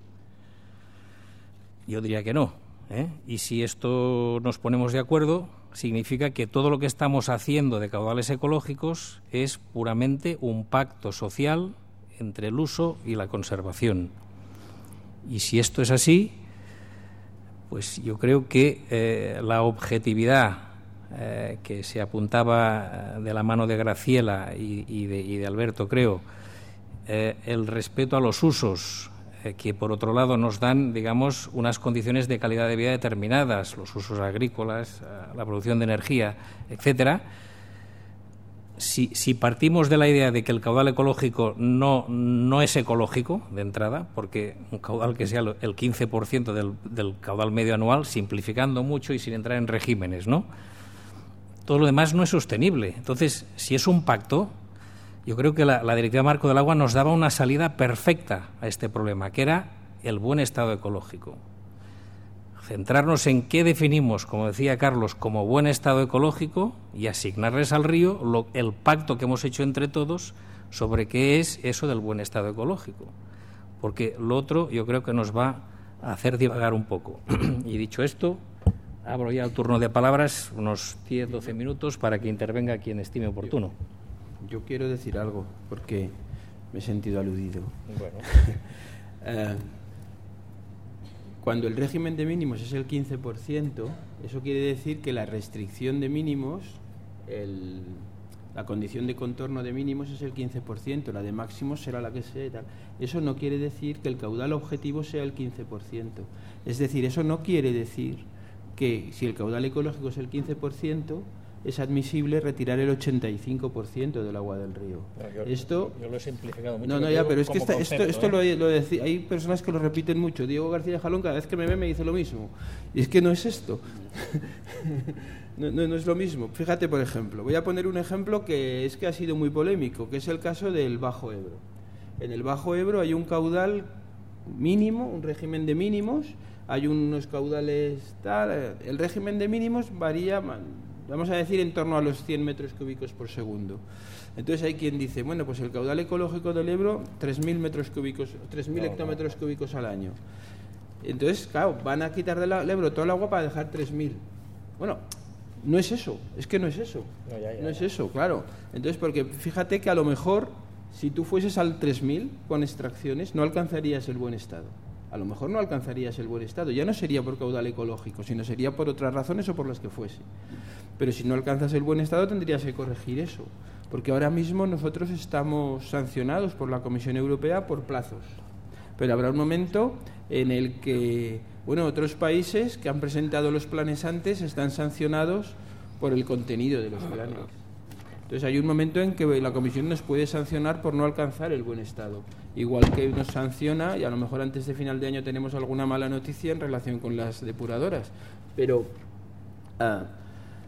Yo diría que no. ¿eh? Y si esto nos ponemos de acuerdo, significa que todo lo que estamos haciendo de caudales ecológicos es puramente un pacto social entre el uso y la conservación. Y si esto es así, pues yo creo que eh, la objetividad eh, que se apuntaba eh, de la mano de Graciela y, de, Alberto, creo, el respeto a los usos, que por otro lado nos dan, digamos, unas condiciones de calidad de vida determinadas, los usos agrícolas, la producción de energía, etcétera, si, partimos de la idea de que el caudal ecológico no, no es ecológico de entrada, porque un caudal que sea el 15% del, del caudal medio anual, simplificando mucho y sin entrar en regímenes, ¿no? Todo lo demás no es sostenible. Entonces, si es un pacto, yo creo que la, la Directiva Marco del Agua nos daba una salida perfecta a este problema, que era el buen estado ecológico centrarnos en qué definimos, como decía Carlos, como buen estado ecológico y asignarles al río el pacto que hemos hecho entre todos sobre qué es eso del buen estado ecológico. Porque lo otro yo creo que nos va a hacer divagar un poco. y dicho esto, abro ya el turno de palabras, unos 10, 12 minutos, para que intervenga quien estime oportuno. Yo, quiero decir algo, porque me he sentido aludido. Bueno. Eh, cuando el régimen de mínimos es el 15%, eso quiere decir que la restricción de mínimos, la condición de contorno de mínimos es el 15%, la de máximos será la que sea. Eso no quiere decir que el caudal objetivo sea el 15%. Es decir, eso no quiere decir que si el caudal ecológico es el 15%, es admisible retirar el 85% del agua del río. yo, esto yo lo he simplificado mucho. No, no, ya, pero es que esto, esto ¿eh? lo, decía, hay personas que lo repiten mucho. Diego García Jalón cada vez que me ve me dice lo mismo. Y es que no es esto. no, no, es lo mismo. Fíjate, por ejemplo, voy a poner un ejemplo que es que ha sido muy polémico, que es el caso del Bajo Ebro. En el Bajo Ebro hay un caudal mínimo, un régimen de mínimos, hay unos caudales tal, el régimen de mínimos varía vamos a decir en torno a los 100 metros cúbicos por segundo. Entonces hay quien dice, bueno, pues el caudal ecológico del Ebro, 3.000 metros cúbicos, 3.000 hectómetros cúbicos al año. Entonces, claro, van a quitar del Ebro todo el agua para dejar 3.000. Bueno, no es eso, es que no es eso. No, es eso, claro. Entonces, porque fíjate que a lo mejor, si tú fueses al 3.000 con extracciones, no alcanzarías el buen estado a lo mejor no alcanzarías el buen estado. Ya no sería por caudal ecológico, sino sería por otras razones o por las que fuese. Pero si no alcanzas el buen estado tendrías que corregir eso. Porque ahora mismo nosotros estamos sancionados por la Comisión Europea por plazos. Pero habrá un momento en el que, bueno, otros países que han presentado los planes antes están sancionados por el contenido de los planes. Entonces hay un momento en que la Comisión nos puede sancionar por no alcanzar el buen estado. Igual que nos sanciona, y a lo mejor antes de final de año tenemos alguna mala noticia en relación con las depuradoras. Pero, ah,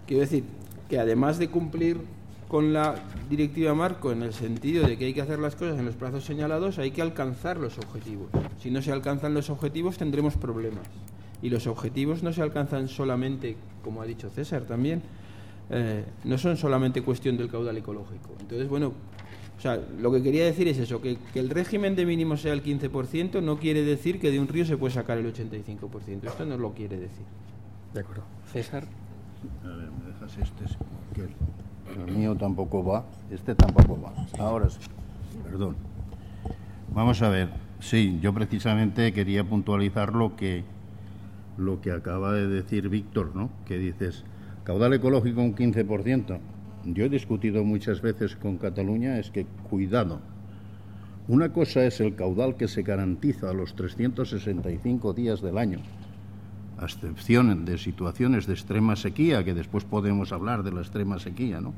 quiero decir que además de cumplir con la directiva marco en el sentido de que hay que hacer las cosas en los plazos señalados, hay que alcanzar los objetivos. Si no se alcanzan los objetivos tendremos problemas. Y los objetivos no se alcanzan solamente, como ha dicho César también, eh, no son solamente cuestión del caudal ecológico. Entonces, bueno, o sea, lo que quería decir es eso, que, que el régimen de mínimo sea el 15% no quiere decir que de un río se puede sacar el 85%. Esto no lo quiere decir. De acuerdo. César. A ver, me dejas este, que el mío tampoco va, este tampoco va. Ahora sí, perdón. Vamos a ver, sí, yo precisamente quería puntualizar lo que, lo que acaba de decir Víctor, ¿no? Que dices, caudal ecológico un 15%. Yo he discutido muchas veces con Cataluña, es que cuidado. Una cosa es el caudal que se garantiza a los 365 días del año, a excepción de situaciones de extrema sequía, que después podemos hablar de la extrema sequía, ¿no?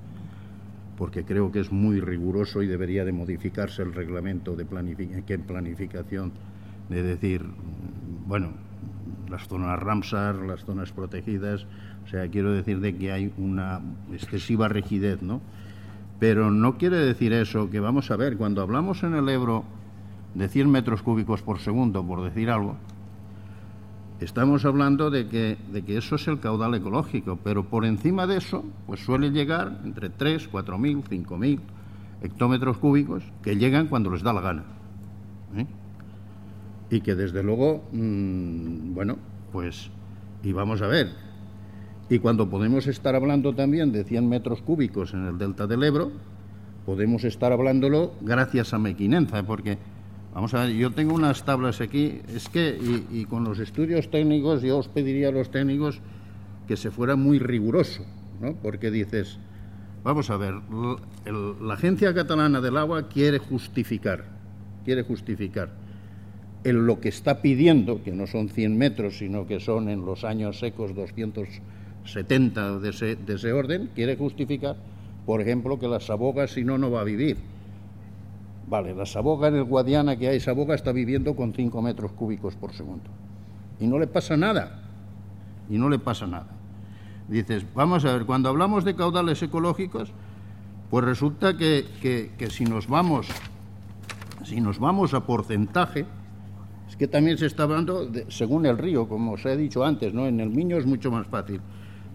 porque creo que es muy riguroso y debería de modificarse el reglamento de planificación, de decir, bueno, las zonas Ramsar, las zonas protegidas, o sea, quiero decir de que hay una excesiva rigidez, ¿no? Pero no quiere decir eso que vamos a ver, cuando hablamos en el Ebro de 100 metros cúbicos por segundo, por decir algo, Estamos hablando de que, de que eso es el caudal ecológico, pero por encima de eso, pues suele llegar entre 3, 4.000, 5.000 hectómetros cúbicos que llegan cuando les da la gana. ¿eh? Y que desde luego, mm, bueno, pues, y vamos a ver, y cuando podemos estar hablando también de 100 metros cúbicos en el delta del Ebro, podemos estar hablándolo gracias a Mequinenza, porque Vamos a ver, yo tengo unas tablas aquí, es que, y, con los estudios técnicos, yo os pediría a los técnicos que se fuera muy riguroso, ¿no? Porque dices, vamos a ver, la Agencia Catalana del Agua quiere justificar, quiere justificar en lo que está pidiendo, que no son 100 metros, sino que son en los años secos 270 de ese, de ese orden, quiere justificar, por ejemplo, que la Saboga si no, no va a vivir Vale, la Saboga en el Guadiana que hay, Saboga está viviendo con 5 metros cúbicos por segundo. Y no le pasa nada. Y no le pasa nada. Dices, vamos a ver, cuando hablamos de caudales ecológicos, pues resulta que, que, si nos vamos si nos vamos a porcentaje, es que también se está hablando, según el río, como os he dicho antes, ¿no? En el Miño es mucho más fácil.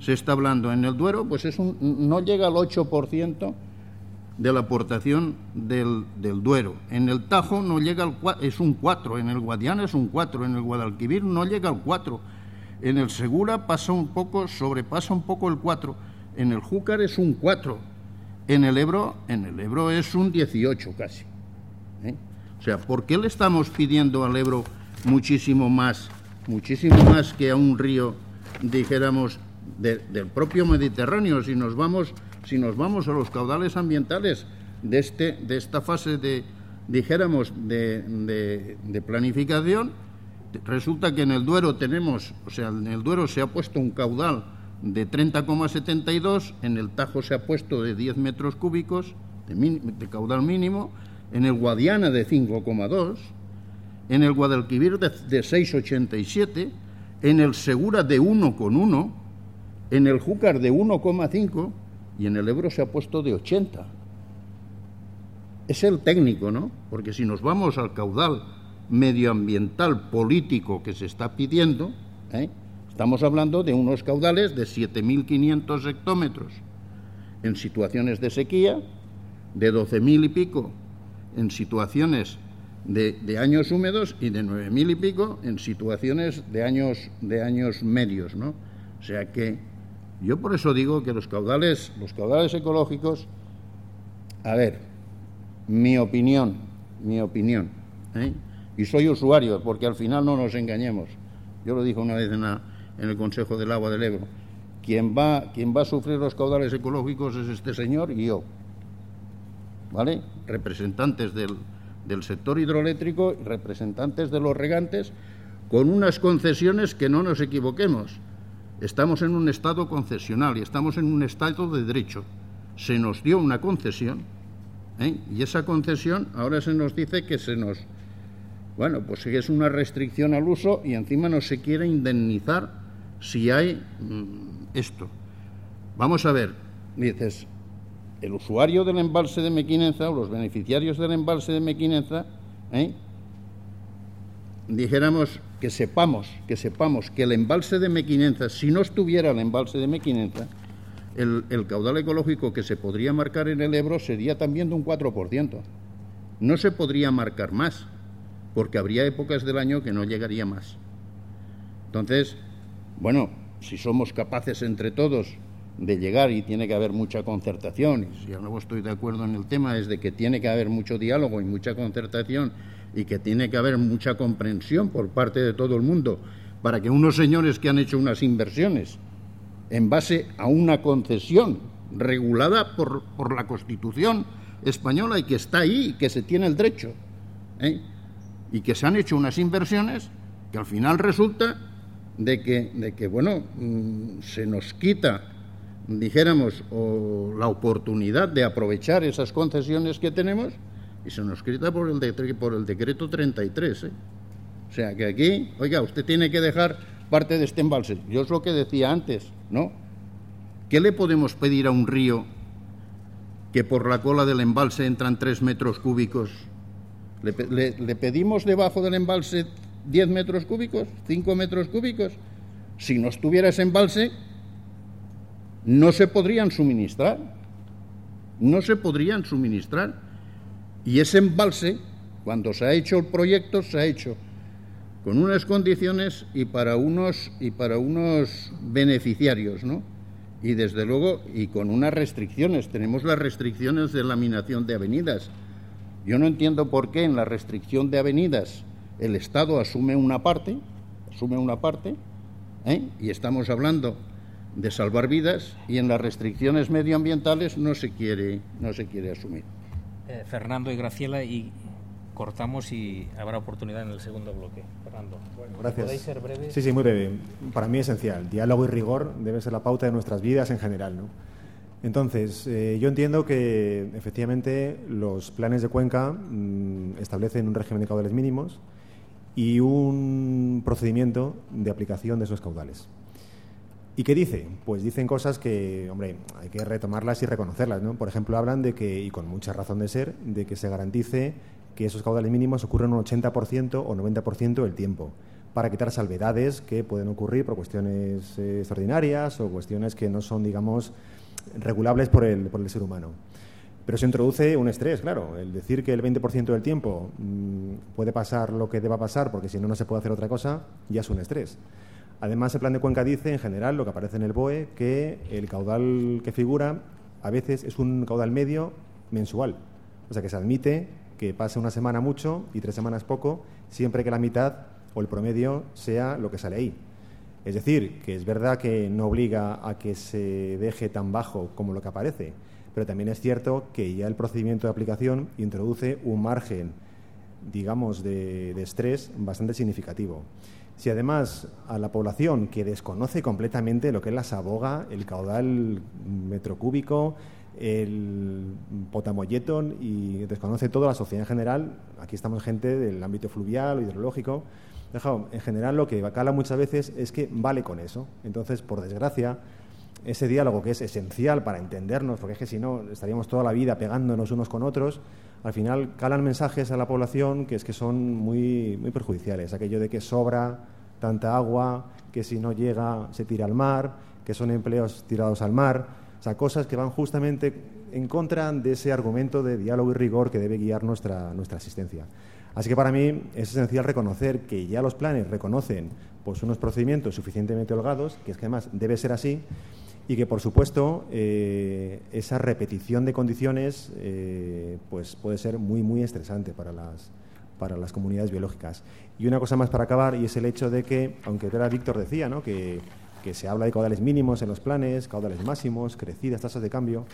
Se está hablando en el Duero, pues es un, no llega al 8% de la aportación del, del, Duero. En el Tajo no llega al es un 4, en el Guadiana es un 4, en el Guadalquivir no llega al 4, en el Segura pasa un poco, sobrepasa un poco el 4, en el Júcar es un 4, en el Ebro, en el Ebro es un 18 casi. ¿eh? O sea, ¿por qué le estamos pidiendo al Ebro muchísimo más, muchísimo más que a un río, dijéramos, del propio Mediterráneo? Si nos vamos si nos vamos a los caudales ambientales de, este, de esta fase de, dijéramos, de, planificación, resulta que en el Duero tenemos, o sea, en el Duero se ha puesto un caudal de 30,72, en el Tajo se ha puesto de 10 metros cúbicos de, caudal mínimo, en el Guadiana de 5,2, en el Guadalquivir de, de 6,87, en el Segura de 1,1, en el Júcar de 1,5 y en el Ebro se ha puesto de 80. Es el técnico, ¿no? Porque si nos vamos al caudal medioambiental político que se está pidiendo, ¿eh? estamos hablando de unos caudales de 7.500 hectómetros en situaciones de sequía, de 12.000 y pico en situaciones de, de, años húmedos y de 9.000 y pico en situaciones de años, de años medios, ¿no? O sea que yo por eso digo que los caudales, los caudales ecológicos, a ver, mi opinión, mi opinión, ¿eh? y soy usuario, porque al final no nos engañemos. Yo lo dije una vez en, en el Consejo del Agua del Ebro. Quien va, quien va a sufrir los caudales ecológicos es este señor y yo. ¿Vale? Representantes del, del sector hidroeléctrico, representantes de los regantes, con unas concesiones que no nos equivoquemos Estamos en un estado concesional y estamos en un estado de derecho. Se nos dio una concesión ¿eh? y esa concesión ahora se nos dice que se nos... Bueno, pues es una restricción al uso y encima no se quiere indemnizar si hay mm, esto. Vamos a ver, dices, el usuario del embalse de Mequinenza o los beneficiarios del embalse de Mequinenza, ¿eh? dijéramos que sepamos, que sepamos que el embalse de Mequinenza, si no estuviera el embalse de Mequinenza, el, caudal ecológico que se podría marcar en el Ebro sería también de un 4%. No se podría marcar más, porque habría épocas del año que no llegaría más. Entonces, bueno, si somos capaces entre todos de llegar y tiene que haber mucha concertación, y si no estoy de acuerdo en el tema, es de que tiene que haber mucho diálogo y mucha concertación y que tiene que haber mucha comprensión por parte de todo el mundo para que unos señores que han hecho unas inversiones en base a una concesión regulada por, por la Constitución española y que está ahí y que se tiene el derecho, ¿eh? y que se han hecho unas inversiones que al final resulta de que, de que bueno, mm, se nos quita, dijéramos, la oportunidad de aprovechar esas concesiones que tenemos y quita por el, por el decreto 33. ¿eh? O sea que aquí, oiga, usted tiene que dejar parte de este embalse. Yo es lo que decía antes, ¿no? ¿Qué le podemos pedir a un río que por la cola del embalse entran tres metros cúbicos? ¿Le, pedimos debajo del embalse 10 metros cúbicos, 5 metros cúbicos? Si no estuviera ese embalse, no se podrían suministrar. No se podrían suministrar. Y ese embalse, cuando se ha hecho el proyecto, se ha hecho con unas condiciones y para unos y para unos beneficiarios, ¿no? Y desde luego y con unas restricciones. Tenemos las restricciones de laminación de avenidas. Yo no entiendo por qué en la restricción de avenidas el Estado asume una parte, asume una parte, ¿eh? y estamos hablando de salvar vidas y en las restricciones medioambientales no se quiere no se quiere asumir. Eh, Fernando y Graciela y cortamos y habrá oportunidad en el segundo bloque. Fernando, gracias. ¿podéis ser breves? Sí, sí, muy breve. Para mí esencial. Diálogo y rigor debe ser la pauta de nuestras vidas en general. ¿no? Entonces, eh, yo entiendo que efectivamente los planes de cuenca mm, establecen un régimen de caudales mínimos y un procedimiento de aplicación de esos caudales. ¿Y qué dice? Pues dicen cosas que, hombre, hay que retomarlas y reconocerlas, ¿no? Por ejemplo, hablan de que, y con mucha razón de ser, de que se garantice que esos caudales mínimos ocurren un 80% o 90% del tiempo, para quitar salvedades que pueden ocurrir por cuestiones eh, extraordinarias o cuestiones que no son, digamos, regulables por el, por el ser humano. Pero se introduce un estrés, claro. El decir que el 20% del tiempo mm, puede pasar lo que deba pasar, porque si no, no se puede hacer otra cosa, ya es un estrés. Además, el plan de Cuenca dice, en general, lo que aparece en el BOE, que el caudal que figura a veces es un caudal medio mensual. O sea, que se admite que pase una semana mucho y tres semanas poco, siempre que la mitad o el promedio sea lo que sale ahí. Es decir, que es verdad que no obliga a que se deje tan bajo como lo que aparece, pero también es cierto que ya el procedimiento de aplicación introduce un margen, digamos, de, de estrés bastante significativo. Si además a la población que desconoce completamente lo que es la saboga, el caudal metrocúbico, el potamolleton y desconoce toda la sociedad en general, aquí estamos gente del ámbito fluvial o hidrológico, en general lo que cala muchas veces es que vale con eso. Entonces, por desgracia, ese diálogo que es esencial para entendernos, porque es que si no estaríamos toda la vida pegándonos unos con otros, al final calan mensajes a la población que es que son muy, muy perjudiciales. Aquello de que sobra tanta agua, que si no llega se tira al mar, que son empleos tirados al mar. O sea, cosas que van justamente en contra de ese argumento de diálogo y rigor que debe guiar nuestra, nuestra asistencia. Así que para mí es esencial reconocer que ya los planes reconocen pues, unos procedimientos suficientemente holgados, que es que además debe ser así, y que por supuesto eh, esa repetición de condiciones eh, pues puede ser muy muy estresante para las para las comunidades biológicas. Y una cosa más para acabar y es el hecho de que aunque era Víctor decía ¿no? que, que se habla de caudales mínimos en los planes caudales máximos crecidas tasas de cambio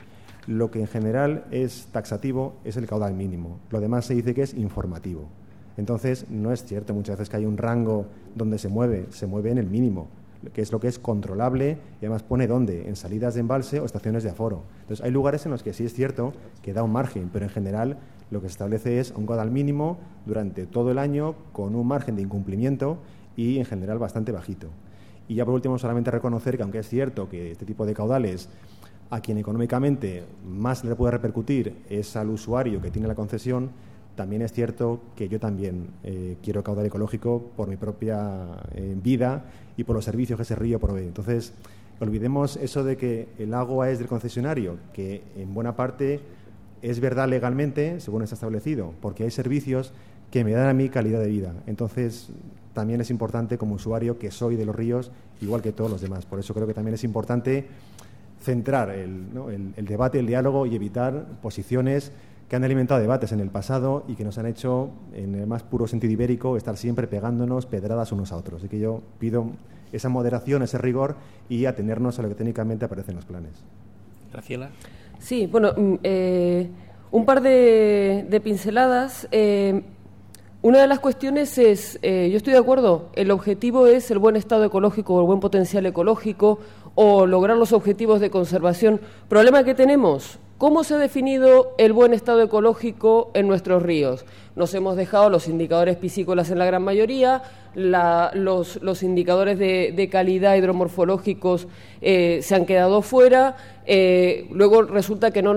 lo que en general es taxativo es el caudal mínimo. Lo demás se dice que es informativo. Entonces no es cierto muchas veces que hay un rango donde se mueve se mueve en el mínimo que es lo que es controlable y además pone dónde, en salidas de embalse o estaciones de aforo. Entonces hay lugares en los que sí es cierto que da un margen, pero en general lo que se establece es un caudal mínimo durante todo el año con un margen de incumplimiento y en general bastante bajito. Y ya por último solamente reconocer que aunque es cierto que este tipo de caudales a quien económicamente más le puede repercutir es al usuario que tiene la concesión, también es cierto que yo también eh, quiero caudal ecológico por mi propia eh, vida y por los servicios que ese río provee. Entonces, olvidemos eso de que el agua es del concesionario, que en buena parte es verdad legalmente, según está establecido, porque hay servicios que me dan a mí calidad de vida. Entonces, también es importante como usuario que soy de los ríos, igual que todos los demás. Por eso creo que también es importante centrar el, el debate, el diálogo y evitar posiciones que han alimentado debates en el pasado y que nos han hecho, en el más puro sentido ibérico, estar siempre pegándonos pedradas unos a otros. Así que yo pido esa moderación, ese rigor y atenernos a lo que técnicamente aparece en los planes. Graciela. Sí, bueno, mm, eh, un par de, pinceladas. Eh, una de las cuestiones es, eh, yo estoy de acuerdo, el objetivo es el buen estado ecológico o el buen potencial ecológico o lograr los objetivos de conservación. Problema que tenemos, ¿Cómo se ha definido el buen estado ecológico en nuestros ríos? Nos hemos dejado los indicadores piscícolas en la gran mayoría, los, indicadores de, calidad hidromorfológicos eh, se han quedado fuera, eh, luego resulta que, no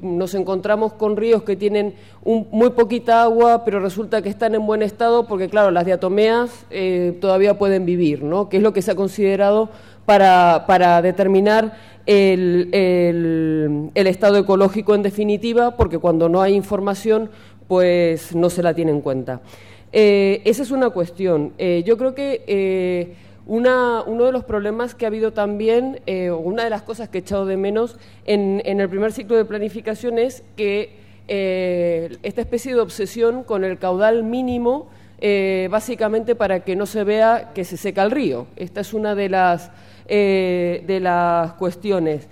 nos encontramos con ríos que tienen muy poquita agua, pero resulta que están en buen estado porque, claro, las diatomeas eh, todavía pueden vivir, ¿no? que es lo que se ha considerado para, para determinar el, estado ecológico en definitiva, porque cuando no hay información, pues no se la tiene en cuenta. Eh, esa es una cuestión. Eh, yo creo que eh, uno de los problemas que ha habido también, o una de las cosas que he echado de menos en, en el primer ciclo de planificación es que esta especie de obsesión con el caudal mínimo, básicamente para que no se vea que se seca el río. Esta es una de las eh, de las cuestiones.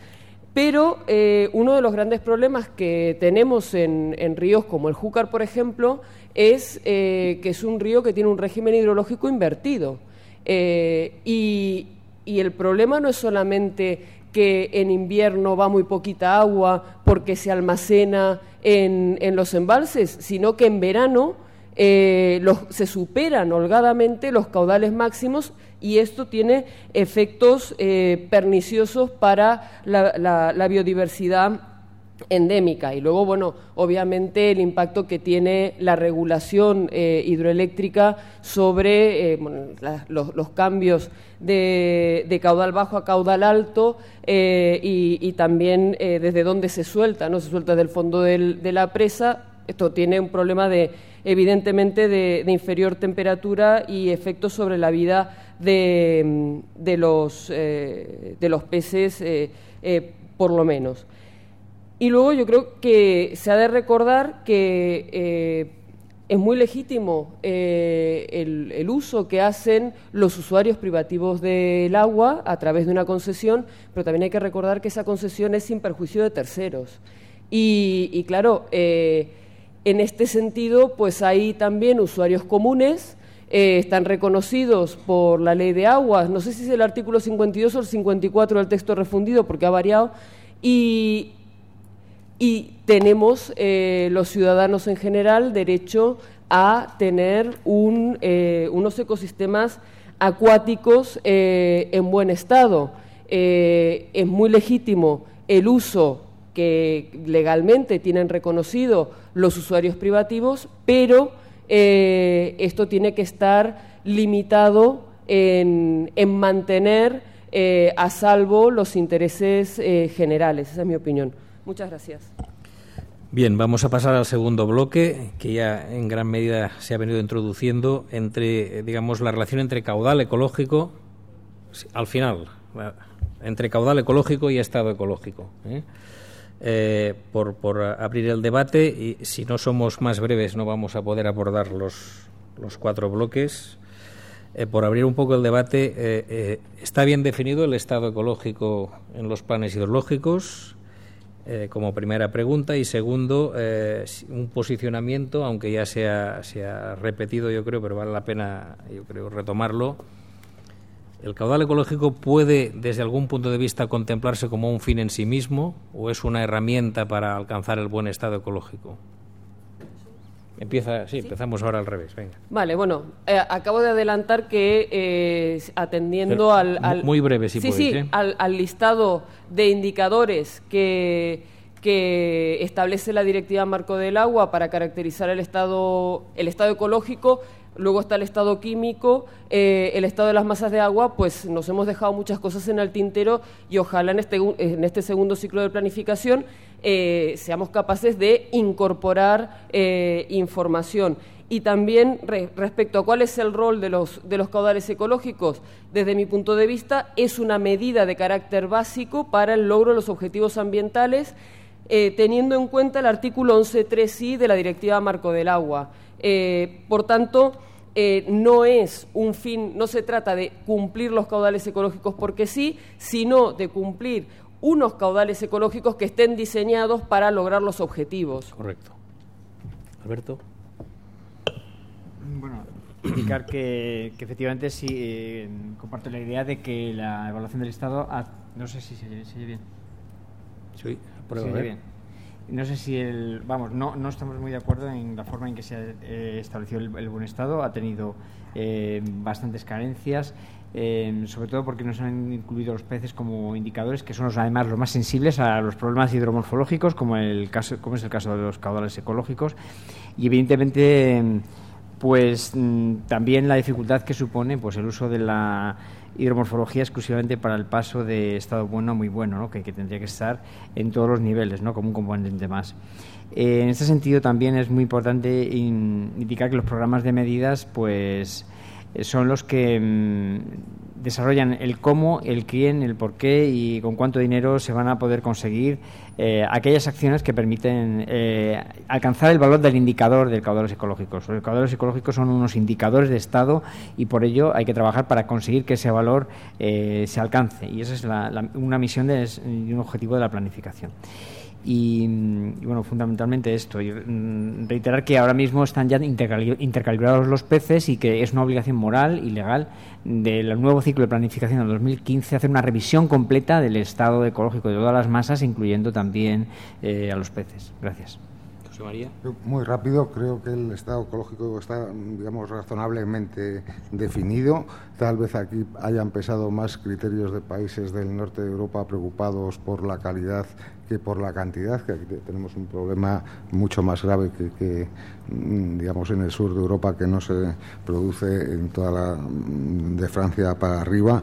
Pero eh, uno de los grandes problemas que tenemos en, ríos como el Júcar, por ejemplo, es eh, que es un río que tiene un régimen hidrológico invertido. Y, el problema no es solamente que en invierno va muy poquita agua porque se almacena en, los embalses, sino que en verano se superan holgadamente los caudales máximos y esto tiene efectos eh, perniciosos para la, biodiversidad endémica y luego, bueno, obviamente el impacto que tiene la regulación eh, hidroeléctrica sobre eh, los, cambios de, caudal bajo a caudal alto y, también desde dónde se suelta, ¿no? Se suelta del fondo de la presa. Esto tiene un problema de, evidentemente, de inferior temperatura y efectos sobre la vida de, de los, eh, de los peces, eh, eh, por lo menos. Y luego yo creo que se ha de recordar que es muy legítimo el, el, uso que hacen los usuarios privativos del agua a través de una concesión, pero también hay que recordar que esa concesión es sin perjuicio de terceros. Y, y claro, en este sentido, pues hay también usuarios comunes eh, están reconocidos por la ley de aguas, no sé si es el artículo 52 o el 54 del texto refundido, porque ha variado, y, tenemos eh, los ciudadanos en general derecho a tener eh, unos ecosistemas acuáticos en buen estado. es muy legítimo el uso que legalmente tienen reconocido los usuarios privativos, pero eh, esto tiene que estar limitado en, mantener eh, a salvo los intereses eh, generales. Esa es mi opinión. Muchas gracias. Bien, vamos a pasar al segundo bloque, que ya en gran medida se ha venido introduciendo entre, digamos, la relación entre caudal ecológico, al final, entre caudal ecológico y estado ecológico. Por, por, abrir el debate y si no somos más breves no vamos a poder abordar los, los cuatro bloques. Eh, por abrir un poco el debate, eh, ¿está bien definido el estado ecológico en los planes hidrológicos? como primera pregunta. Y segundo, un posicionamiento, aunque ya se ha, se ha repetido, yo creo, pero vale la pena, yo creo, retomarlo ¿El caudal ecológico puede, desde algún punto de vista, contemplarse como un fin en sí mismo o es una herramienta para alcanzar el buen estado ecológico? Empieza, sí, empezamos ahora al revés. Venga. Vale, bueno, eh, acabo de adelantar que eh, atendiendo al, muy breve, si sí, sí, ¿eh? al, al, listado de indicadores que, que establece la Directiva Marco del Agua para caracterizar el estado el estado ecológico, Luego está el estado químico, eh, el estado de las masas de agua, pues nos hemos dejado muchas cosas en el tintero y ojalá en este, en este segundo ciclo de planificación eh, seamos capaces de incorporar eh, información. Y también respecto a cuál es el rol de los, de los caudales ecológicos, desde mi punto de vista, es una medida de carácter básico para el logro de los objetivos ambientales, teniendo en cuenta el artículo 11.3i de la Directiva Marco del Agua. Por tanto, eh, no es un fin, no se trata de cumplir los caudales ecológicos porque sí, sino de cumplir unos caudales ecológicos que estén diseñados para lograr los objetivos. Correcto. Alberto. Bueno, indicar que, efectivamente sí eh, comparto la idea de que la evaluación del Estado, no sé si se, oye bien. Sí, prueba, se bien. No sé si el. Vamos, no, no estamos muy de acuerdo en la forma en que se ha eh, establecido el, buen estado. Ha tenido eh, bastantes carencias, eh, sobre todo porque no se han incluido los peces como indicadores, que son los, además los más sensibles a los problemas hidromorfológicos, como, el caso, como es el caso de los caudales ecológicos. Y evidentemente pues mm, también la dificultad que supone pues el uso de la hidromorfología exclusivamente para el paso de estado bueno a muy bueno, ¿no? que, tendría que estar en todos los niveles, ¿no? como un componente más. Eh, en este sentido también es muy importante indicar que los programas de medidas pues eh, son los que mm, desarrollan el cómo, el quién, el por qué y con cuánto dinero se van a poder conseguir eh, aquellas acciones que permiten eh, alcanzar el valor del indicador del caudales ecológicos. Los caudales ecológicos son unos indicadores de estado y por ello hay que trabajar para conseguir que ese valor se alcance y esa es una misión y un objetivo de la planificación. Y, bueno, fundamentalmente esto. Y, mm, reiterar que ahora mismo están ya intercalibrados los peces y que es una obligación moral y legal del nuevo ciclo de planificación del 2015 hacer una revisión completa del estado ecológico de todas las masas, incluyendo también eh, a los peces. Gracias. José María. Muy rápido, creo que el estado ecológico está, digamos, razonablemente definido. Tal vez aquí hayan pesado más criterios de países del norte de Europa preocupados por la calidad que por la cantidad, que aquí tenemos un problema mucho más grave que, mm, digamos en el sur de Europa que no se produce en toda la mm, de Francia para arriba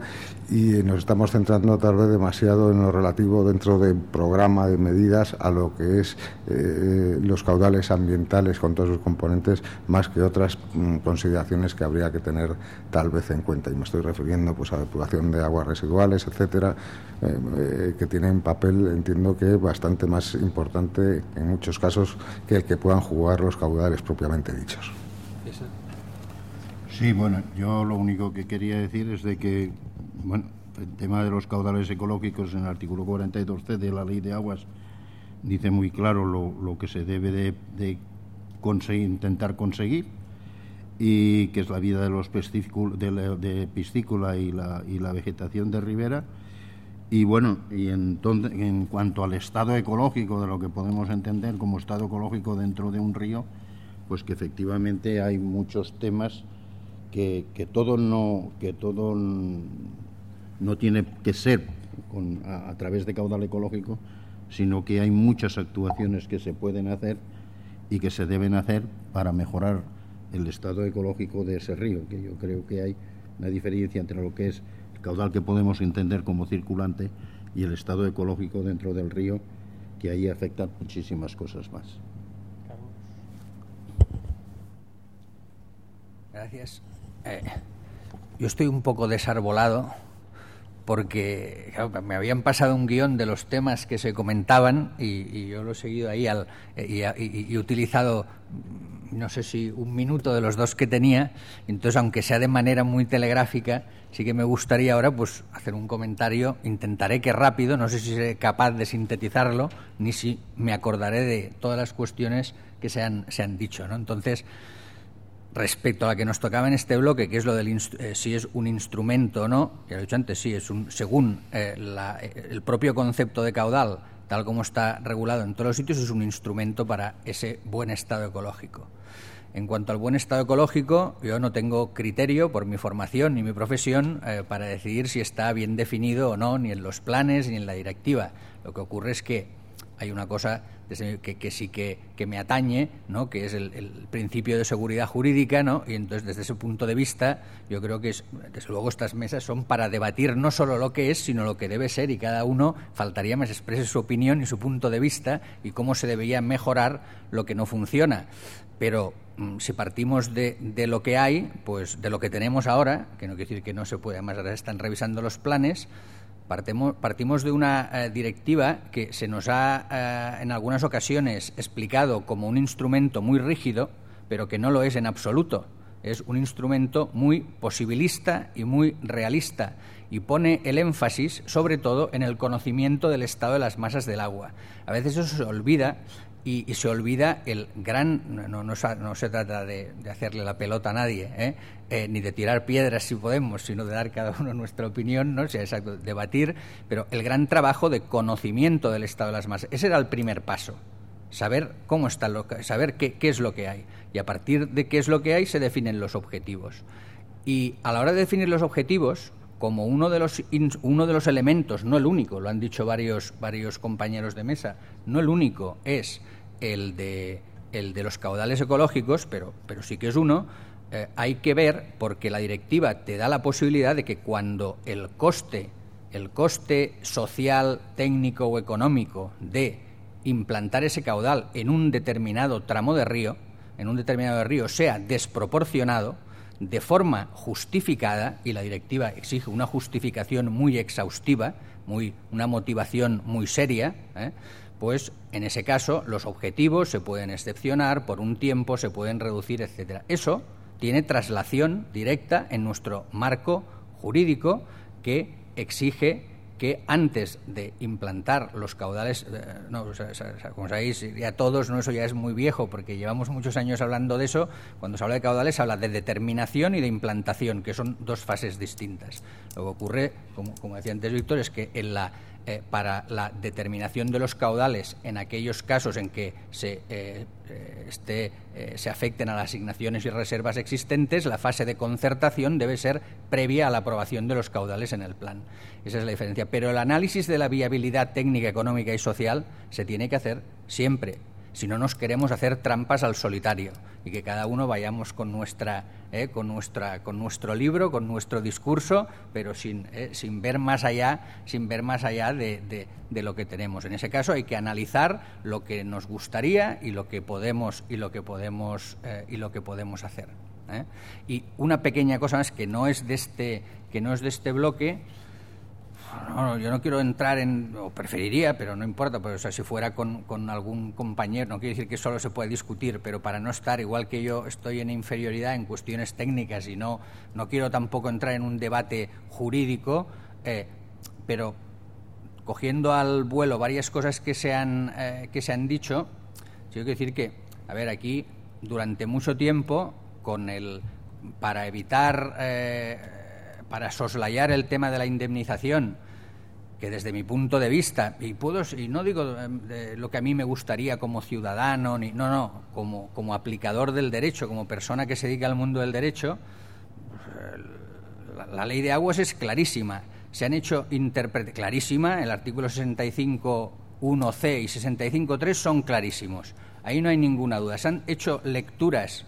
y nos estamos centrando tal vez demasiado en lo relativo dentro del programa de medidas a lo que es eh, los caudales ambientales con todos sus componentes más que otras mm, consideraciones que habría que tener tal vez en cuenta. Y me estoy refiriendo pues a depuración de aguas residuales etcétera eh, eh, que tienen papel entiendo que bastante más importante en muchos casos que el que puedan jugar los caudales propiamente dichos. Sí, bueno, yo lo único que quería decir es de que, bueno, el tema de los caudales ecológicos en el artículo 42c de la Ley de Aguas dice muy claro lo, que se debe de, conseguir, intentar conseguir y que es la vida de los de, de piscícola y la, y la vegetación de ribera y bueno, y entonces, en cuanto al estado ecológico, de lo que podemos entender como estado ecológico dentro de un río, pues que efectivamente hay muchos temas que, que todo no que todo no tiene que ser con, a, través de caudal ecológico, sino que hay muchas actuaciones que se pueden hacer y que se deben hacer para mejorar el estado ecológico de ese río, que yo creo que hay una diferencia entre lo que es caudal que podemos entender como circulante y el estado ecológico dentro del río, que ahí afecta muchísimas cosas más. Gracias. Eh, yo estoy un poco desarbolado porque me habían pasado un guion de los temas que se comentaban y, yo lo he seguido ahí al, y, he utilizado no sé si un minuto de los dos que tenía, entonces aunque sea de manera muy telegráfica, sí que me gustaría ahora pues hacer un comentario, intentaré que rápido, no sé si seré capaz de sintetizarlo, ni si me acordaré de todas las cuestiones que se han, se han dicho, ¿no? Entonces, respecto a la que nos tocaba en este bloque, que es lo del eh, si es un instrumento o no, ya lo he dicho antes, sí, es un, según eh, eh, el propio concepto de caudal, tal como está regulado en todos los sitios, es un instrumento para ese buen estado ecológico. En cuanto al buen estado ecológico, yo no tengo criterio por mi formación ni mi profesión eh, para decidir si está bien definido o no, ni en los planes ni en la directiva. Lo que ocurre es que hay una cosa que, sí que, me atañe, ¿no? que es el, principio de seguridad jurídica, ¿no? y entonces desde ese punto de vista yo creo que desde luego estas mesas son para debatir no solo lo que es, sino lo que debe ser y cada uno faltaría más exprese su opinión y su punto de vista y cómo se debería mejorar lo que no funciona. Pero si partimos de, de, lo que hay, pues de lo que tenemos ahora, que no quiere decir que no se puede, además ahora están revisando los planes, partimos de una eh, directiva que se nos ha eh, en algunas ocasiones explicado como un instrumento muy rígido, pero que no lo es en absoluto. Es un instrumento muy posibilista y muy realista y pone el énfasis sobre todo en el conocimiento del estado de las masas del agua. A veces eso se olvida y, se olvida el gran, no, no, se trata de, hacerle la pelota a nadie, ¿eh? Eh, ni de tirar piedras si podemos, sino de dar cada uno nuestra opinión, ¿no? sea, exacto, debatir, pero el gran trabajo de conocimiento del estado de las masas. Ese era el primer paso, saber cómo está, lo, saber qué, qué es lo que hay. Y a partir de qué es lo que hay se definen los objetivos. Y a la hora de definir los objetivos, como uno de los uno de los elementos, no el único, lo han dicho varios varios compañeros de mesa, no el único es el de, el de los caudales ecológicos, pero, pero sí que es uno, eh, hay que ver, porque la directiva te da la posibilidad de que cuando el coste, el coste social, técnico o económico de implantar ese caudal en un determinado tramo de río, en un determinado río, sea desproporcionado, de forma justificada, y la directiva exige una justificación muy exhaustiva, muy, una motivación muy seria, ¿eh? Pues en ese caso los objetivos se pueden excepcionar, por un tiempo se pueden reducir, etcétera. Eso tiene traslación directa en nuestro marco jurídico que exige que antes de implantar los caudales, eh, no, como sabéis, ya todos, no, eso ya es muy viejo porque llevamos muchos años hablando de eso, cuando se habla de caudales se habla de determinación y de implantación, que son dos fases distintas. Lo que ocurre, como, como decía antes Víctor, es que en la eh, para la determinación de los caudales en aquellos casos en que se, eh, eh, se afecten a las asignaciones y reservas existentes, la fase de concertación debe ser previa a la aprobación de los caudales en el plan. Esa es la diferencia. Pero el análisis de la viabilidad técnica, económica y social se tiene que hacer siempre si no nos queremos hacer trampas al solitario y que cada uno vayamos con nuestra, eh, con nuestra, con nuestro libro, con nuestro discurso, pero sin, eh, sin ver más allá, sin ver más allá de, de, lo que tenemos. En ese caso hay que analizar lo que nos gustaría y lo que podemos y lo que podemos eh, y lo que podemos hacer. Y una pequeña cosa más que no es de este que no es de este bloque no, yo no quiero entrar en, o preferiría, pero no importa, pues, si fuera con, con, algún compañero, no quiere decir que solo se puede discutir, pero para no estar, igual que yo estoy en inferioridad en cuestiones técnicas y no, no quiero tampoco entrar en un debate jurídico, eh, pero cogiendo al vuelo varias cosas que se han, eh, que se han dicho, quiero decir que, a ver, aquí durante mucho tiempo, con el, para evitar, eh, para soslayar el tema de la indemnización, que desde mi punto de vista, y puedo, y no digo eh, lo que a mí me gustaría como ciudadano, ni, no, no, como, como aplicador del derecho, como persona que se dedica al mundo del derecho, la, la ley de aguas es clarísima. Se han hecho interpretaciones, clarísima, el artículo 65.1c y 65.3 son clarísimos. Ahí no hay ninguna duda. Se han hecho lecturas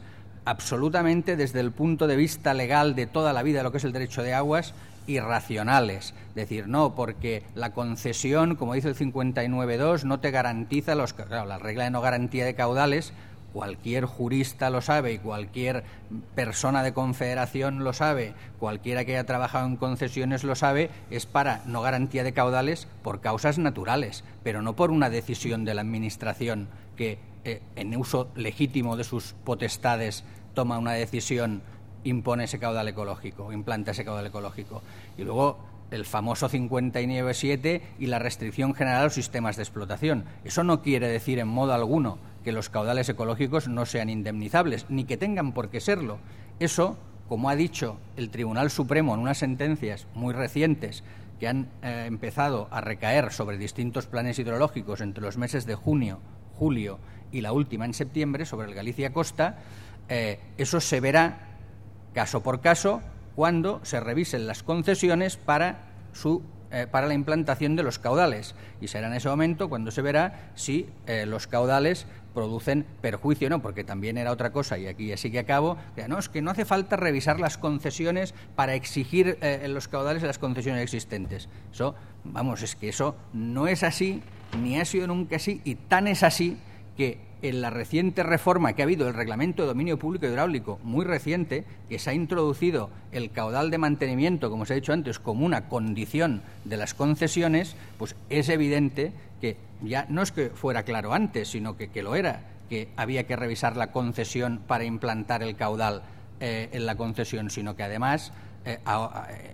absolutamente desde el punto de vista legal de toda la vida de lo que es el derecho de aguas irracionales. Decir, no, porque la concesión, como dice el 59.2, no te garantiza los... La regla de no garantía de caudales, cualquier jurista lo sabe y cualquier persona de confederación lo sabe, cualquiera que haya trabajado en concesiones lo sabe, es para no garantía de caudales por causas naturales, pero no por una decisión de la Administración que, eh, en uso legítimo de sus potestades, toma una decisión impone ese caudal ecológico, implanta ese caudal ecológico. Y luego el famoso 59.7 y la restricción general a los sistemas de explotación. Eso no quiere decir en modo alguno que los caudales ecológicos no sean indemnizables, ni que tengan por qué serlo. Eso, como ha dicho el Tribunal Supremo en unas sentencias muy recientes que han eh, empezado a recaer sobre distintos planes hidrológicos entre los meses de junio, julio y la última en septiembre sobre el Galicia Costa, eh, eso se verá caso por caso cuando se revisen las concesiones para su eh, para la implantación de los caudales. Y será en ese momento cuando se verá si eh, los caudales producen perjuicio, ¿no? Porque también era otra cosa, y aquí ya sí que acabo, que no, es que no hace falta revisar las concesiones para exigir eh, los caudales las concesiones existentes. Eso, vamos, es que eso no es así, ni ha sido nunca así, y tan es así que en la reciente reforma que ha habido del reglamento de dominio público hidráulico, muy reciente, que se ha introducido el caudal de mantenimiento, como se ha dicho antes, como una condición de las concesiones, pues es evidente que ya no es que fuera claro antes, sino que, que lo era, que había que revisar la concesión para implantar el caudal eh, en la concesión, sino que además eh,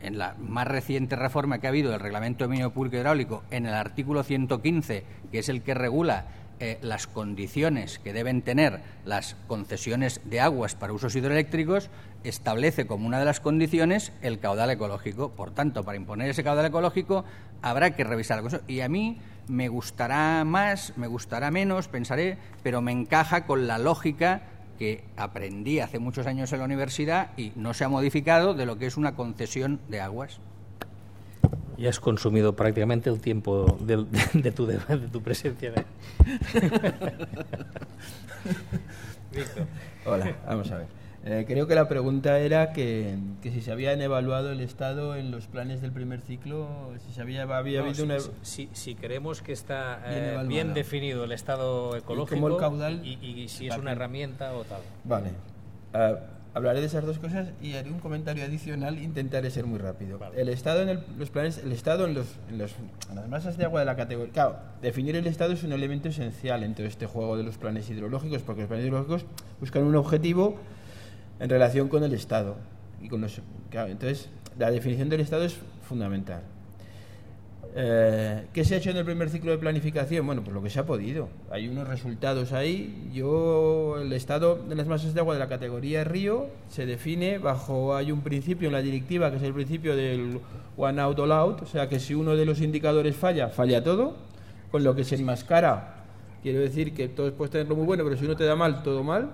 en la más reciente reforma que ha habido del Reglamento de Dominio Público Hidráulico, en el artículo 115, que es el que regula eh, las condiciones que deben tener las concesiones de aguas para usos hidroeléctricos, establece como una de las condiciones el caudal ecológico. Por tanto, para imponer ese caudal ecológico habrá que revisar la. Y a mí me gustará más, me gustará menos, pensaré, pero me encaja con la lógica que aprendí hace muchos años en la universidad y no se ha modificado de lo que es una concesión de aguas. Ya has consumido prácticamente el tiempo de, de, tu, de, tu, presencia. Hola, vamos a ver. Eh, creo que la pregunta era que, que, si se habían evaluado el Estado en los planes del primer ciclo, si se había, había no, habido una... Si, si, creemos que está bien, eh, bien, definido el Estado ecológico y, como el caudal, y, y si es una herramienta o tal. Vale. Uh, hablaré de esas dos cosas y haré un comentario adicional. Intentaré ser muy rápido. Vale. El Estado en el, los planes, el Estado en, los, en, los, en, las masas de agua de la categoría. Claro, definir el Estado es un elemento esencial en todo este juego de los planes hidrológicos, porque los planes hidrológicos buscan un objetivo en relación con el Estado. Y con los, claro, entonces, la definición del Estado es fundamental. Eh, ¿Qué se ha hecho en el primer ciclo de planificación? Bueno, pues lo que se ha podido. Hay unos resultados ahí. Yo, el estado de las masas de agua de la categoría río se define bajo, hay un principio en la directiva que es el principio del one out all out, o sea que si uno de los indicadores falla, falla todo, con lo que se enmascara. Quiero decir que todos puedes tenerlo muy bueno, pero si uno te da mal, todo mal.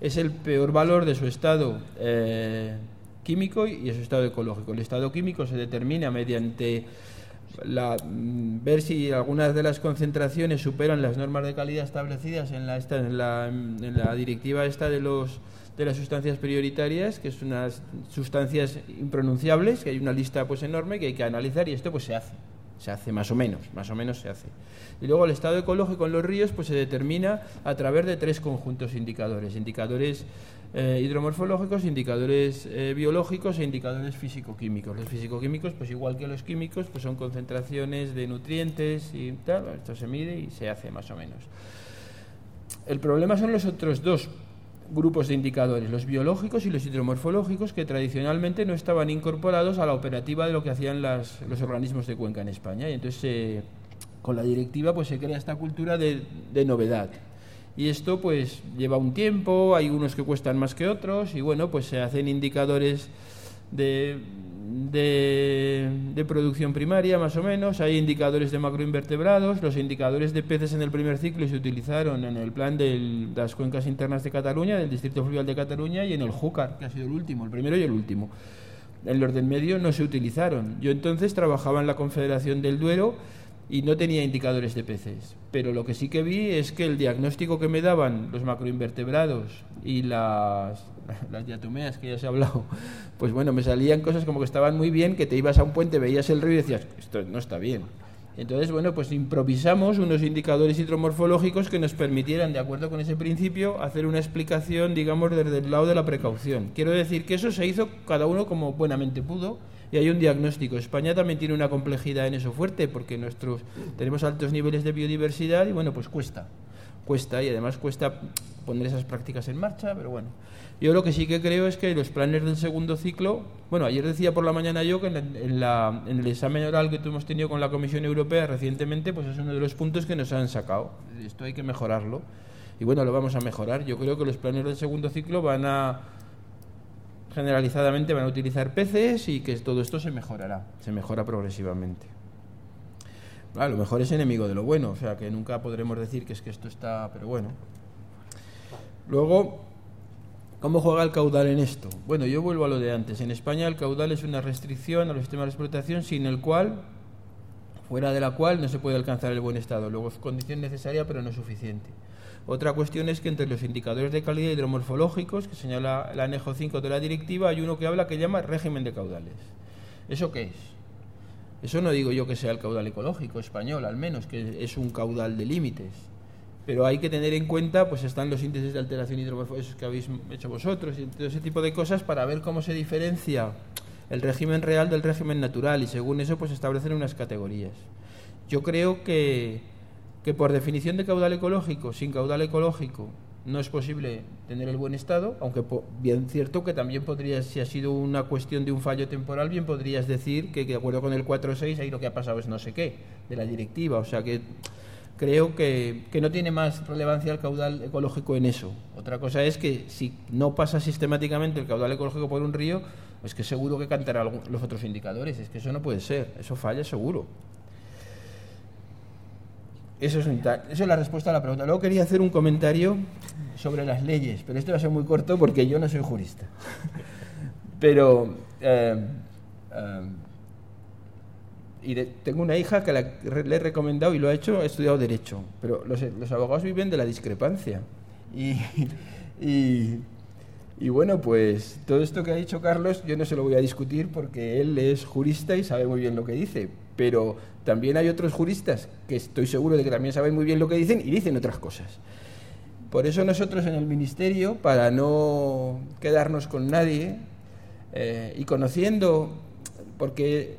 Es el peor valor de su estado eh, químico y su estado ecológico. El estado químico se determina mediante la, ver si algunas de las concentraciones superan las normas de calidad establecidas en la, esta, en la, en la directiva esta de los de las sustancias prioritarias, que son unas sustancias impronunciables, que hay una lista pues enorme que hay que analizar y esto pues se hace, se hace más o menos, más o menos se hace. Y luego el estado ecológico en los ríos pues se determina a través de tres conjuntos indicadores, indicadores eh, hidromorfológicos, indicadores eh, biológicos e indicadores físico-químicos. Los físico-químicos, pues igual que los químicos, pues son concentraciones de nutrientes y tal, esto se mide y se hace más o menos. El problema son los otros dos grupos de indicadores, los biológicos y los hidromorfológicos, que tradicionalmente no estaban incorporados a la operativa de lo que hacían las, los organismos de cuenca en España. Y entonces, con la directiva, pues se crea esta cultura de novedad. Y esto pues lleva un tiempo, hay unos que cuestan más que otros y bueno, pues se hacen indicadores de, de, de, producción primaria más o menos, hay indicadores de macroinvertebrados, los indicadores de peces en el primer ciclo se utilizaron en el plan de las cuencas internas de Cataluña, del Distrito Fluvial de Cataluña y en el Júcar, que ha sido el último, el primero y el último. En los del medio no se utilizaron. Yo entonces trabajaba en la Confederación del Duero y no tenía indicadores de peces. Pero lo que sí que vi es que el diagnóstico que me daban los macroinvertebrados y las, las diatomeas que ya se ha hablado, pues bueno, me salían cosas como que estaban muy bien, que te ibas a un puente, veías el río y decías, esto no está bien. Entonces, bueno, pues improvisamos unos indicadores hidromorfológicos que nos permitieran, de acuerdo con ese principio, hacer una explicación, digamos, desde el lado de la precaución. Quiero decir que eso se hizo cada uno como buenamente pudo y hay un diagnóstico. España también tiene una complejidad en eso fuerte porque nuestros tenemos altos niveles de biodiversidad y bueno, pues cuesta. Cuesta y además cuesta poner esas prácticas en marcha, pero bueno. Yo lo que sí que creo es que los planes del segundo ciclo, bueno, ayer decía por la mañana yo que en, la, en el examen oral que hemos tenido con la Comisión Europea recientemente, pues es uno de los puntos que nos han sacado. Esto hay que mejorarlo. Y bueno, lo vamos a mejorar. Yo creo que los planes del segundo ciclo van a generalizadamente van a utilizar peces y que todo esto se mejorará, se mejora progresivamente. A lo mejor es enemigo de lo bueno, o sea que nunca podremos decir que es que esto está, pero bueno. Luego, ¿cómo juega el caudal en esto? Bueno, yo vuelvo a lo de antes. En España el caudal es una restricción a los sistemas de explotación sin el cual fuera de la cual no se puede alcanzar el buen estado. Luego es condición necesaria, pero no suficiente. Otra cuestión es que entre los indicadores de calidad hidromorfológicos que señala el anejo 5 de la directiva hay uno que habla que llama régimen de caudales. ¿Eso qué es? Eso no digo yo que sea el caudal ecológico español, al menos, que es un caudal de límites. Pero hay que tener en cuenta, pues están los índices de alteración hidromorfológica que habéis hecho vosotros y todo ese tipo de cosas para ver cómo se diferencia el régimen real del régimen natural y según eso pues establecen unas categorías. Yo creo que, que por definición de caudal ecológico, sin caudal ecológico, no es posible tener el buen estado, aunque bien cierto que también podrías, si ha sido una cuestión de un fallo temporal, bien podrías decir que, de acuerdo con el 4.6 ahí lo que ha pasado es no sé qué, de la directiva. O sea que creo que, que, no tiene más relevancia el caudal ecológico en eso. Otra cosa es que si no pasa sistemáticamente el caudal ecológico por un río, es que seguro que cantará los otros indicadores. Es que eso no puede ser, eso falla seguro. Eso es, eso es la respuesta a la pregunta. Luego quería hacer un comentario sobre las leyes, pero este va a ser muy corto porque yo no soy jurista. Pero eh, eh, y tengo una hija que le he recomendado y lo ha hecho, ha estudiado Derecho, pero los, los abogados viven de la discrepancia. Y, y, y, bueno, pues todo esto que ha dicho Carlos yo no se lo voy a discutir porque él es jurista y sabe muy bien lo que dice, pero también hay otros juristas que estoy seguro de que también saben muy bien lo que dicen y dicen otras cosas. Por eso nosotros en el Ministerio, para no quedarnos con nadie eh, y conociendo, porque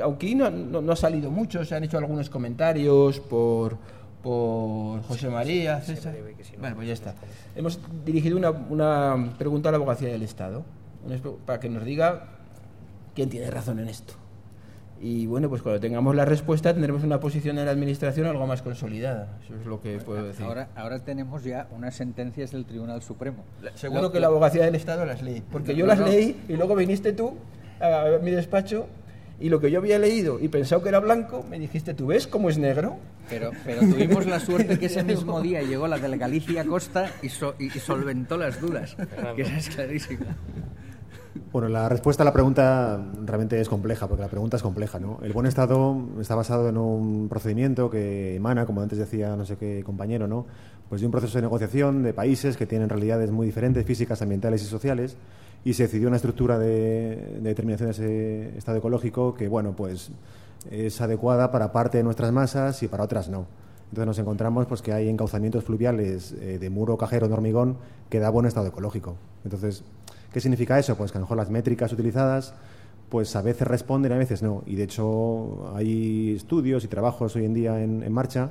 aunque no, no, ha salido mucho, se han hecho algunos comentarios por, por José María, César. Bueno, pues ya está. Hemos dirigido una, una pregunta a la abogacía del Estado, para que nos diga quién tiene razón en esto. Y bueno, pues cuando tengamos la respuesta tendremos una posición en la Administración algo más consolidada. Eso es lo que puedo decir. Ahora, ahora tenemos ya unas sentencias del Tribunal Supremo. Seguro que la abogacía del Estado las leí. Porque yo las leí y luego viniste tú a mi despacho y lo que yo había leído y pensado que era blanco, me dijiste, ¿tú ves cómo es negro? Pero, pero tuvimos la suerte que ese mismo día llegó la de Galicia Costa y, y, solventó las dudas, que esa es clarísima. Bueno, la respuesta a la pregunta realmente es compleja, porque la pregunta es compleja, ¿no? El buen estado está basado en un procedimiento que emana, como antes decía no sé qué compañero, ¿no? Pues de un proceso de negociación de países que tienen realidades muy diferentes, físicas, ambientales y sociales, y se decidió una estructura de, determinación de ese estado ecológico que, bueno, pues es adecuada para parte de nuestras masas y para otras no. Entonces nos encontramos pues que hay encauzamientos fluviales eh, de muro cajero de hormigón que da buen estado ecológico. Entonces, ¿qué significa eso? Pues que a lo mejor las métricas utilizadas pues a veces responden, a veces no. Y de hecho hay estudios y trabajos hoy en día en, marcha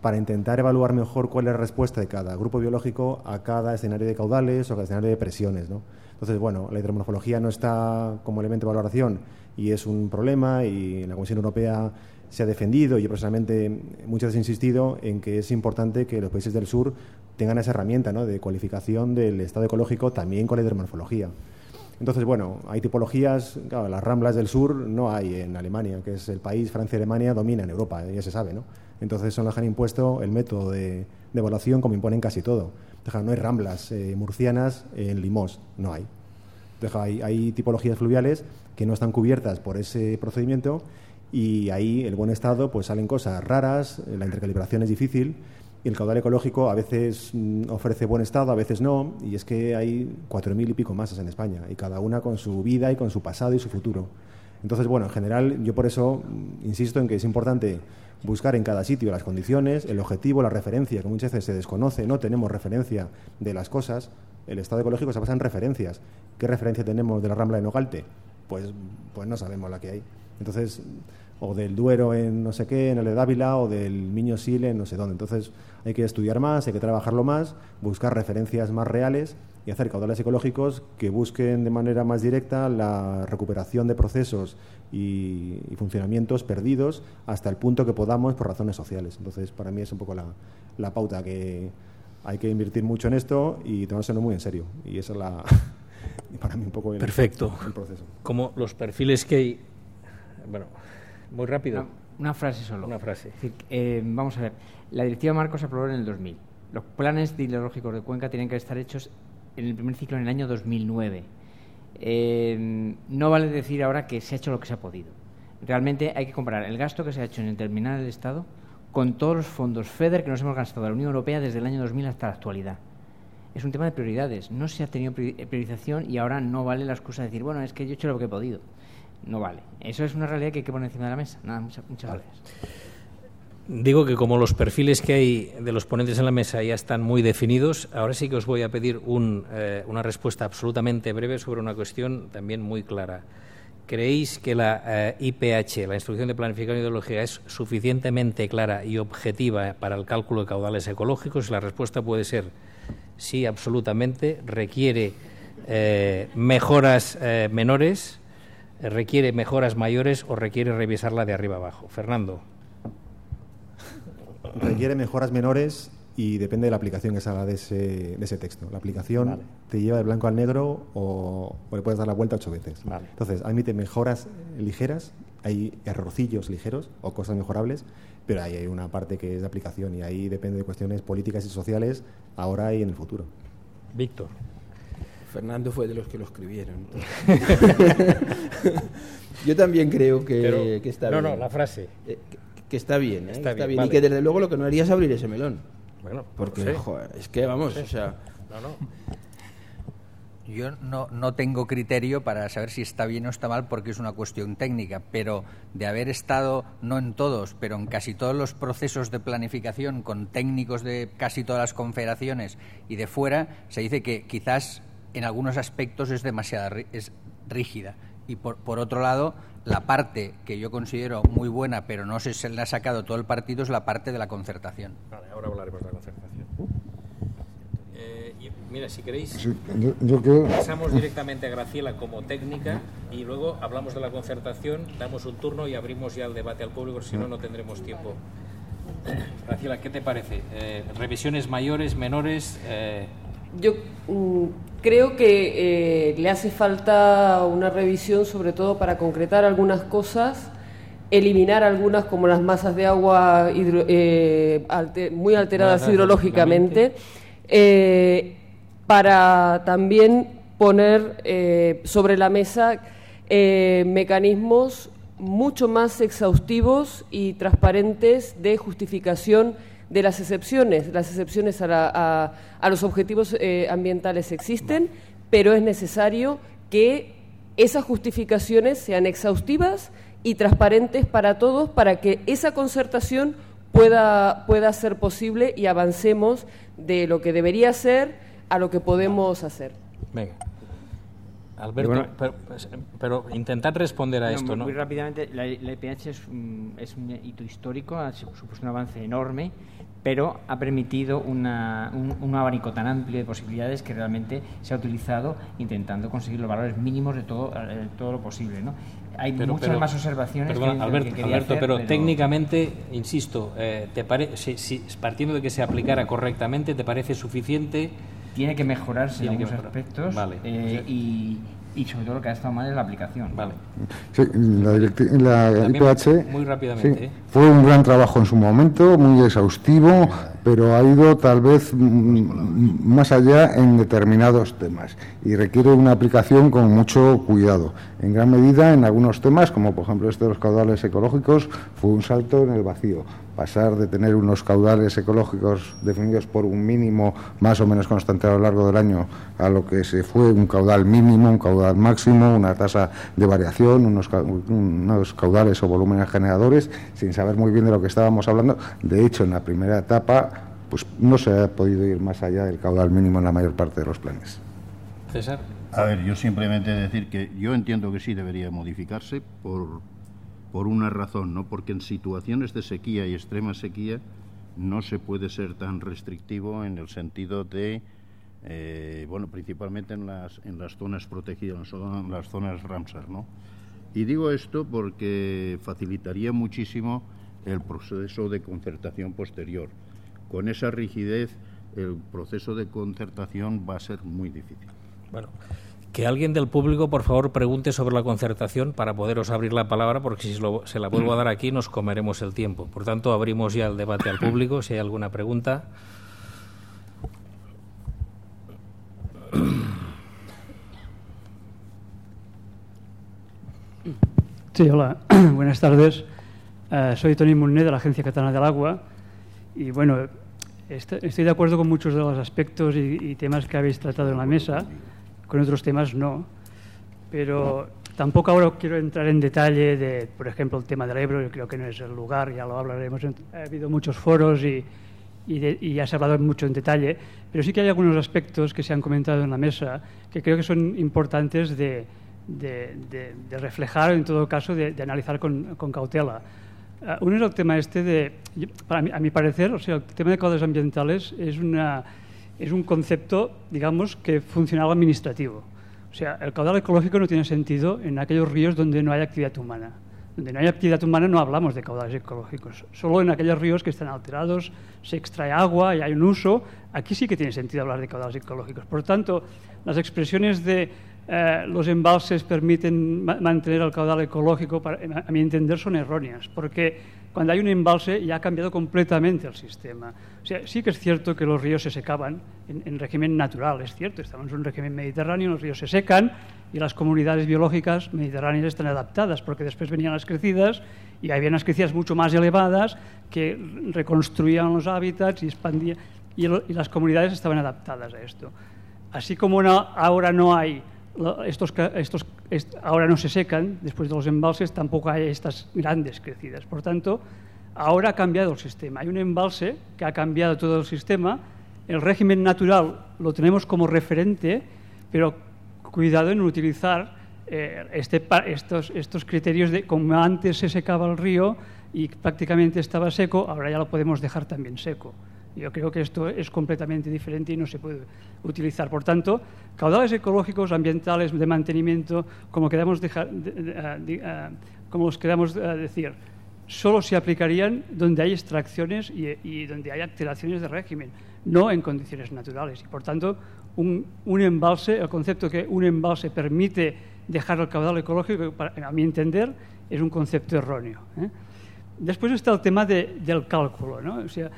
para intentar evaluar mejor cuál es la respuesta de cada grupo biológico a cada escenario de caudales o cada escenario de presiones. ¿no? Entonces, bueno, la hidromorfología no está como elemento de valoración y es un problema y la Comisión Europea se ha defendido y yo personalmente muchas veces he insistido en que es importante que los países del sur tengan esa herramienta ¿no? de cualificación del estado ecológico también con la hidromorfología. Entonces, bueno, hay tipologías, claro, las ramblas del sur no hay en Alemania, que es el país, Francia y Alemania dominan Europa, ya se sabe, ¿no? Entonces son las que han impuesto el método de, evaluación como imponen casi todo. no hay ramblas eh, murcianas en Limos, no hay. hay, hay tipologías fluviales que no están cubiertas por ese procedimiento y ahí el buen estado pues salen cosas raras, la intercalibración es difícil y el caudal ecológico a veces mm, ofrece buen estado, a veces no, y es que hay cuatro mil y pico masas en España, y cada una con su vida y con su pasado y su futuro. Entonces, bueno, en general, yo por eso mm, insisto en que es importante buscar en cada sitio las condiciones, el objetivo, la referencia, que muchas veces se desconoce, no tenemos referencia de las cosas. El estado ecológico se basa en referencias. ¿Qué referencia tenemos de la Rambla de Nogalte? Pues, pues no sabemos la que hay. Entonces, o del Duero en no sé qué, en el de Dávila, o del Miño Sil en no sé dónde. Entonces, hay que estudiar más, hay que trabajarlo más, buscar referencias más reales y hacer caudales ecológicos que busquen de manera más directa la recuperación de procesos y, funcionamientos perdidos hasta el punto que podamos por razones sociales. Entonces, para mí es un poco la, la pauta que hay que invertir mucho en esto y tomárselo muy en serio. Y esa es la, para mí un poco el, Perfecto. el proceso. Como los perfiles que hay... Bueno, muy rápido. una frase solo. Una frase. Eh, vamos a ver. La directiva Marcos se aprobó en el 2000. Los planes hidrológicos de Cuenca tienen que estar hechos en el primer ciclo en el año 2009. Eh, no vale decir ahora que se ha hecho lo que se ha podido. realmente hay que comparar el gasto que se ha hecho en el terminal del Estado con todos los fondos FEDER que nos hemos gastado de la Unión Europea desde el año 2000 hasta la actualidad. Es un tema de prioridades. No se ha tenido priorización y ahora no vale la excusa de decir, bueno, es que yo he hecho lo que he podido. No vale. Eso es una realidad que hay que poner encima de la mesa. Nada, muchas, gracias. Digo que como los perfiles que hay de los ponentes en la mesa ya están muy definidos, ahora sí que os voy a pedir eh, una respuesta absolutamente breve sobre una cuestión también muy clara. ¿Creéis que la IPH, eh, la Instrucción de Planificación Ideología, es suficientemente clara y objetiva para el cálculo de caudales ecológicos? La respuesta puede ser sí, absolutamente. Requiere eh, mejoras menores, requiere mejoras mayores o requiere revisarla de arriba abajo. Fernando. Requiere mejoras menores y depende de la aplicación que salga de ese, de ese texto. La aplicación te lleva de blanco al negro o, le puedes dar la vuelta ocho veces. Entonces, admite mejoras ligeras, hay errorcillos ligeros o cosas mejorables, pero ahí hay una parte que es de aplicación y ahí depende de cuestiones políticas y sociales ahora y en el futuro. Víctor. Fernando fue de los que lo escribieron. Yo también creo que, está bien. No, no, la frase. Eh, que, está bien, ¿eh? está, bien. Y que desde luego lo que no haría es abrir ese melón. Bueno, porque es que vamos, o sea. No, no. Yo no, no, tengo criterio para saber si está bien o está mal porque es una cuestión técnica, pero de haber estado, no en todos, pero en casi todos los procesos de planificación con técnicos de casi todas las confederaciones y de fuera, se dice que quizás en algunos aspectos es demasiado es rígida. Y por, por otro lado, la parte que yo considero muy buena, pero no sé si se le ha sacado todo el partido, es la parte de la concertación. Vale, ahora hablaremos de la concertación. Eh, mira, si queréis, pasamos directamente a Graciela como técnica y luego hablamos de la concertación, damos un turno y abrimos ya el debate al público, si no, no tendremos tiempo. Graciela, ¿qué te parece? Eh, ¿Revisiones mayores, menores? Eh, yo mm, creo que eh, le hace falta una revisión, sobre todo para concretar algunas cosas, eliminar algunas como las masas de agua eh, muy alteradas hidrológicamente, eh, para también poner sobre la mesa mecanismos mucho más exhaustivos y transparentes de justificación de las excepciones. Las excepciones a, los objetivos eh, ambientales existen, pero es necesario que esas justificaciones sean exhaustivas y transparentes para todos para que esa concertación pueda, pueda ser posible y avancemos de lo que debería ser a lo que podemos hacer. Venga. Alberto, pues, pero, intentar responder a esto, ¿no? Muy rápidamente, la, IPH es un, es un hito histórico, ha supuesto un avance enorme pero ha permitido un, abanico tan amplio de posibilidades que realmente se ha utilizado intentando conseguir los valores mínimos de todo, eh, todo lo posible. ¿no? Hay muchas más observaciones. Alberto, pero, técnicamente, insisto, eh, te si, partiendo de que se aplicara correctamente, ¿te parece suficiente? Tiene que mejorarse en algunos aspectos vale. Eh, y, y sobre todo lo que ha estado mal es la aplicación. Vale. Sí, la, la IPH muy rápidamente, ¿eh? fue un gran trabajo en su momento, muy exhaustivo, pero ha ido tal vez más allá en determinados temas y requiere una aplicación con mucho cuidado. En gran medida, en algunos temas, como por ejemplo este de los caudales ecológicos, fue un salto en el vacío pasar de tener unos caudales ecológicos definidos por un mínimo más o menos constante a lo largo del año a lo que se fue un caudal mínimo, un caudal máximo, una tasa de variación, unos, unos caudales o volúmenes generadores, sin saber muy bien de lo que estábamos hablando. De hecho, en la primera etapa, pues no se ha podido ir más allá del caudal mínimo en la mayor parte de los planes. César. A ver, yo simplemente decir que yo entiendo que sí debería modificarse por por una razón, ¿no? Porque en situaciones de sequía y extrema sequía no se puede ser tan restrictivo en el sentido de, eh, bueno, principalmente en las, en las zonas protegidas, en las zonas Ramsar, ¿no? Y digo esto porque facilitaría muchísimo el proceso de concertación posterior. Con esa rigidez, el proceso de concertación va a ser muy difícil. Bueno, que alguien del público, por favor, pregunte sobre la concertación para poderos abrir la palabra, porque si se la vuelvo a dar aquí nos comeremos el tiempo. Por tanto, abrimos ya el debate al público, si hay alguna pregunta. Sí, hola, buenas tardes. Uh, soy Tony Munné de la Agencia Catalana del Agua y bueno, est estoy de acuerdo con muchos de los aspectos y, temas que habéis tratado en la mesa, con otros temas no, pero tampoco ahora quiero entrar en detalle de, por ejemplo, el tema del Ebro, yo creo que no es el lugar, ya lo hablaremos, ha habido muchos foros y, y, de, y ya se ha hablado mucho en detalle, pero sí que hay algunos aspectos que se han comentado en la mesa que creo que son importantes de de, de, reflejar, en todo caso, de, analizar con, con cautela. Uh, uno es el tema este de, para a mi parecer, o sea, el tema de caudales ambientales es, una, es un concepto, digamos, que funcional administrativo. O sea, el caudal ecológico no tiene sentido en aquellos ríos donde no hay actividad humana. Donde no hay actividad humana no hablamos de caudales ecológicos. Solo en aquellos ríos que están alterados, se extrae agua y hay un uso, aquí sí que tiene sentido hablar de caudales ecológicos. Por tanto, las expresiones de eh, los embalses permiten ma mantener el caudal ecológico, a mi entender, son erróneas, porque cuando hay un embalse ya ha cambiado completamente el sistema. Sea, sí que es cierto que los ríos se secaban en, en régimen natural, es cierto, estamos en un régimen mediterráneo, los ríos se secan y las comunidades biológicas mediterráneas están adaptadas, porque después venían las crecidas y había unas crecidas mucho más elevadas que reconstruían los hábitats y expandían, y, y las comunidades estaban adaptadas a esto. Así como no, ahora no hay estos, estos est, ahora no se secan, después de los embalses tampoco hay estas grandes crecidas. Por tanto, ahora ha cambiado el sistema. Hay un embalse que ha cambiado todo el sistema. El régimen natural lo tenemos como referente, pero cuidado en utilizar eh, este, estos, criterios de como antes se secaba el río y prácticamente estaba seco, ahora ya lo podemos dejar también seco. Yo creo que esto es completamente diferente y no se puede utilizar. Por tanto, caudales ecológicos, ambientales, de mantenimiento, como, queramos de, uh, como los queramos decir, solo se aplicarían donde hay extracciones y, donde hay alteraciones de régimen, no en condiciones naturales. Y, por tanto, un, embalse, el concepto que un embalse permite dejar el caudal ecológico, para, a mi entender, es un concepto erróneo. ¿eh? Después está el tema de, del cálculo. ¿no? O sea,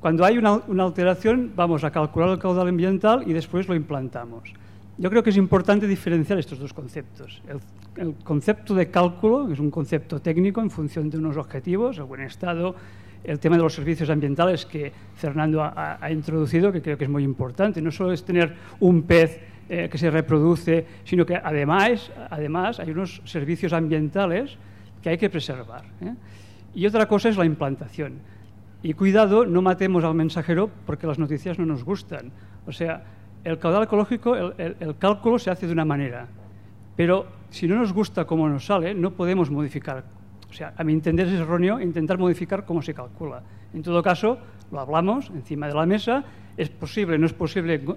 cuando hay una, alteración, vamos a calcular el caudal ambiental y después lo implantamos. Yo creo que es importante diferenciar estos dos conceptos. El, el, concepto de cálculo, es un concepto técnico en función de unos objetivos, el buen estado, el tema de los servicios ambientales que Fernando ha, ha introducido, que creo que es muy importante. No solo es tener un pez eh, que se reproduce, sino que además, además hay unos servicios ambientales que hay que preservar. ¿eh? Y otra cosa es la implantación. Y cuidado, no matemos al mensajero porque las noticias no nos gustan. O sea, el caudal ecológico, el, cálculo se hace de una manera, pero si no nos gusta cómo nos sale, no podemos modificar. O sea, a mi entender es erróneo intentar modificar cómo se calcula. En todo caso, lo hablamos encima de la mesa, es posible, no es posible uh,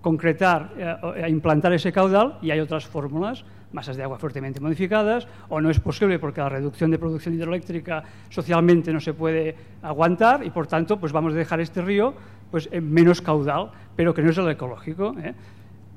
concretar, uh, implantar ese caudal y hay otras fórmulas masas de agua fuertemente modificadas, o no es posible porque la reducción de producción hidroeléctrica socialmente no se puede aguantar y por tanto pues vamos a dejar este río pues en menos caudal, pero que no es el ecológico. ¿eh?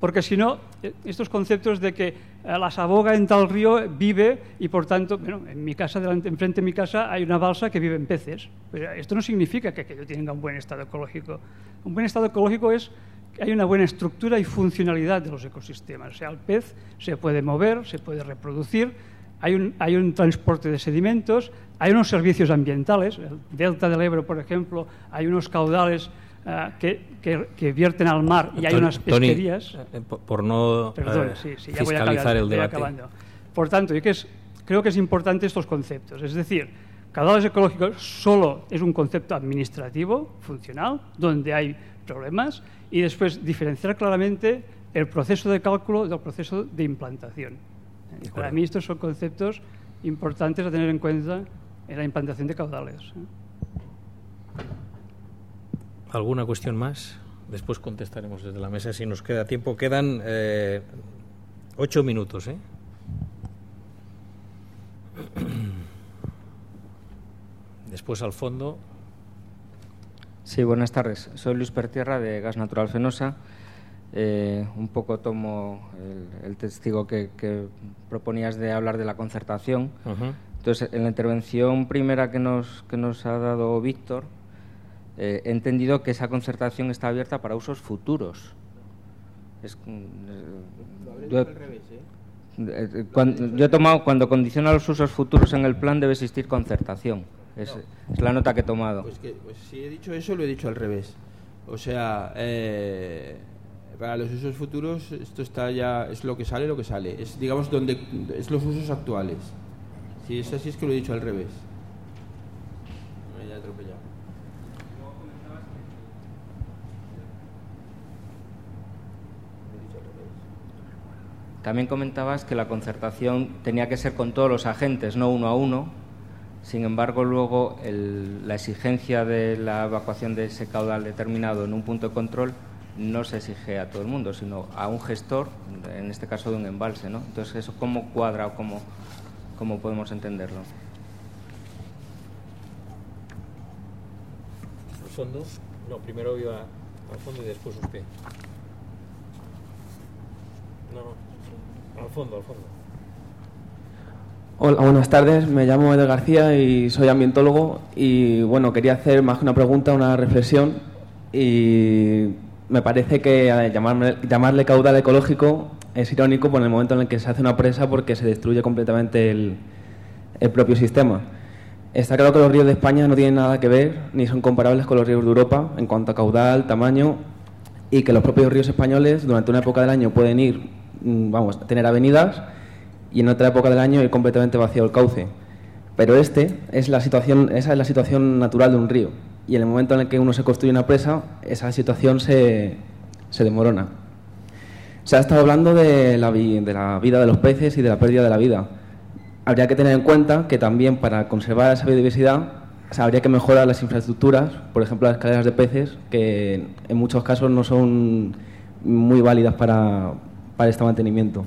Porque si no, estos conceptos de que la saboga en tal río vive y por tanto, bueno, en mi casa, delante, enfrente de mi casa hay una balsa que vive en peces. Pero esto no significa que aquello tenga un buen estado ecológico. Un buen estado ecológico es hay una buena estructura y funcionalidad de los ecosistemas. O sea, el pez se puede mover, se puede reproducir, hay un, hay un transporte de sedimentos, hay unos servicios ambientales. El delta del Ebro, por ejemplo, hay unos caudales uh, que, que, que, vierten al mar y hay unas pesquerías. Tony, eh, por no Perdón, eh, sí, sí, ya fiscalizar voy acabar, el debate. Acabando. Por tanto, yo que es, creo que es importante estos conceptos. Es decir, caudales ecológicos solo es un concepto administrativo, funcional, donde hay problemas y después diferenciar claramente el proceso de cálculo del proceso de implantación. De Para mí estos son conceptos importantes a tener en cuenta en la implantación de caudales. ¿Alguna cuestión más? Después contestaremos desde la mesa si nos queda tiempo. Quedan eh, ocho minutos. ¿eh? Después al fondo. Sí, buenas tardes. Soy Luis Pertierra de Gas Natural Fenosa. Eh, un poco tomo el, el testigo que, que, proponías de hablar de la concertación. Uh -huh. Entonces, en la intervención primera que nos, que nos ha dado Víctor, eh, he entendido que esa concertación está abierta para usos futuros. Es, eh, habré dicho al revés, ¿eh? Eh, cuando, yo he tomado, cuando condiciona los usos futuros en el plan debe existir concertación. Es, es la nota que he tomado. Pues, que, pues si he dicho eso, lo he dicho al revés. O sea, eh, para los usos futuros esto está ya es lo que sale, lo que sale. Es digamos donde es los usos actuales. Si es así es que lo he dicho al revés. Me he atropellado. También comentabas que la concertación tenía que ser con todos los agentes, no uno a uno. Sin embargo, luego la exigencia de la evacuación de ese caudal determinado en un punto de control no se exige a todo el mundo, sino a un gestor, en este caso de un embalse. ¿no? Entonces, ¿eso cómo cuadra o cómo, cómo podemos entenderlo? ¿Al fondo? No, primero iba al fondo y después usted. No, no. Al fondo, al fondo. Hola, buenas tardes. Me llamo Eder García y soy ambientólogo. Y bueno, quería hacer más que una pregunta, una reflexión. Y me parece que llamarme- llamarle caudal ecológico es irónico por el momento en el que se hace una presa porque se destruye completamente el, el propio sistema. Está claro que los ríos de España no tienen nada que ver ni son comparables con los ríos de Europa en cuanto a caudal, tamaño y que los propios ríos españoles durante una época del año pueden ir, vamos, a tener avenidas y en otra época del año ir completamente vacío el cauce. Pero este es la situación, esa es la situación natural de un río y en el momento en el que uno se construye una presa, esa situación se, se demorona. Se ha estado hablando de la, vida de los peces y de la pérdida de la vida. Habría que tener en cuenta que también para conservar esa biodiversidad habría que mejorar las infraestructuras, por ejemplo las escaleras de peces, que en muchos casos no son muy válidas para, para este mantenimiento.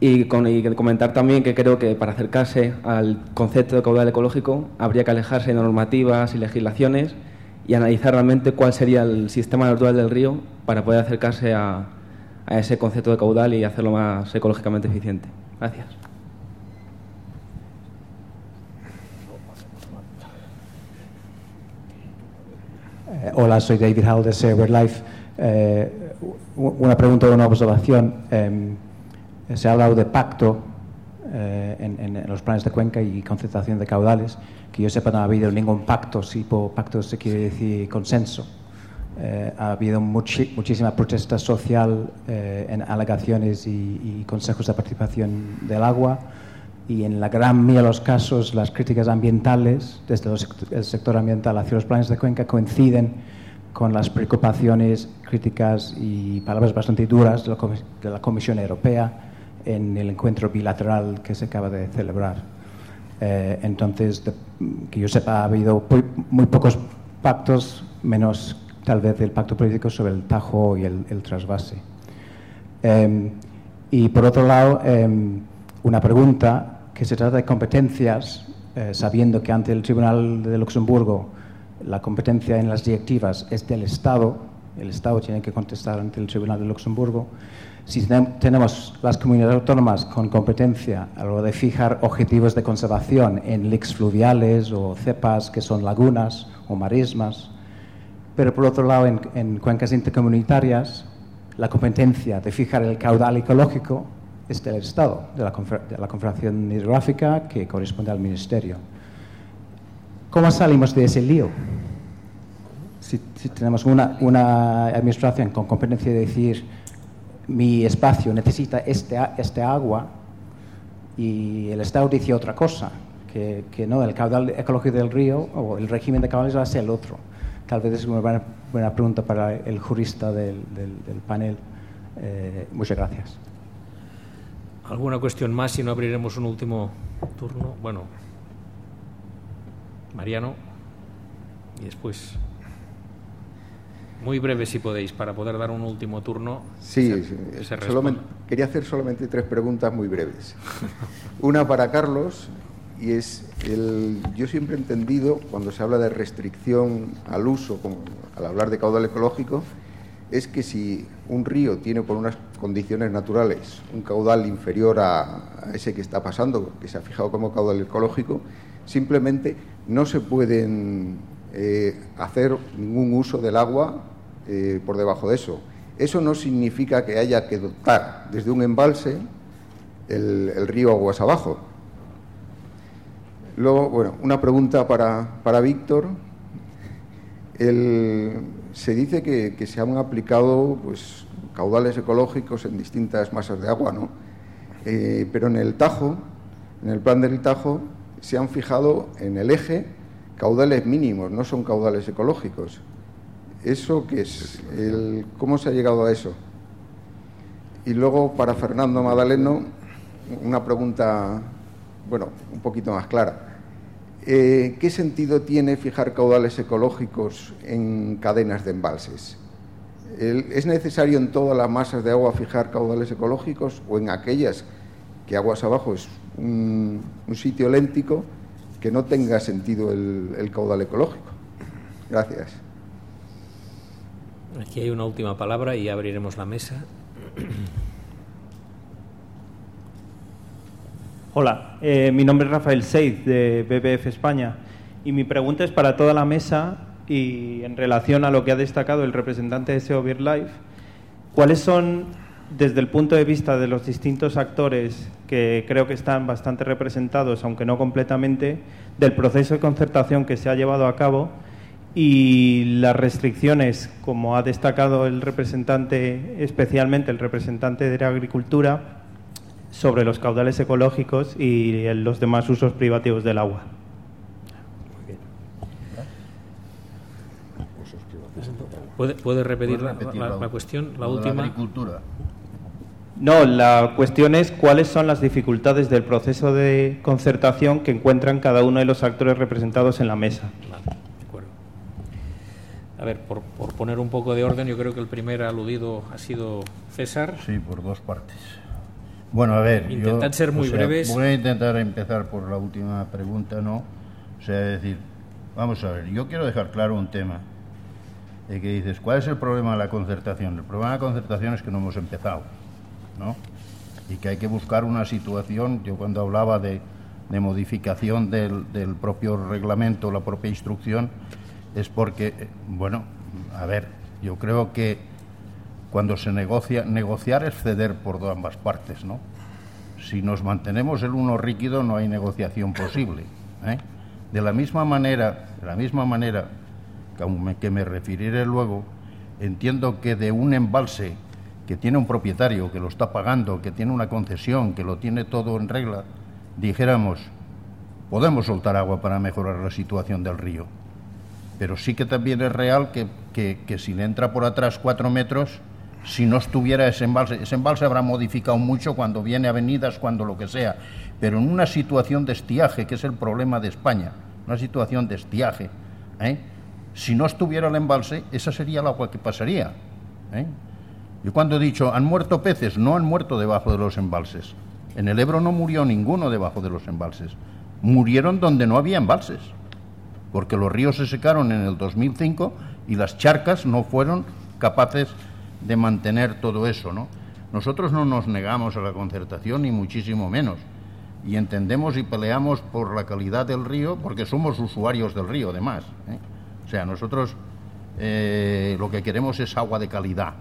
Y, con- y comentar también que creo que para acercarse al concepto de caudal ecológico habría que alejarse de normativas y legislaciones y analizar realmente cuál sería el sistema natural del río para poder acercarse a, a ese concepto de caudal y hacerlo más ecológicamente eficiente. Gracias. Eh, hola, soy David Hall de Life. Eh, una pregunta o una observación. Eh, se ha hablado de pacto eh, en, en los planes de cuenca y concentración de caudales. Que yo sepa, no ha habido ningún pacto. Si por pacto se quiere decir consenso. Eh, ha habido muchi- muchísima protesta social eh, en alegaciones y, y consejos de participación del agua y en la gran mayoría de los casos las críticas ambientales desde los el sector ambiental hacia los planes de cuenca coinciden con las preocupaciones, críticas y palabras bastante duras de la, Comisión Europea en el encuentro bilateral que se acaba de celebrar. Eh, entonces, de- que yo sepa, ha habido muy, muy pocos pactos, menos tal vez el pacto político sobre el Tajo y el, el trasvase. Eh, y por otro lado, eh, una pregunta que se trata de competencias, eh, sabiendo que ante el Tribunal de Luxemburgo la competencia en las directivas es del Estado, el Estado tiene que contestar ante el Tribunal de Luxemburgo. Si tenem- tenemos las comunidades autónomas con competencia a lo de fijar objetivos de conservación en leaks fluviales o cepas que son lagunas o marismas, pero por otro lado, en, en cuencas intercomunitarias, la competencia de fijar el caudal ecológico es del Estado, de la Confederación Hidrográfica, que corresponde al Ministerio. ¿Cómo salimos de ese lío? Si, si tenemos una, una administración con competencia de decir, mi espacio necesita este, a- este agua, y el Estado dice otra cosa, que, que no, el caudal ecológico del río o el régimen de caudales va a ser el otro. Tal vez es una buena, buena pregunta para el jurista del, del- del panel. Eh, muchas gracias. ¿Alguna cuestión más? Si no, abriremos un último turno. Bueno, Mariano. Y después, muy breve si podéis, para poder dar un último turno. Sí, Se- sí, se solamente- quería hacer solamente tres preguntas muy breves. Una para Carlos, y es, el, yo siempre he entendido, cuando se habla de restricción al uso, como al hablar de caudal ecológico, es que si un río tiene por unas condiciones naturales un caudal inferior a, a ese que está pasando, que se ha fijado como caudal ecológico, simplemente no se pueden eh, hacer ningún uso del agua eh, por debajo de eso. Eso no significa que haya que dotar desde un embalse el, río aguas abajo. Luego, bueno, una pregunta para, para Víctor. se dice que, se han aplicado pues, caudales ecológicos en distintas masas de agua, ¿no? Eh, pero en el Tajo, en el plan del Tajo, se han fijado en el eje caudales mínimos, no son caudales ecológicos. ¿Eso qué es? ¿Cómo se ha llegado a eso? Y luego, para Fernando Madaleno, una pregunta, bueno, un poquito más clara. Eh, ¿Qué sentido tiene fijar caudales ecológicos en cadenas de embalses? ¿Es necesario en todas las masas de agua fijar caudales ecológicos o en aquellas que aguas abajo es un, sitio léntico que no tenga sentido el caudal ecológico? Gracias. Aquí hay una última palabra y abriremos la mesa. Hola, eh, mi nombre es Rafael Seiz de BBF España y mi pregunta es para toda la mesa y en relación a lo que ha destacado el representante de SEO Life, ¿cuáles son, desde el punto de vista de los distintos actores que creo que están bastante representados, aunque no completamente, del proceso de concertación que se ha llevado a cabo y las restricciones, como ha destacado el representante, especialmente el representante de la agricultura, sobre los caudales ecológicos y los demás usos privativos del agua. ¿Puede, repetir, la, cuestión, la última? agricultura. No, la cuestión es cuáles son las dificultades del proceso de concertación que encuentran cada uno de los actores representados en la mesa. de acuerdo. A ver, por, por poner un poco de orden, yo creo que el primer aludido ha sido César. Sí, por dos partes. Bueno, a ver. Intentad ser muy breves. Voy a intentar empezar por la última pregunta, ¿no? O sea, decir, vamos a ver, yo quiero dejar claro un tema. De que dices, ¿cuál es el problema de la concertación? El problema de la concertación es que no hemos empezado, Y que hay que buscar una situación, yo cuando hablaba de, modificación del, propio reglamento, la propia instrucción, es porque, eh, bueno, a ver, yo creo que cuando se negocia, negociar es ceder por ambas partes, ¿no? Si nos mantenemos el uno rígido no hay negociación posible. ¿eh? De la misma manera, de la misma manera que me referiré luego, entiendo que de un embalse que tiene un propietario, que lo está pagando, que tiene una concesión, que lo tiene todo en regla, dijéramos, podemos soltar agua para mejorar la situación del río. Pero sí que también es real que, que si le entra por atrás cuatro metros, si no estuviera ese embalse. Ese embalse habrá modificado mucho cuando viene avenidas, cuando lo que sea, pero en una situación de estiaje, que es el problema de España, una situación de estiaje, ¿eh? si no estuviera el embalse, esa sería el agua que pasaría. ¿eh? Yo cuando he dicho, han muerto peces, no han muerto debajo de los embalses. En el Ebro no murió ninguno debajo de los embalses. Murieron donde no había embalses, porque los ríos se secaron en el 2005 y las charcas no fueron capaces de mantener todo eso, ¿no? Nosotros no nos negamos a la concertación, ni muchísimo menos. Y entendemos y peleamos por la calidad del río, porque somos usuarios del río, además. ¿eh? O sea, nosotros eh, lo que queremos es agua de calidad.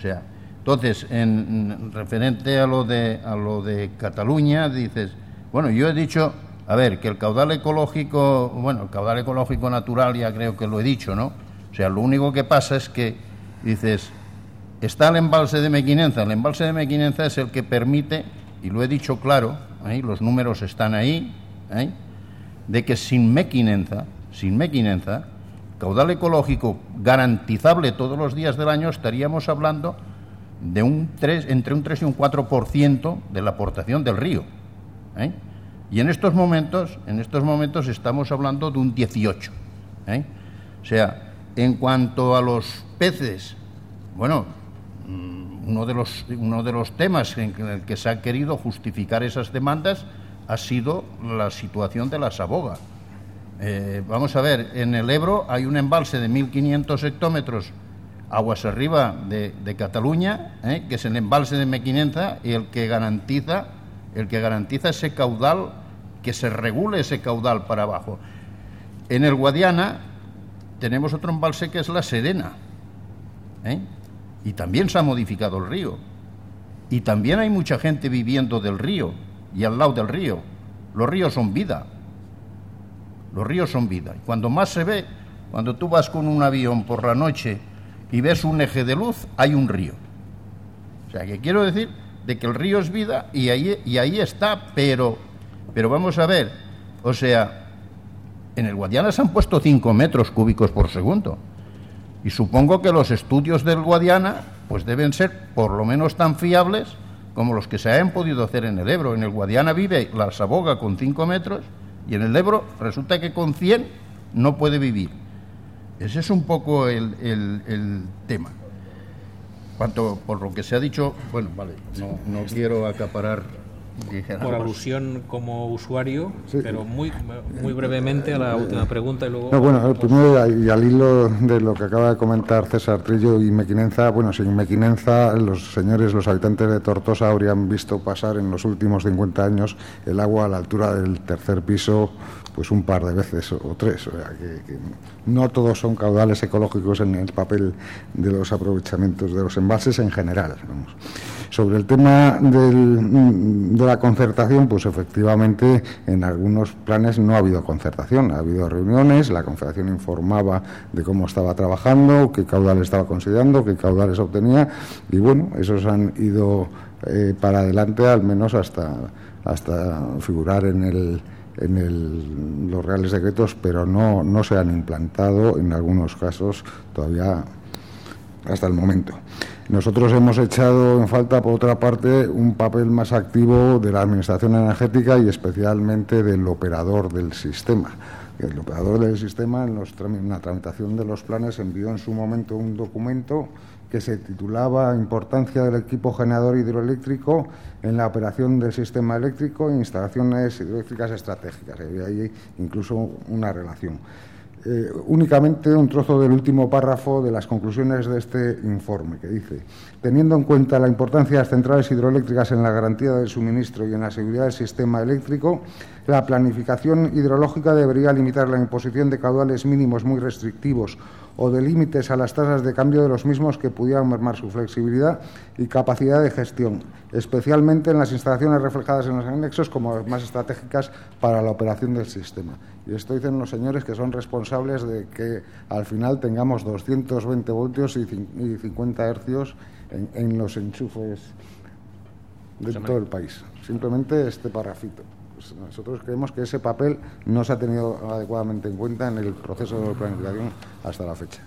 O sea, entonces, en, referente a lo, de, a lo de Cataluña, dices, bueno, yo he dicho, a ver, que el caudal ecológico, bueno, el caudal ecológico natural ya creo que lo he dicho, ¿no? O sea, lo único que pasa es que dices, está el embalse de Mequinenza. El embalse de Mequinenza es el que permite, y lo he dicho claro, ¿eh? los números están ahí, ¿eh? de que sin Mequinenza, sin Mequinenza, caudal ecológico garantizable todos los días del año, estaríamos hablando de un 3, entre un 3 y un 4% de la aportación del río. ¿eh? Y en estos momentos, en estos momentos estamos hablando de un 18. O sea, en cuanto a los peces, bueno, mm, uno de los, uno de los temas en el que se ha querido justificar esas demandas ha sido la situación de la saboga. Eh, vamos a ver, en el Ebro hay un embalse de 1.500 hectómetros aguas arriba de, Cataluña, eh, que es el embalse de Mequinenza, y el que garantiza, el que garantiza ese caudal, que se regule ese caudal para abajo. En el Guadiana tenemos otro embalse que es la Serena. ¿eh? Y también se ha modificado el río. Y también hay mucha gente viviendo del río y al lado del río. Los ríos son vida. Los ríos son vida. Y cuando más se ve, cuando tú vas con un avión por la noche y ves un eje de luz, hay un río. O sea, que quiero decir de que el río es vida y ahí, y ahí está, pero, pero vamos a ver, o sea, en el Guadiana se han puesto 5 metros cúbicos por segundo. Y supongo que los estudios del Guadiana pues deben ser por lo menos tan fiables como los que se han podido hacer en el Ebro. En el Guadiana vive la saboga con 5 metros y en el Ebro resulta que con 100 no puede vivir. Ese es un poco el, el, el tema. Cuanto por lo que se ha dicho, bueno, vale, no, no quiero acaparar por alusión como usuario, pero muy, muy brevemente a la última pregunta y luego... No, bueno, primero y al hilo de lo que acaba de comentar César Trillo y Mequinenza, bueno, sin Mequinenza los señores, los habitantes de Tortosa habrían visto pasar en los últimos 50 años el agua a la altura del tercer piso pues un par de veces o tres. O sea, que, no todos son caudales ecológicos en el papel de los aprovechamientos de los embalses en general. Sobre el tema del, de la concertación, pues efectivamente en algunos planes no ha habido concertación, ha habido reuniones, la Confederación informaba de cómo estaba trabajando, qué caudales estaba considerando, qué caudales obtenía, y bueno, esos han ido eh, para adelante al menos hasta, hasta figurar en el en los reales decretos, pero no, no se han implantado en algunos casos todavía hasta el momento. Nosotros hemos echado en falta, por otra parte, un papel más activo de la Administración Energética y especialmente del operador del sistema. El operador del sistema, en, en la tramitación de los planes, envió en su momento un documento que se titulaba Importancia del equipo generador hidroeléctrico en la operación del sistema eléctrico e instalaciones hidroeléctricas estratégicas. Había ahí incluso una relación. Eh, únicamente un trozo del último párrafo de las conclusiones de este informe, que dice, teniendo en cuenta la importancia de las centrales hidroeléctricas en la garantía del suministro y en la seguridad del sistema eléctrico, la planificación hidrológica debería limitar la imposición de caudales mínimos muy restrictivos o de límites a las tasas de cambio de los mismos que pudieran mermar su flexibilidad y capacidad de gestión, especialmente en las instalaciones reflejadas en los anexos como más estratégicas para la operación del sistema. Y esto dicen los señores que son responsables de que al final tengamos 220 voltios y 50 hercios en, los enchufes de todo el país. Simplemente este parrafito. Pues nosotros creemos que ese papel no se ha tenido adecuadamente en cuenta en el proceso de planificación hasta la fecha.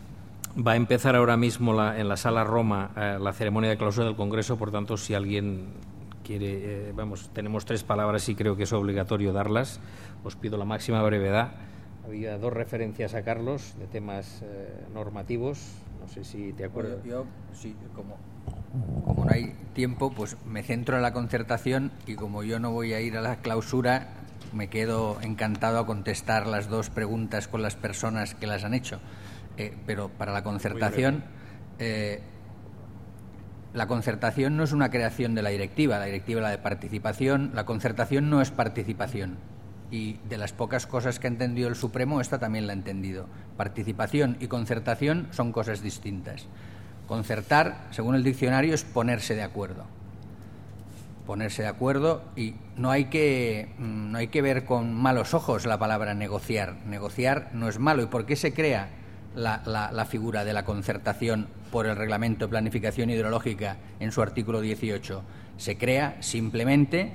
Va a empezar ahora mismo en la sala Roma eh, la ceremonia de clausura del Congreso, por tanto, si alguien quiere, eh, vamos, tenemos tres palabras y creo que es obligatorio darlas. Os pido la máxima brevedad. Había dos referencias a Carlos de temas eh, normativos. No sé si te acuerdas. yo, sí, como como no hay tiempo, pues me centro en la concertación y como yo no voy a ir a la clausura, me quedo encantado a contestar las dos preguntas con las personas que las han hecho. Eh, pero para la concertación, eh, la concertación no es una creación de la directiva, la directiva es la de participación, la concertación no es participación. Y de las pocas cosas que ha entendido el Supremo, esta también la ha entendido. Participación y concertación son cosas distintas. Concertar, según el diccionario, es ponerse de acuerdo. Ponerse de acuerdo y no hay que, mm, no hay que ver con malos ojos la palabra negociar. Negociar no es malo. ¿Y por qué se crea la, la, figura de la concertación por el Reglamento de Planificación Hidrológica en su artículo 18? Se crea simplemente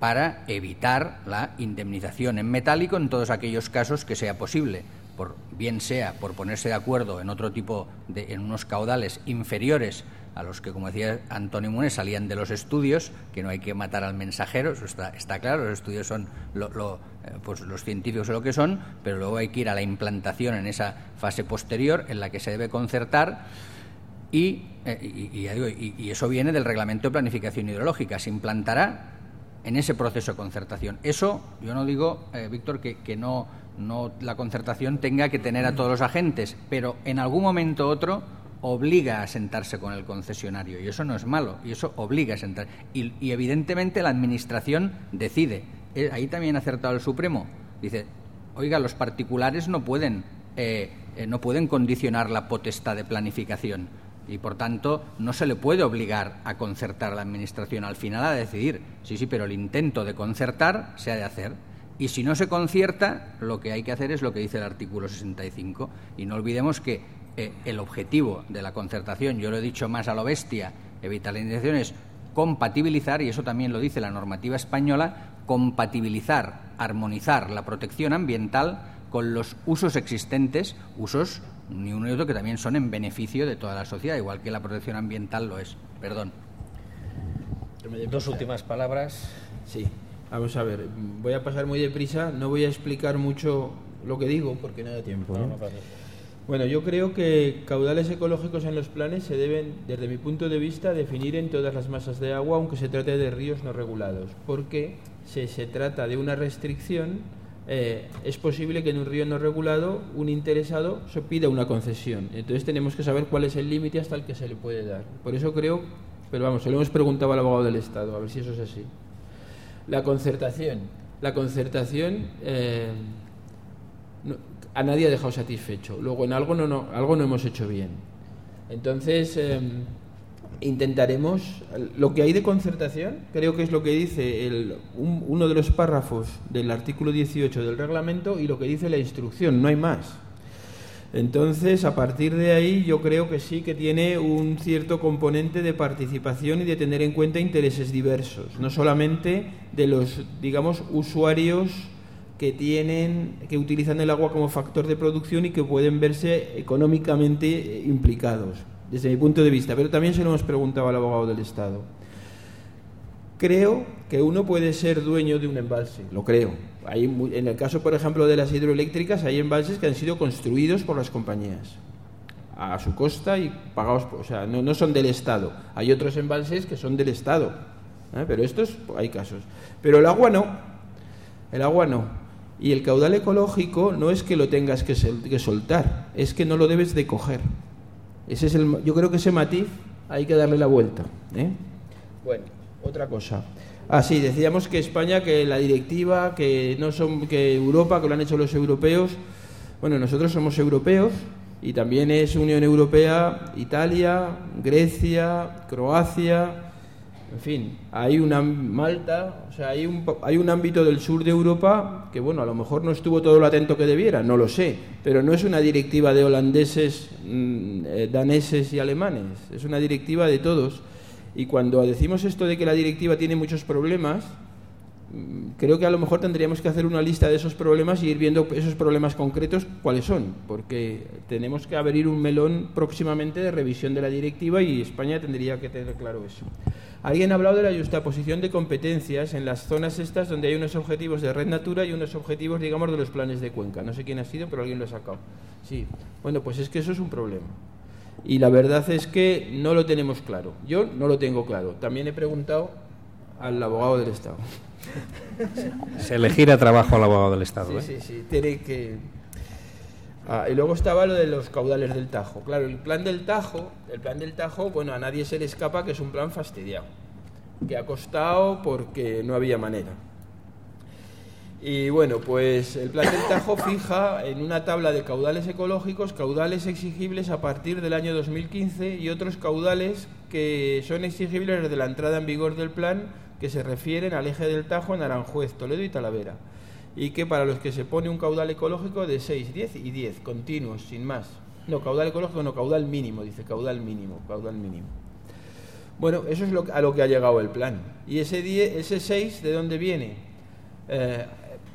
para evitar la indemnización en metálico en todos aquellos casos que sea posible por, bien sea por ponerse de acuerdo en otro tipo de, en unos caudales inferiores a los que, como decía Antonio Munes, salían de los estudios, que no hay que matar al mensajero, eso está, está claro, los estudios son lo, eh, pues los científicos son lo que son, pero luego hay que ir a la implantación en esa fase posterior en la que se debe concertar y, eh, y eso viene del reglamento de planificación hidrológica, se implantará en ese proceso de concertación. Eso, yo no digo, eh, Víctor, que, que no no la concertación tenga que tener a todos los agentes, pero en algún momento u otro obliga a sentarse con el concesionario y eso no es malo y eso obliga a sentar y, evidentemente la administración decide eh, ahí también ha acertado el Supremo dice oiga los particulares no pueden eh, eh, no pueden condicionar la potestad de planificación y por tanto no se le puede obligar a concertar a la Administración. Al final a decidir, sí, sí, pero el intento de concertar se ha de hacer. Y si no se concierta, lo que hay que hacer es lo que dice el artículo 65. Y no olvidemos que eh, el objetivo de la concertación, yo lo he dicho más a lo bestia, evitar la indemnización, es compatibilizar, y eso también lo dice la normativa española, compatibilizar, armonizar la protección ambiental con los usos existentes, usos ni uno ni otro que también son en beneficio de toda la sociedad, igual que la protección ambiental lo es. Perdón. Dos últimas palabras. Sí, vamos a ver, voy a pasar muy deprisa, no voy a explicar mucho lo que digo porque no da tiempo. ¿no? Bueno, yo creo que caudales ecológicos en los planes se deben, desde mi punto de vista, definir en todas las masas de agua, aunque se trate de ríos no regulados, porque si se trata de una restricción, eh, es posible que en un río no regulado un interesado se pida una concesión. Entonces tenemos que saber cuál es el límite hasta el que se le puede dar. Por eso creo, pero vamos, se lo hemos preguntado al abogado del Estado, a ver si eso es así. La concertación. La concertación eh, a nadie ha dejado satisfecho. Luego en algo no, no, algo no hemos hecho bien. Entonces... Eh, intentaremos lo que hay de concertación creo que es lo que dice uno de los párrafos del artículo 18 del reglamento y lo que dice la instrucción no hay más entonces a partir de ahí yo creo que sí que tiene un cierto componente de participación y de tener en cuenta intereses diversos no solamente de los digamos usuarios que tienen que utilizan el agua como factor de producción y que pueden verse económicamente implicados desde mi punto de vista, pero también se lo hemos preguntado al abogado del Estado. Creo que uno puede ser dueño de un embalse, lo creo. Hay, en el caso, por ejemplo, de las hidroeléctricas, hay embalses que han sido construidos por las compañías a su costa y pagados, o sea, no, son del Estado. Hay otros embalses que son del Estado, ¿eh? pero estos hay casos. Pero el agua no, el agua no. Y el caudal ecológico no es que lo tengas que soltar, es que no lo debes de coger. Ese es el, yo creo que ese matiz hay que darle la vuelta. ¿eh? Bueno, otra cosa. Ah, sí, decíamos que España, que la directiva, que no son, que Europa, que lo han hecho los europeos. Bueno, nosotros somos europeos y también es Unión Europea, Italia, Grecia, Croacia, en fin, hay una Malta, o sea, hay un, hay un ámbito del sur de Europa que, bueno, a lo mejor no estuvo todo lo atento que debiera, no lo sé, pero no es una directiva de holandeses, mm, eh, daneses y alemanes, es una directiva de todos. Y cuando decimos esto de que la directiva tiene muchos problemas, creo que a lo mejor tendríamos que hacer una lista de esos problemas y ir viendo esos problemas concretos cuáles son, porque tenemos que abrir un melón próximamente de revisión de la directiva y España tendría que tener claro eso. Alguien ha hablado de la justaposición de competencias en las zonas estas donde hay unos objetivos de red natura y unos objetivos, digamos, de los planes de cuenca. No sé quién ha sido, pero alguien lo ha sacado. Sí, bueno, pues es que eso es un problema. Y la verdad es que no lo tenemos claro. Yo no lo tengo claro. También he preguntado al abogado del Estado. Se elegir a trabajo al abogado del Estado. Sí, ¿eh? sí, sí. Tiene que. Ah, y luego estaba lo de los caudales del Tajo. Claro, el plan del Tajo, el plan del Tajo, bueno, a nadie se le escapa que es un plan fastidiado, que ha costado porque no había manera. Y bueno, pues el plan del Tajo fija en una tabla de caudales ecológicos caudales exigibles a partir del año 2015 y otros caudales que son exigibles desde la entrada en vigor del plan que se refieren al eje del Tajo en Aranjuez, Toledo y Talavera. Y que para los que se pone un caudal ecológico de 6, 10 y 10, continuos, sin más. No, caudal ecológico, no, caudal mínimo, dice, caudal mínimo, caudal mínimo. Bueno, eso es lo, a lo que ha llegado el plan. ¿Y ese, 10, ese 6 de dónde viene? Eh,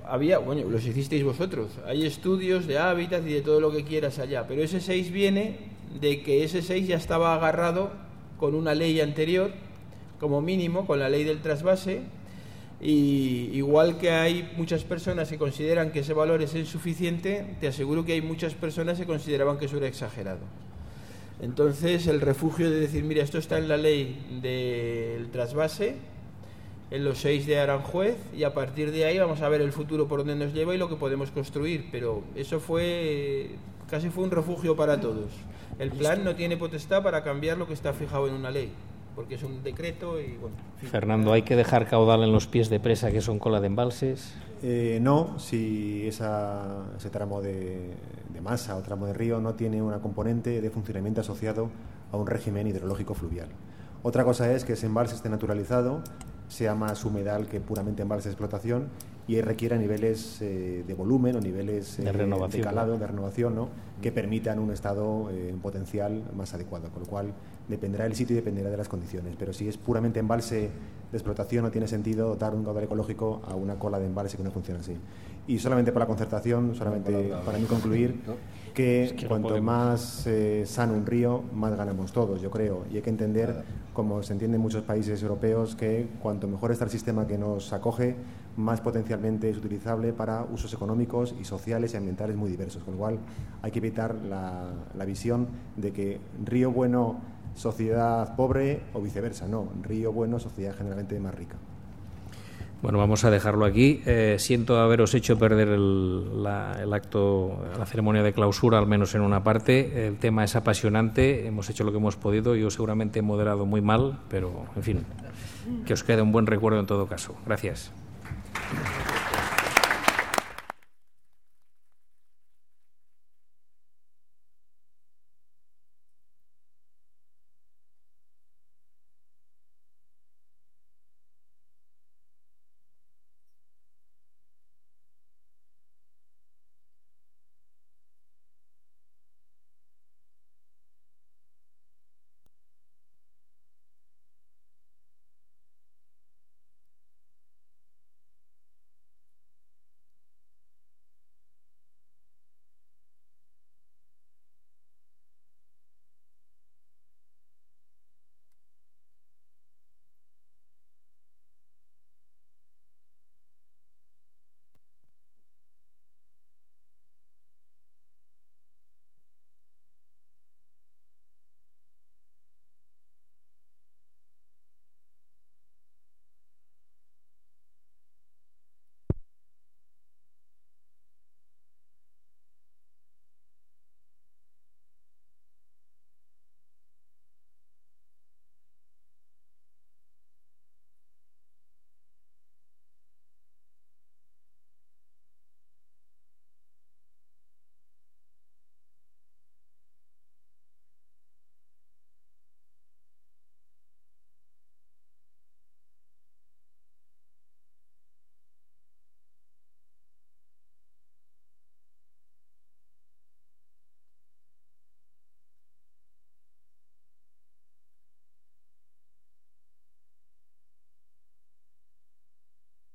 había, bueno, los hicisteis vosotros. Hay estudios de hábitat y de todo lo que quieras allá, pero ese 6 viene de que ese 6 ya estaba agarrado con una ley anterior como mínimo con la ley del trasvase y igual que hay muchas personas que consideran que ese valor es insuficiente, te aseguro que hay muchas personas que consideraban que eso era exagerado. Entonces, el refugio de decir, mira, esto está en la ley del trasvase, en los seis de Aranjuez, y a partir de ahí vamos a ver el futuro por donde nos lleva y lo que podemos construir. Pero eso fue, casi fue un refugio para todos. El plan no tiene potestad para cambiar lo que está fijado en una ley. porque es un decreto y bueno. Fernando, ¿hay que dejar caudal en los pies de presa que son cola de embalses? Eh, no, si esa, ese tramo de, de, masa o tramo de río no tiene una componente de funcionamiento asociado a un régimen hidrológico fluvial. Otra cosa es que ese embalse esté naturalizado, sea más humedal que puramente embalse de explotación y requiera niveles eh, de volumen o niveles de, renovación, de calado, de renovación, ¿no? que permitan un estado eh, potencial más adecuado, con lo cual dependerá del sitio y dependerá de las condiciones. Pero si es puramente embalse de explotación, no tiene sentido dotar un caudal ecológico a una cola de embalse que no funciona así. Y solamente por la concertación, solamente para mí concluir que, es que cuanto no más eh, sano un río, más ganamos todos, yo creo. Y hay que entender, como se entiende en muchos países europeos, que cuanto mejor está el sistema que nos acoge, más potencialmente es utilizable para usos económicos y sociales y ambientales muy diversos. Con lo cual hay que evitar la, la visión de que río bueno, sociedad pobre o viceversa. No, río bueno, sociedad generalmente más rica. Bueno, vamos a dejarlo aquí. Eh, siento haberos hecho perder el, acto, la ceremonia de clausura, al menos en una parte. El tema es apasionante, hemos hecho lo que hemos podido. Yo seguramente he moderado muy mal, pero en fin, que os quede un buen recuerdo en todo caso. Gracias.